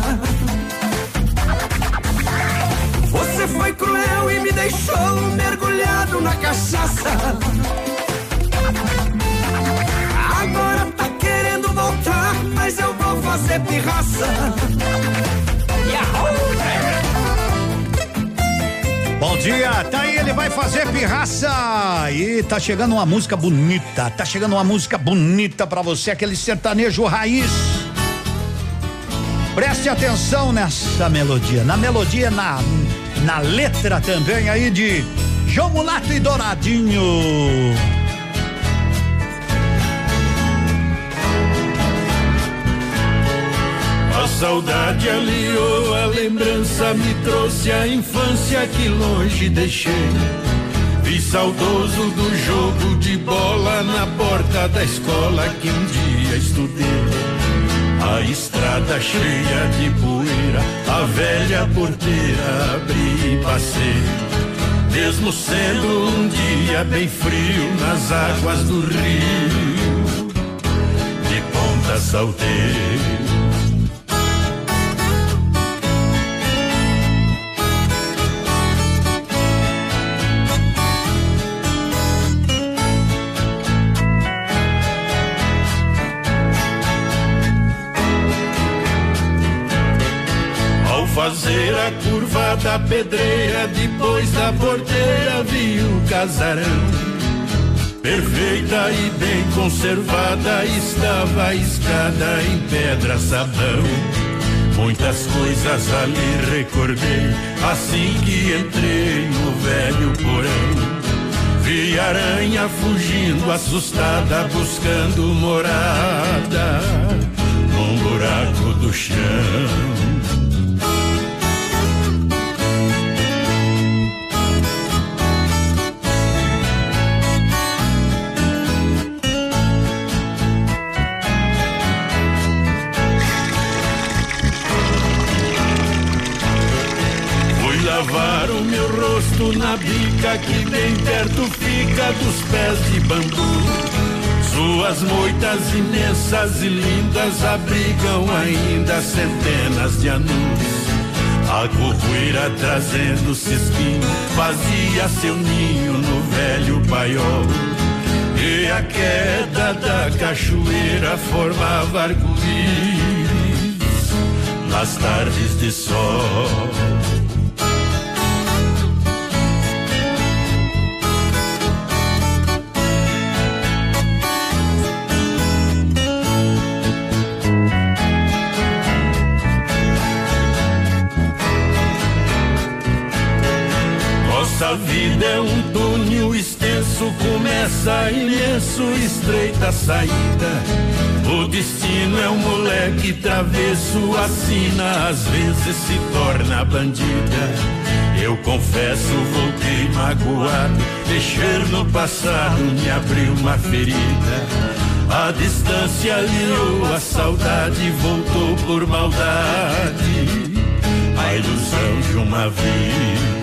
Você foi cruel e me deixou mergulhado na cachaça. Voltar, mas eu vou fazer pirraça. Yahoo! melodia. Tá aí, ele vai fazer pirraça. E tá chegando uma música bonita. Tá chegando uma música bonita pra você, aquele sertanejo raiz. Preste atenção nessa melodia. Na melodia, na, na letra também aí de João Mulato e Douradinho. Saudade aliou, a lembrança me trouxe a infância que longe deixei. Vi saudoso do jogo de bola na porta da escola que um dia estudei. A estrada cheia de poeira, a velha porteira abri e passei. Mesmo sendo um dia bem frio nas águas do rio, de ponta saltei. Fazer a curva da pedreira, depois da porteira vi o casarão. Perfeita e bem conservada estava a escada em pedra sabão. Muitas coisas ali recordei assim que entrei no velho porão. Vi aranha fugindo assustada, buscando morada num buraco do chão. Rosto na bica que bem perto fica dos pés de bambu. Suas moitas imensas e lindas abrigam ainda centenas de anus. A corroeira trazendo cisquinho fazia seu ninho no velho paiol. E a queda da cachoeira formava arco-íris nas tardes de sol. Nossa vida é um túnel extenso, começa imenso, estreita saída. O destino é um moleque travesso, assina, às vezes se torna bandida. Eu confesso, voltei magoado, mexer no passado me abriu uma ferida. A distância aliou a saudade, voltou por maldade. A ilusão de uma vida.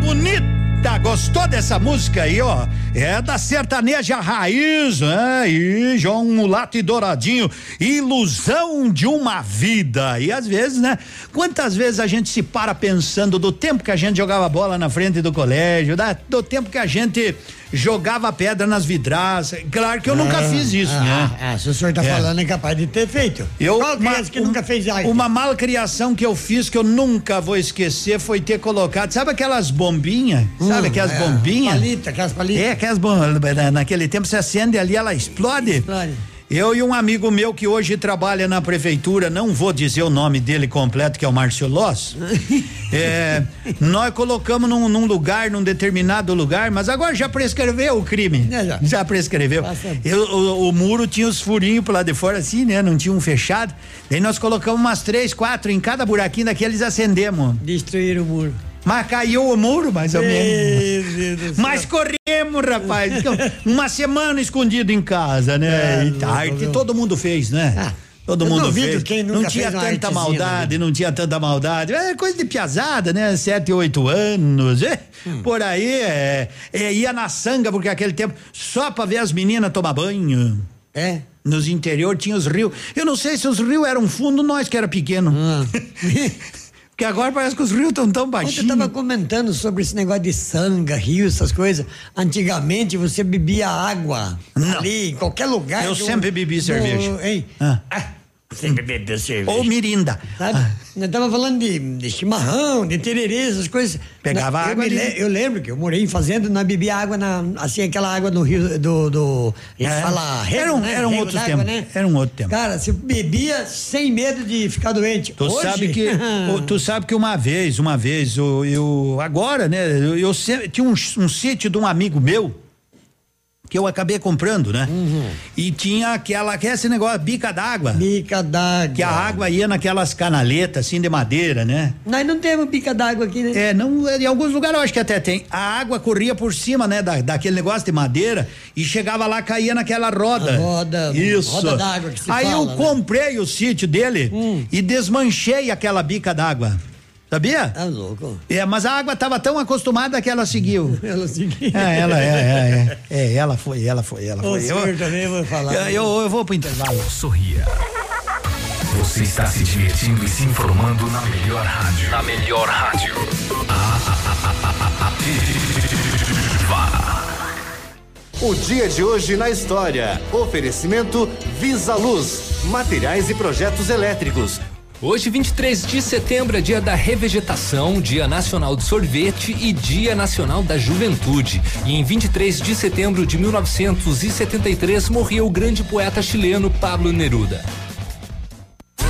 Bonita. Gostou dessa música aí, ó? É da sertaneja raiz, né? E João Mulato e Douradinho, ilusão de uma vida. E às vezes, né? Quantas vezes a gente se para pensando do tempo que a gente jogava bola na frente do colégio, da, do tempo que a gente jogava pedra nas vidraças. Claro que eu nunca fiz isso, ah, né? Ah, se o senhor tá É. falando, é capaz de ter feito. Eu, Qual criança que nunca fez arte? Uma malcriação que eu fiz que eu nunca vou esquecer foi ter colocado, sabe aquelas bombinhas? sabe Hum, aquelas é, bombinhas? palita, aquelas palitas. É, aquelas bombas. Naquele tempo você acende ali, ela explode. Explode. Eu e um amigo meu que hoje trabalha na prefeitura, não vou dizer o nome dele completo, que é o Márcio Loss. é, nós colocamos num, num lugar, num determinado lugar, mas agora já prescreveu o crime. É, já. já prescreveu. Eu- o, o muro tinha os furinhos pro lado de fora assim, né? Não tinha um fechado. Daí nós colocamos umas três, quatro em cada buraquinho daqueles acendemos. Destruíram o muro. Mas caiu o muro, mais ou menos. Meu Deus do céu. Mas corremos, rapaz. Então, Uma semana escondido em casa, né? É, e tarde, todo mundo fez, né? Ah, Todo eu mundo fez. quem não tinha tanta maldade, né? não tinha tanta maldade. É coisa de piazada, né? Sete, oito anos. é. Hum. Por aí, é, é, ia na sanga, porque aquele tempo, só pra ver as meninas tomar banho. É? Nos interior tinha os rios. Eu não sei se os rios eram fundo, nós que era pequeno. Ah. Porque agora parece que os rios estão tão baixinhos. tava comentando sobre esse negócio de sanga, rio, essas coisas. Antigamente você bebia água Não. ali, em qualquer lugar. Eu do- sempre bebi do- cerveja. Hein? Ah. Ah, Sempre bebeu cerveja. Ou mirinda. Sabe? Nós tava falando de, de chimarrão, de tererê, essas coisas. Pegava eu água le- Eu lembro que eu morei em fazenda, nós bebia água na, assim, aquela água no rio do, do É. fala rego, Era um- né? era um outro tempo. Né? Era um outro tempo. Cara, você bebia sem medo de ficar doente. Tu Hoje, sabe que tu sabe que uma vez, uma vez eu, eu agora, né? Eu, eu tinha um, um sítio de um amigo meu que eu acabei comprando, né? E tinha aquela que é esse negócio bica d'água. Bica d'água. Que a água ia naquelas canaletas assim de madeira, né? Nós não temos bica d'água aqui, né? É, não, em alguns lugares eu acho que até tem. A água corria por cima, né, da, daquele negócio de madeira e chegava lá, caía naquela roda. A roda- Isso. roda d'água que se Aí fala, eu né? Hum. comprei o sítio dele e desmanchei aquela bica d'água. Sabia? Tá louco. É, mas a água estava tão acostumada que ela seguiu. ela seguiu. É, ela é, é, é. É, ela foi, ela foi, ela O foi. senhor também vai falar. Eu, eu, eu vou pro intervalo. Sorria. Você está se divertindo e se informando na melhor rádio. Na melhor rádio. O dia de hoje na história. Oferecimento Visa Luz, materiais e projetos elétricos. Hoje, 23 de setembro, é dia da revegetação, Dia Nacional do Sorvete e Dia Nacional da Juventude. E em 23 de setembro de 1973 morreu o grande poeta chileno Pablo Neruda.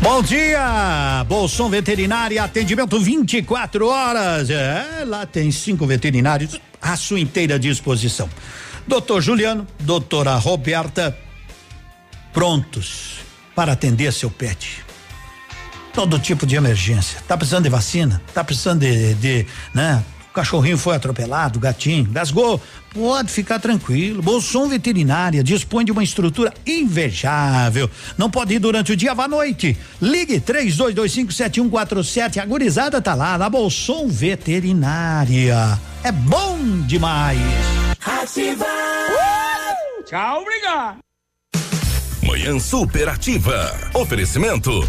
Bom dia, Bolson Veterinária, atendimento 24 horas. É, lá tem cinco veterinários à sua inteira disposição. Doutor Juliano, doutora Roberta, prontos para atender seu pet. Todo tipo de emergência. Tá precisando de vacina? Tá precisando de, de né? Cachorrinho foi atropelado, gatinho, gasgou. Pode ficar tranquilo. Bolson Veterinária dispõe de uma estrutura invejável. Não pode ir durante o dia, vá à noite. Ligue 32257147. A gurizada tá lá na Bolson Veterinária. É bom demais. Ativa. Tchau, obrigado. Manhã superativa. Oferecimento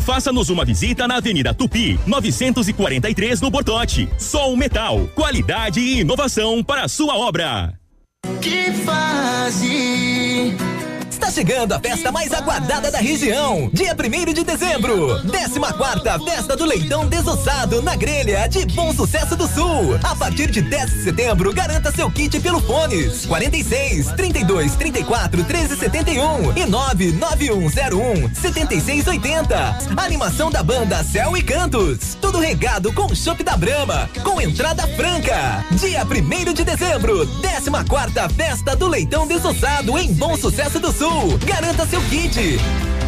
faça-nos uma visita na Avenida Tupi, 943 no Bortote. Sol Metal, qualidade e inovação para a sua obra. Que fase. Está chegando a festa mais aguardada da região. Dia 1 de dezembro. 14 Festa do Leitão Desossado na Grelha de Bom Sucesso do Sul. A partir de 10 de setembro, garanta seu kit pelo fones 46 32 34 13 71 e 99101 7680. Animação da banda Céu e Cantos. Tudo regado com chopp da Brama, com entrada franca. Dia 1 de dezembro, 14 Festa do Leitão Desossado em Bom Sucesso do Sul. Garanta seu kit.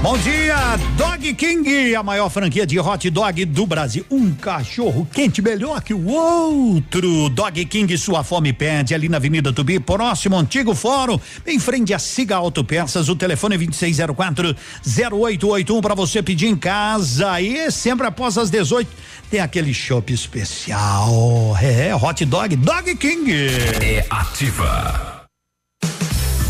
Bom dia, Dog King, a maior franquia de hot dog do Brasil. Um cachorro quente melhor que o outro. Dog King, sua fome pede ali na Avenida Tubi, próximo ao antigo fórum, em frente a Siga Autopeças. O telefone é 2604 0881 para você pedir em casa. E sempre após as 18 tem aquele chopp especial. É, hot dog, Dog King. É ativa.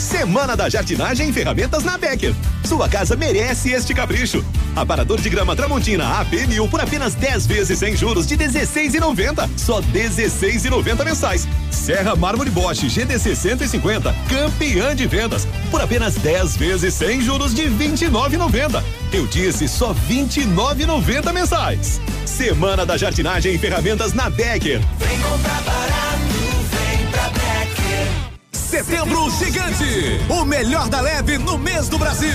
Semana da Jardinagem e Ferramentas na Becker. Sua casa merece este capricho. Aparador de grama Tramontina AP mil por apenas 10 vezes sem juros de 16,90. Só 16,90 mensais. Serra Mármore Bosch GDC 150, campeã de vendas, por apenas 10 vezes sem juros de 29,90. Eu disse só 29,90 mensais. Semana da Jardinagem e Ferramentas na Becker. Vem comprar barato. Setembro Gigante, o melhor da leve no mês do Brasil.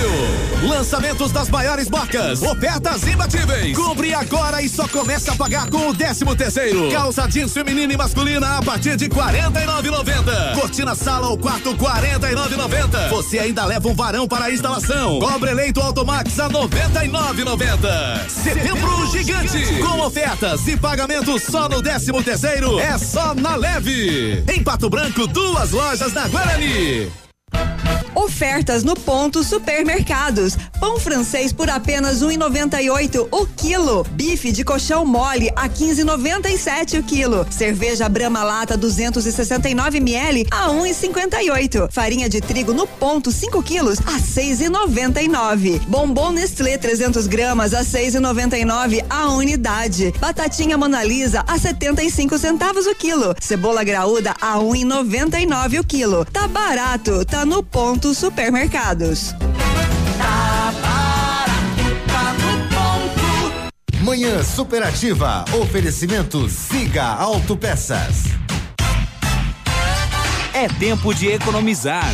Lançamentos das maiores marcas, ofertas imbatíveis. Compre agora e só começa a pagar com o décimo terceiro. Calça jeans feminina e masculina a partir de 49,90. Cortina sala ou quarto 49,90. Você ainda leva um varão para a instalação. Cobre eleito Automax a 99,90. Setembro Gigante, com ofertas e pagamento só no décimo terceiro. É só na leve. Em Pato Branco, duas lojas na Guarani. Ofertas no ponto supermercados. Pão francês por apenas 1,98 o quilo. Bife de colchão mole a 15,97 o quilo. Cerveja Brama Lata 269 ml a 1,58. Farinha de trigo no ponto 5 quilos a 6,99. Bombom Nestlé 300 gramas a 6,99 a unidade. Batatinha Mona Lisa a 75 centavos o quilo. Cebola graúda a 1,99 o quilo. Tá barato, tá no ponto supermercados. Tá barato, tá no ponto. Manhã superativa. Oferecimento Siga Autopeças. É tempo de economizar.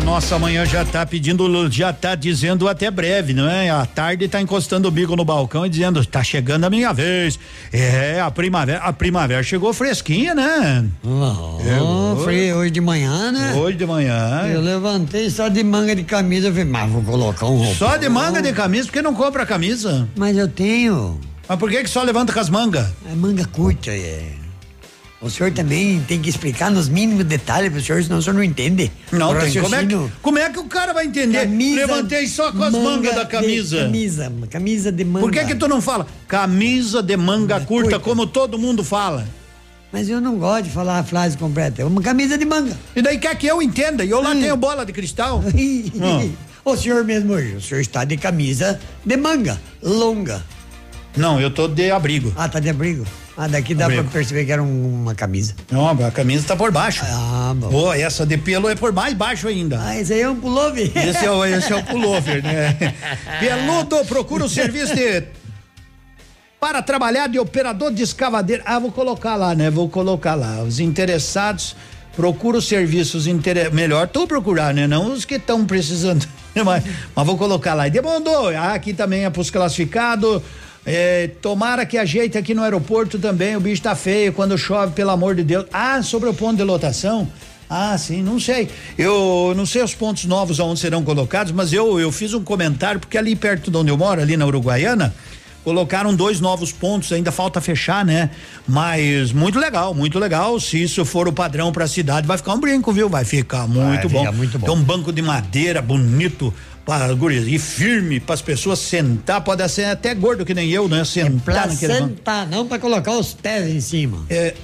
A nossa manhã já tá pedindo, já tá dizendo até breve, não é? A tarde tá encostando o bico no balcão e dizendo, tá chegando a minha vez. É, a primavera, a primavera chegou fresquinha, né? Oh, foi hoje de manhã, né? Hoje de manhã. Eu levantei só de manga de camisa, eu falei, mas vou colocar um roupão. Só de manga de camisa, porque não compra camisa? Mas eu tenho. Mas por que que só levanta com as mangas? É manga curta, é. O senhor também tem que explicar nos mínimos detalhes pro senhor, senão o senhor não entende. Não, tem. Como é, que, como é que o cara vai entender? Camisa, Levantei só com as manga mangas da camisa. camisa, camisa de manga. Por que que tu não fala camisa de manga curta, como todo mundo fala? Mas eu não gosto de falar a frase completa. É uma camisa de manga. E daí quer que eu entenda? E eu lá tenho bola de cristal. Ah. O senhor mesmo hoje, o senhor está de camisa de manga longa. Não, eu tô de abrigo. Ah, tá de abrigo? Ah, daqui dá Abrigo. pra perceber que era um- uma camisa. Não, a camisa tá por baixo. Ah, bom. Pô, essa de pelo é por mais baixo ainda. Ah, esse aí é um pullover. Esse é o, esse é o pullover, né? Peludo procura o serviço de. Para trabalhar de operador de escavadeira. Ah, vou colocar lá, né? Vou colocar lá. Os interessados procura os serviços inter... melhor tu procurar, né? Não os que estão precisando. mas, mas vou colocar lá. E demandou. Ah, aqui também é pros classificados. É, tomara que ajeite aqui no aeroporto também. O bicho tá feio quando chove, pelo amor de Deus. Ah, sobre o ponto de lotação. Ah, sim, não sei. Eu não sei os pontos novos aonde serão colocados, mas eu eu fiz um comentário porque ali perto de onde eu moro, ali na Uruguaiana, colocaram dois novos pontos, ainda falta fechar, né? Mas muito legal, muito legal. Se isso for o padrão para a cidade, vai ficar um brinco, viu? Vai ficar muito bom. ficar muito bom. Tem um banco de madeira bonito para guris e firme para as pessoas sentar, pode ser até gordo que nem eu, né? Sentar Pra naquele banco. sentar, não pra colocar os pés em cima. É.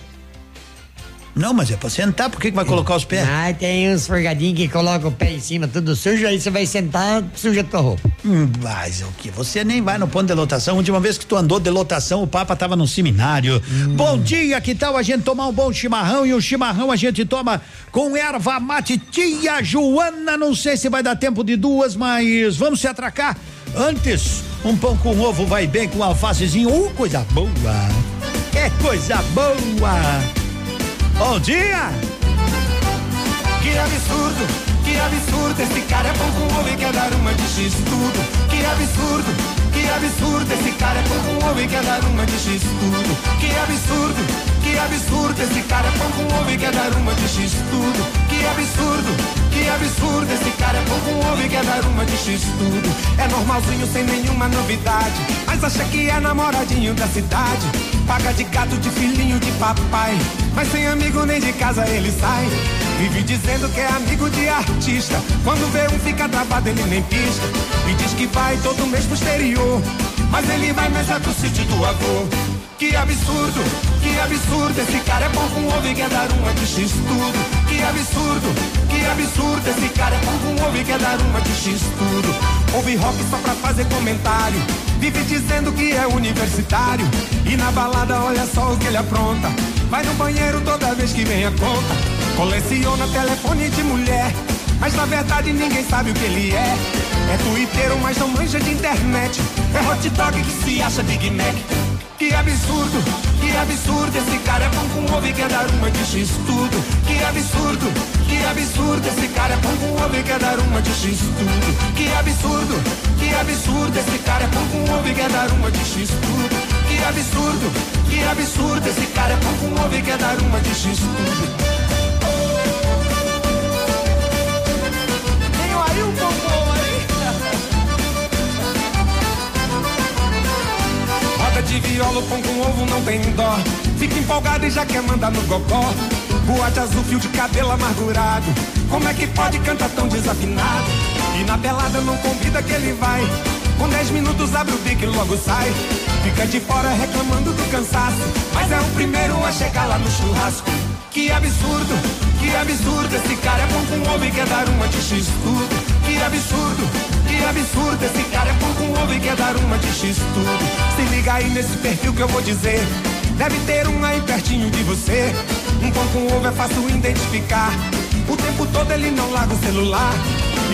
Não, mas é pra sentar, por que, que vai colocar os pés? Ah, tem uns forgadinhos que colocam o pé em cima, tudo sujo, aí você vai sentar, suja a tua roupa. Hum, Mas o que? Você nem vai no ponto de lotação. Última vez que tu andou de lotação, o Papa tava no seminário. Hum. Bom dia, que tal a gente tomar um bom chimarrão? E o chimarrão a gente toma com erva mate tia Joana. Não sei se vai dar tempo de duas, mas vamos se atracar. Antes, um pão com ovo vai bem com alfacezinho. Uh, coisa boa! É coisa boa! Bom dia! Que absurdo, que absurdo, esse cara é pão com e quer dar uma de X tudo. Que absurdo, que absurdo, esse cara é pão com ovo e quer dar uma de X tudo. Que absurdo, que absurdo, esse cara é pão com ovo e quer dar uma de X tudo. Que absurdo, que absurdo, esse cara é pão com ovo e quer dar uma de X tudo. É normalzinho sem nenhuma novidade, mas acha que é namoradinho da cidade. Paga de gato, de filhinho de papai, mas sem amigo nem de casa ele sai. Vive dizendo que é amigo de artista, quando vê um fica travado ele nem pisca. E diz que vai todo mês pro exterior, mas ele vai mais é pro sítio do avô. Que absurdo, que absurdo, esse cara é bom com ovo e quer dar uma de X tudo. Que absurdo, que absurdo, esse cara é bom com ovo e quer dar uma de X tudo. Ouve rock só pra fazer comentário, vive dizendo que é universitário. E na balada olha só o que ele apronta, vai no banheiro toda vez que vem a conta. Coleciona telefone de mulher, mas na verdade ninguém sabe o que ele é. É twitteiro, mas não manja de internet. É hot dog que se acha Big Mac. Que absurdo, que absurdo, esse cara é bom com ovo e quer dar uma de X tudo. Que absurdo, que absurdo, esse cara é bom com ovo e quer dar uma de X tudo. Que absurdo, que absurdo, esse cara é bom com ovo e quer dar uma de X tudo. Que absurdo, que absurdo, esse cara é bom com ovo e quer dar uma de X tudo. Roda de viola, pão com ovo não tem dó. Fica empolgado e já quer mandar no gogó. Boate azul, fio de cabelo amargurado. Como é que pode cantar tão desafinado? E na pelada não convida que ele vai. Com 10 minutos abre o bico e logo sai. Fica de fora reclamando do cansaço. Mas é o primeiro a chegar lá no churrasco. Que absurdo, que absurdo. Esse cara é bom com ovo e quer dar uma de X tudo. Que absurdo, que absurdo. Esse cara é bom com ovo e quer dar uma de X tudo. Se liga aí nesse perfil que eu vou dizer. Deve ter um aí pertinho de você. Um pão com ovo é fácil identificar. O tempo todo ele não larga o celular.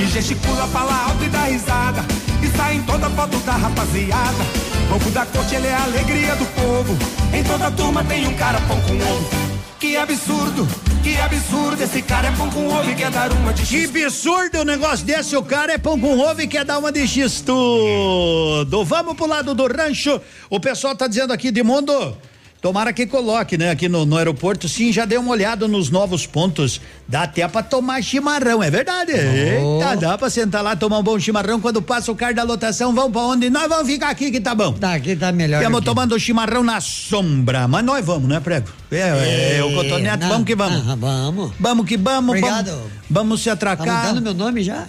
E gesticula, fala alto e dá risada. E sai em toda foto da rapaziada. Pouco da corte, ele é a alegria do povo. Em toda turma tem um cara pão com ovo. Que absurdo, que absurdo. Esse cara é pão com ovo e quer dar uma de Que absurdo um negócio desse, o cara é pão com ovo e quer dar uma de X tudo. Vamos pro lado do rancho. O pessoal tá dizendo aqui, de mundo. Tomara que coloque, né? Aqui no, no aeroporto, sim, já dei uma olhada nos novos pontos. Dá até pra tomar chimarrão, é verdade? Eita, dá pra sentar lá, tomar um bom chimarrão. Quando passa o carro da lotação, vão pra onde? Nós vamos ficar aqui que tá bom. Tá, aqui tá melhor. Estamos tomando chimarrão na sombra, mas nós vamos, né, prego? É, é, é o cotonete, não, vamos que vamos. ah, vamos. Vamos que vamos. Obrigado. Vamos, vamos se Tá atracar. mudando meu nome já?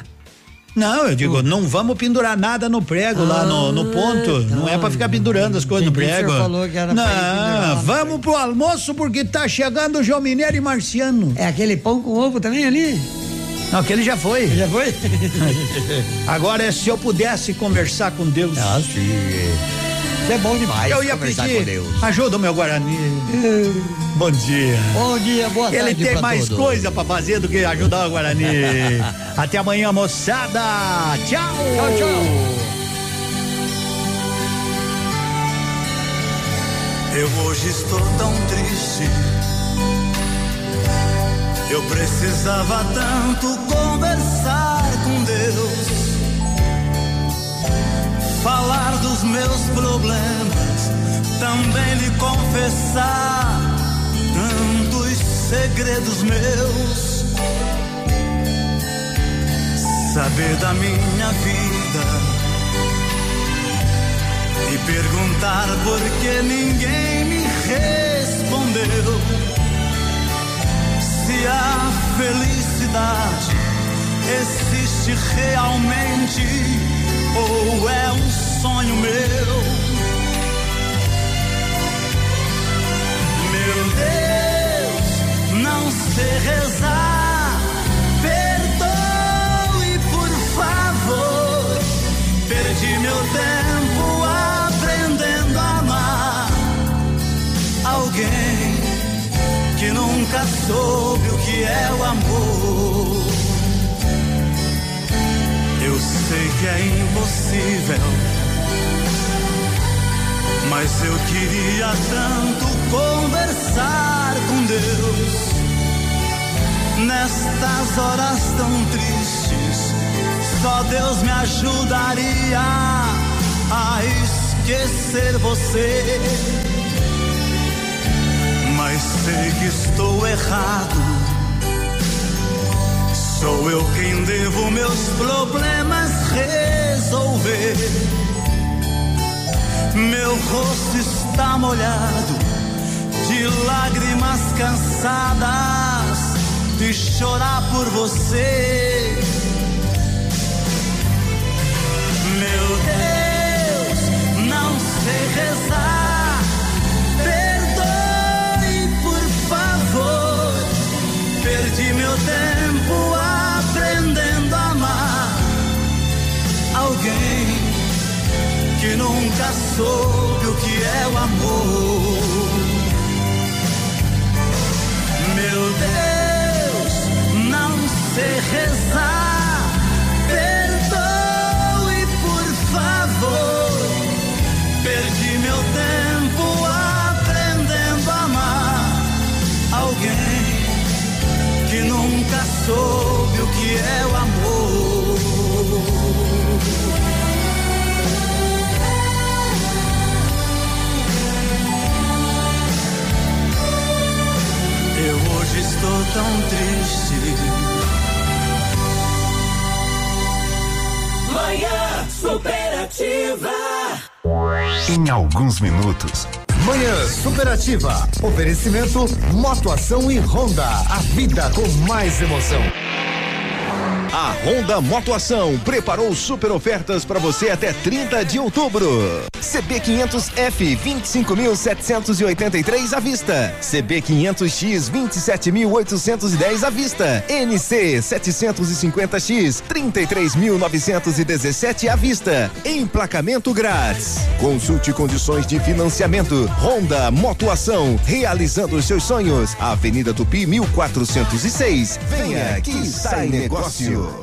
Não, eu digo, não vamos pendurar nada no prego lá no, no ponto. não é pra ficar pendurando as coisas no prego. falou que era não, vamos pro almoço porque tá chegando o João Mineiro e Marciano. É aquele pão com ovo também ali? Não, aquele já foi. Já foi? Agora é se eu pudesse conversar com Deus. Ah, sim. Isso é bom demais. Eu ia pedir com Deus. ajuda o meu Guarani. Bom dia. Bom dia, boa tarde. Ele tem pra mais todos. coisa pra fazer do que ajudar o Guarani. Até amanhã, moçada. Tchau. Tchau, tchau. Eu hoje estou tão triste. Eu precisava tanto conversar com Deus, falar dos meus problemas, também lhe confessar tantos segredos meus. Saber da minha vida e perguntar por que ninguém me respondeu. Se a felicidade existe realmente ou é um sonho meu. Meu Deus, não sei rezar. Perdoe, por favor. Perdi meu tempo aprendendo a amar alguém que nunca soube o que é o amor. Sei que é impossível, mas eu queria tanto conversar com Deus. Nestas horas tão tristes, só Deus me ajudaria a esquecer você. Mas sei que estou errado. Sou eu quem devo meus problemas resolver. Meu rosto está molhado de lágrimas cansadas de chorar por você. Meu nunca soube o que é o amor. Meu Deus, não sei rezar. Tão triste. Manhã superativa. Em alguns minutos. Manhã Superativa. Oferecimento Motoação e Honda. A vida com mais emoção. A Honda Motoação preparou super ofertas para você até 30 de outubro. CB 500F 25.783 à vista. CB 500X 27.810 à vista. NC 750X 33.917 à vista. Emplacamento grátis. Consulte condições de financiamento. Honda Motoação realizando os seus sonhos. Avenida Tupi 1406. Venha que sai negócio.